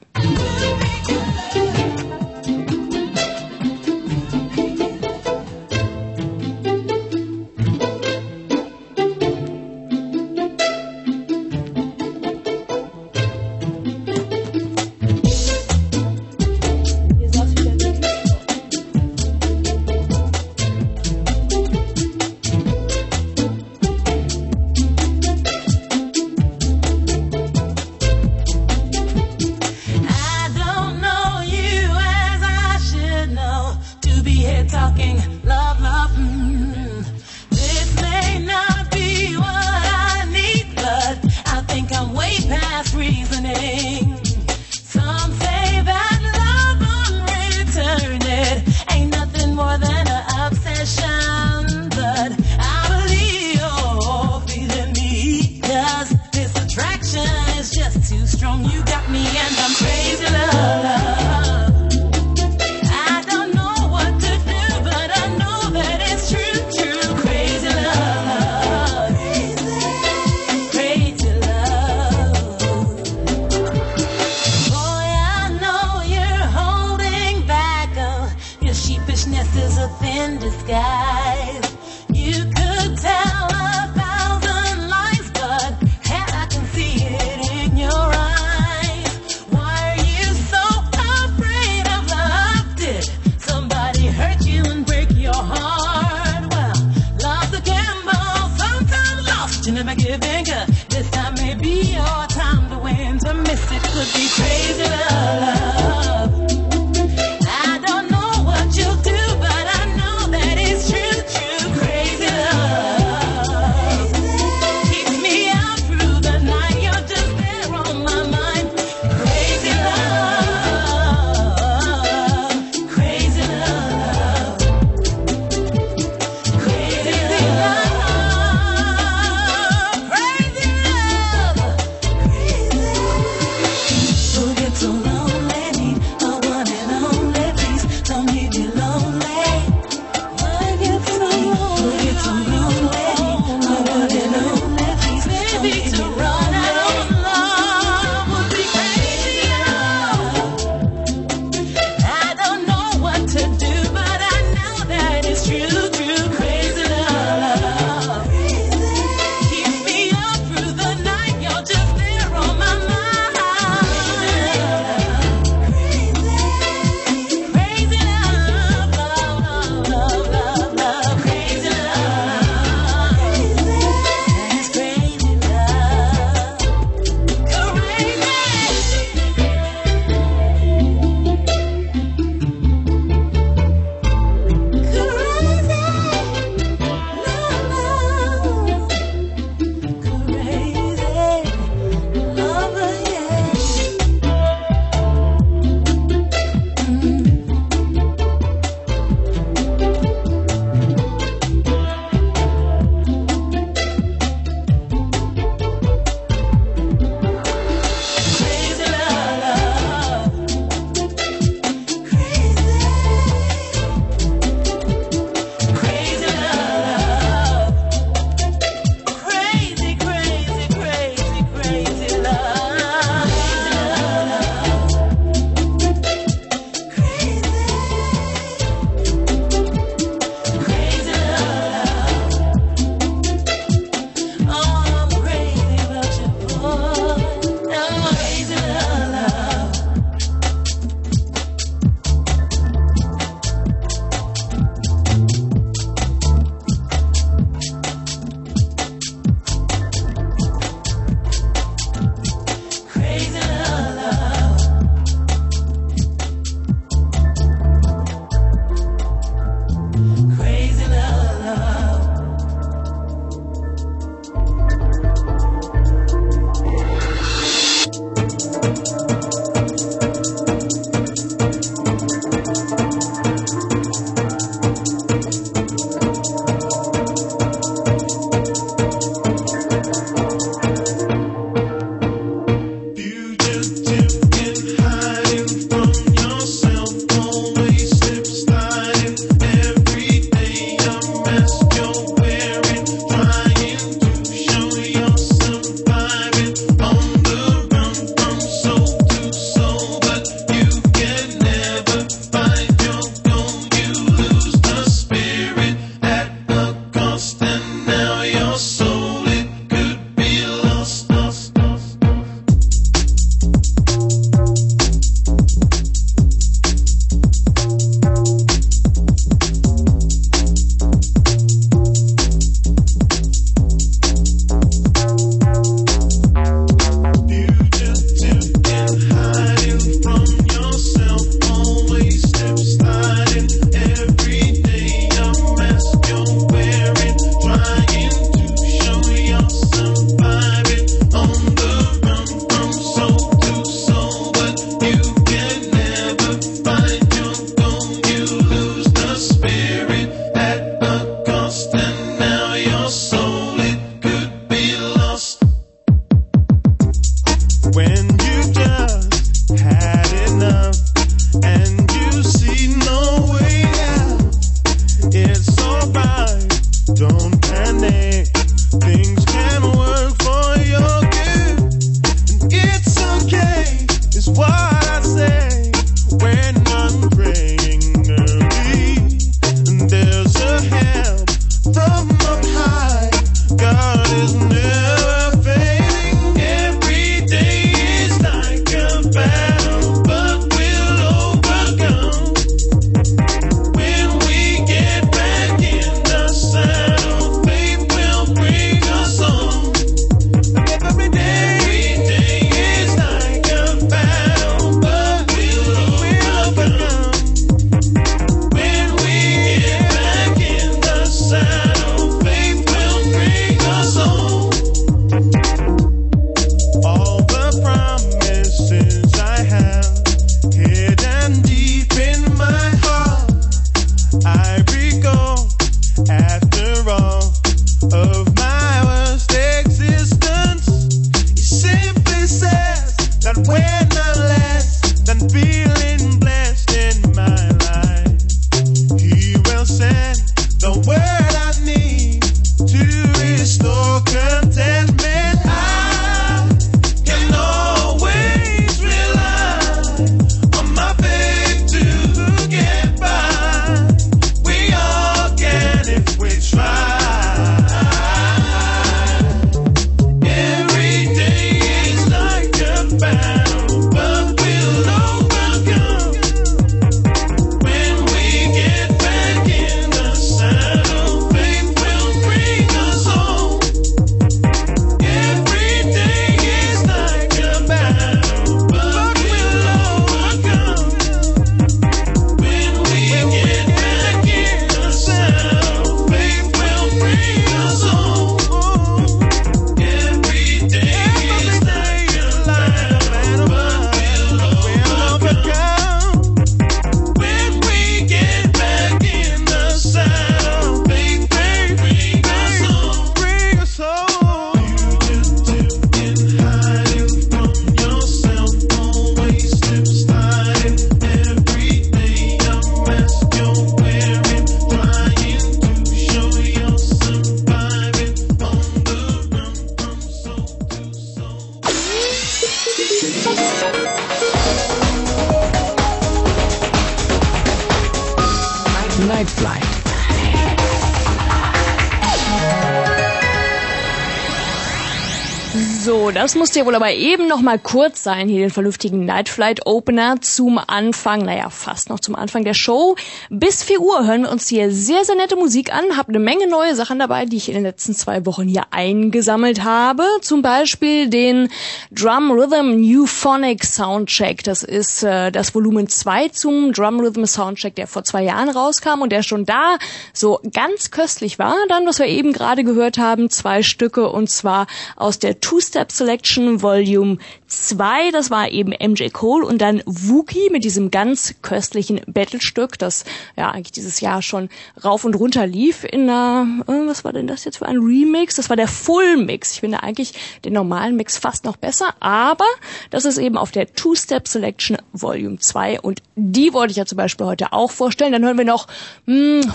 Musste ja wohl aber eben noch mal kurz sein, hier den vernünftigen Night Flight Opener zum Anfang, naja, fast noch zum Anfang der Show. Bis 4 Uhr hören wir uns hier sehr, sehr nette Musik an, hab eine Menge neue Sachen dabei, die ich in den letzten zwei Wochen hier eingesammelt habe. Zum Beispiel den Drum Rhythm Newphonic Soundcheck. Das ist äh, das Volumen 2 zum Drum Rhythm Soundcheck, der vor zwei Jahren rauskam und der schon da so ganz köstlich war. Dann, was wir eben gerade gehört haben, zwei Stücke und zwar aus der Two-Step Selection Volume 2, das war eben MJ Cole und dann Wookie mit diesem ganz köstlichen Battlestück, das ja eigentlich dieses Jahr schon rauf und runter lief in einer, äh, was war denn das jetzt für ein Remix? Das war der Full Mix. Ich finde eigentlich den normalen Mix fast noch besser, aber das ist eben auf der Two-Step Selection Volume 2 und die wollte ich ja zum Beispiel heute auch vorstellen. Dann hören wir noch mh,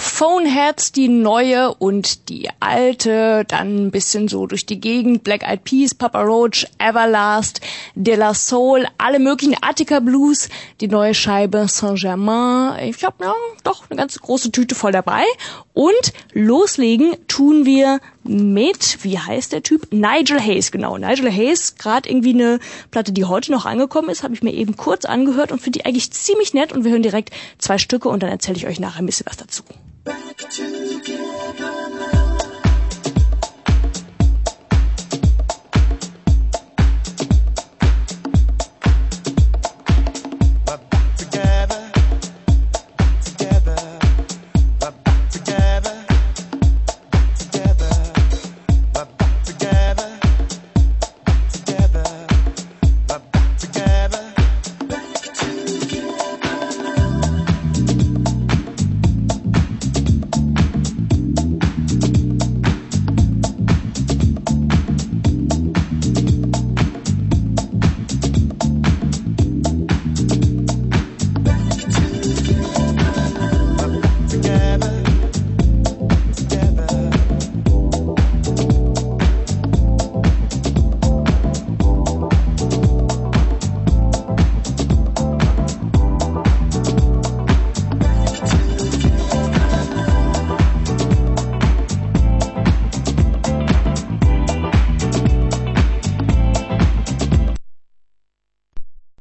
Phoneheads, die neue und die alte, dann ein bisschen so durch die Gegend, Black Eyed Peas, Papa Roach, Everlast, De La Soul, alle möglichen Attica Blues, die neue Scheibe Saint-Germain. Ich habe ja doch eine ganz große Tüte voll dabei. Und loslegen tun wir mit, wie heißt der Typ? Nigel Hayes, genau. Nigel Hayes, gerade irgendwie eine Platte, die heute noch angekommen ist, habe ich mir eben kurz angehört und finde die eigentlich ziemlich nett. Und wir hören direkt zwei Stücke und dann erzähle ich euch nachher ein bisschen was dazu. back together now.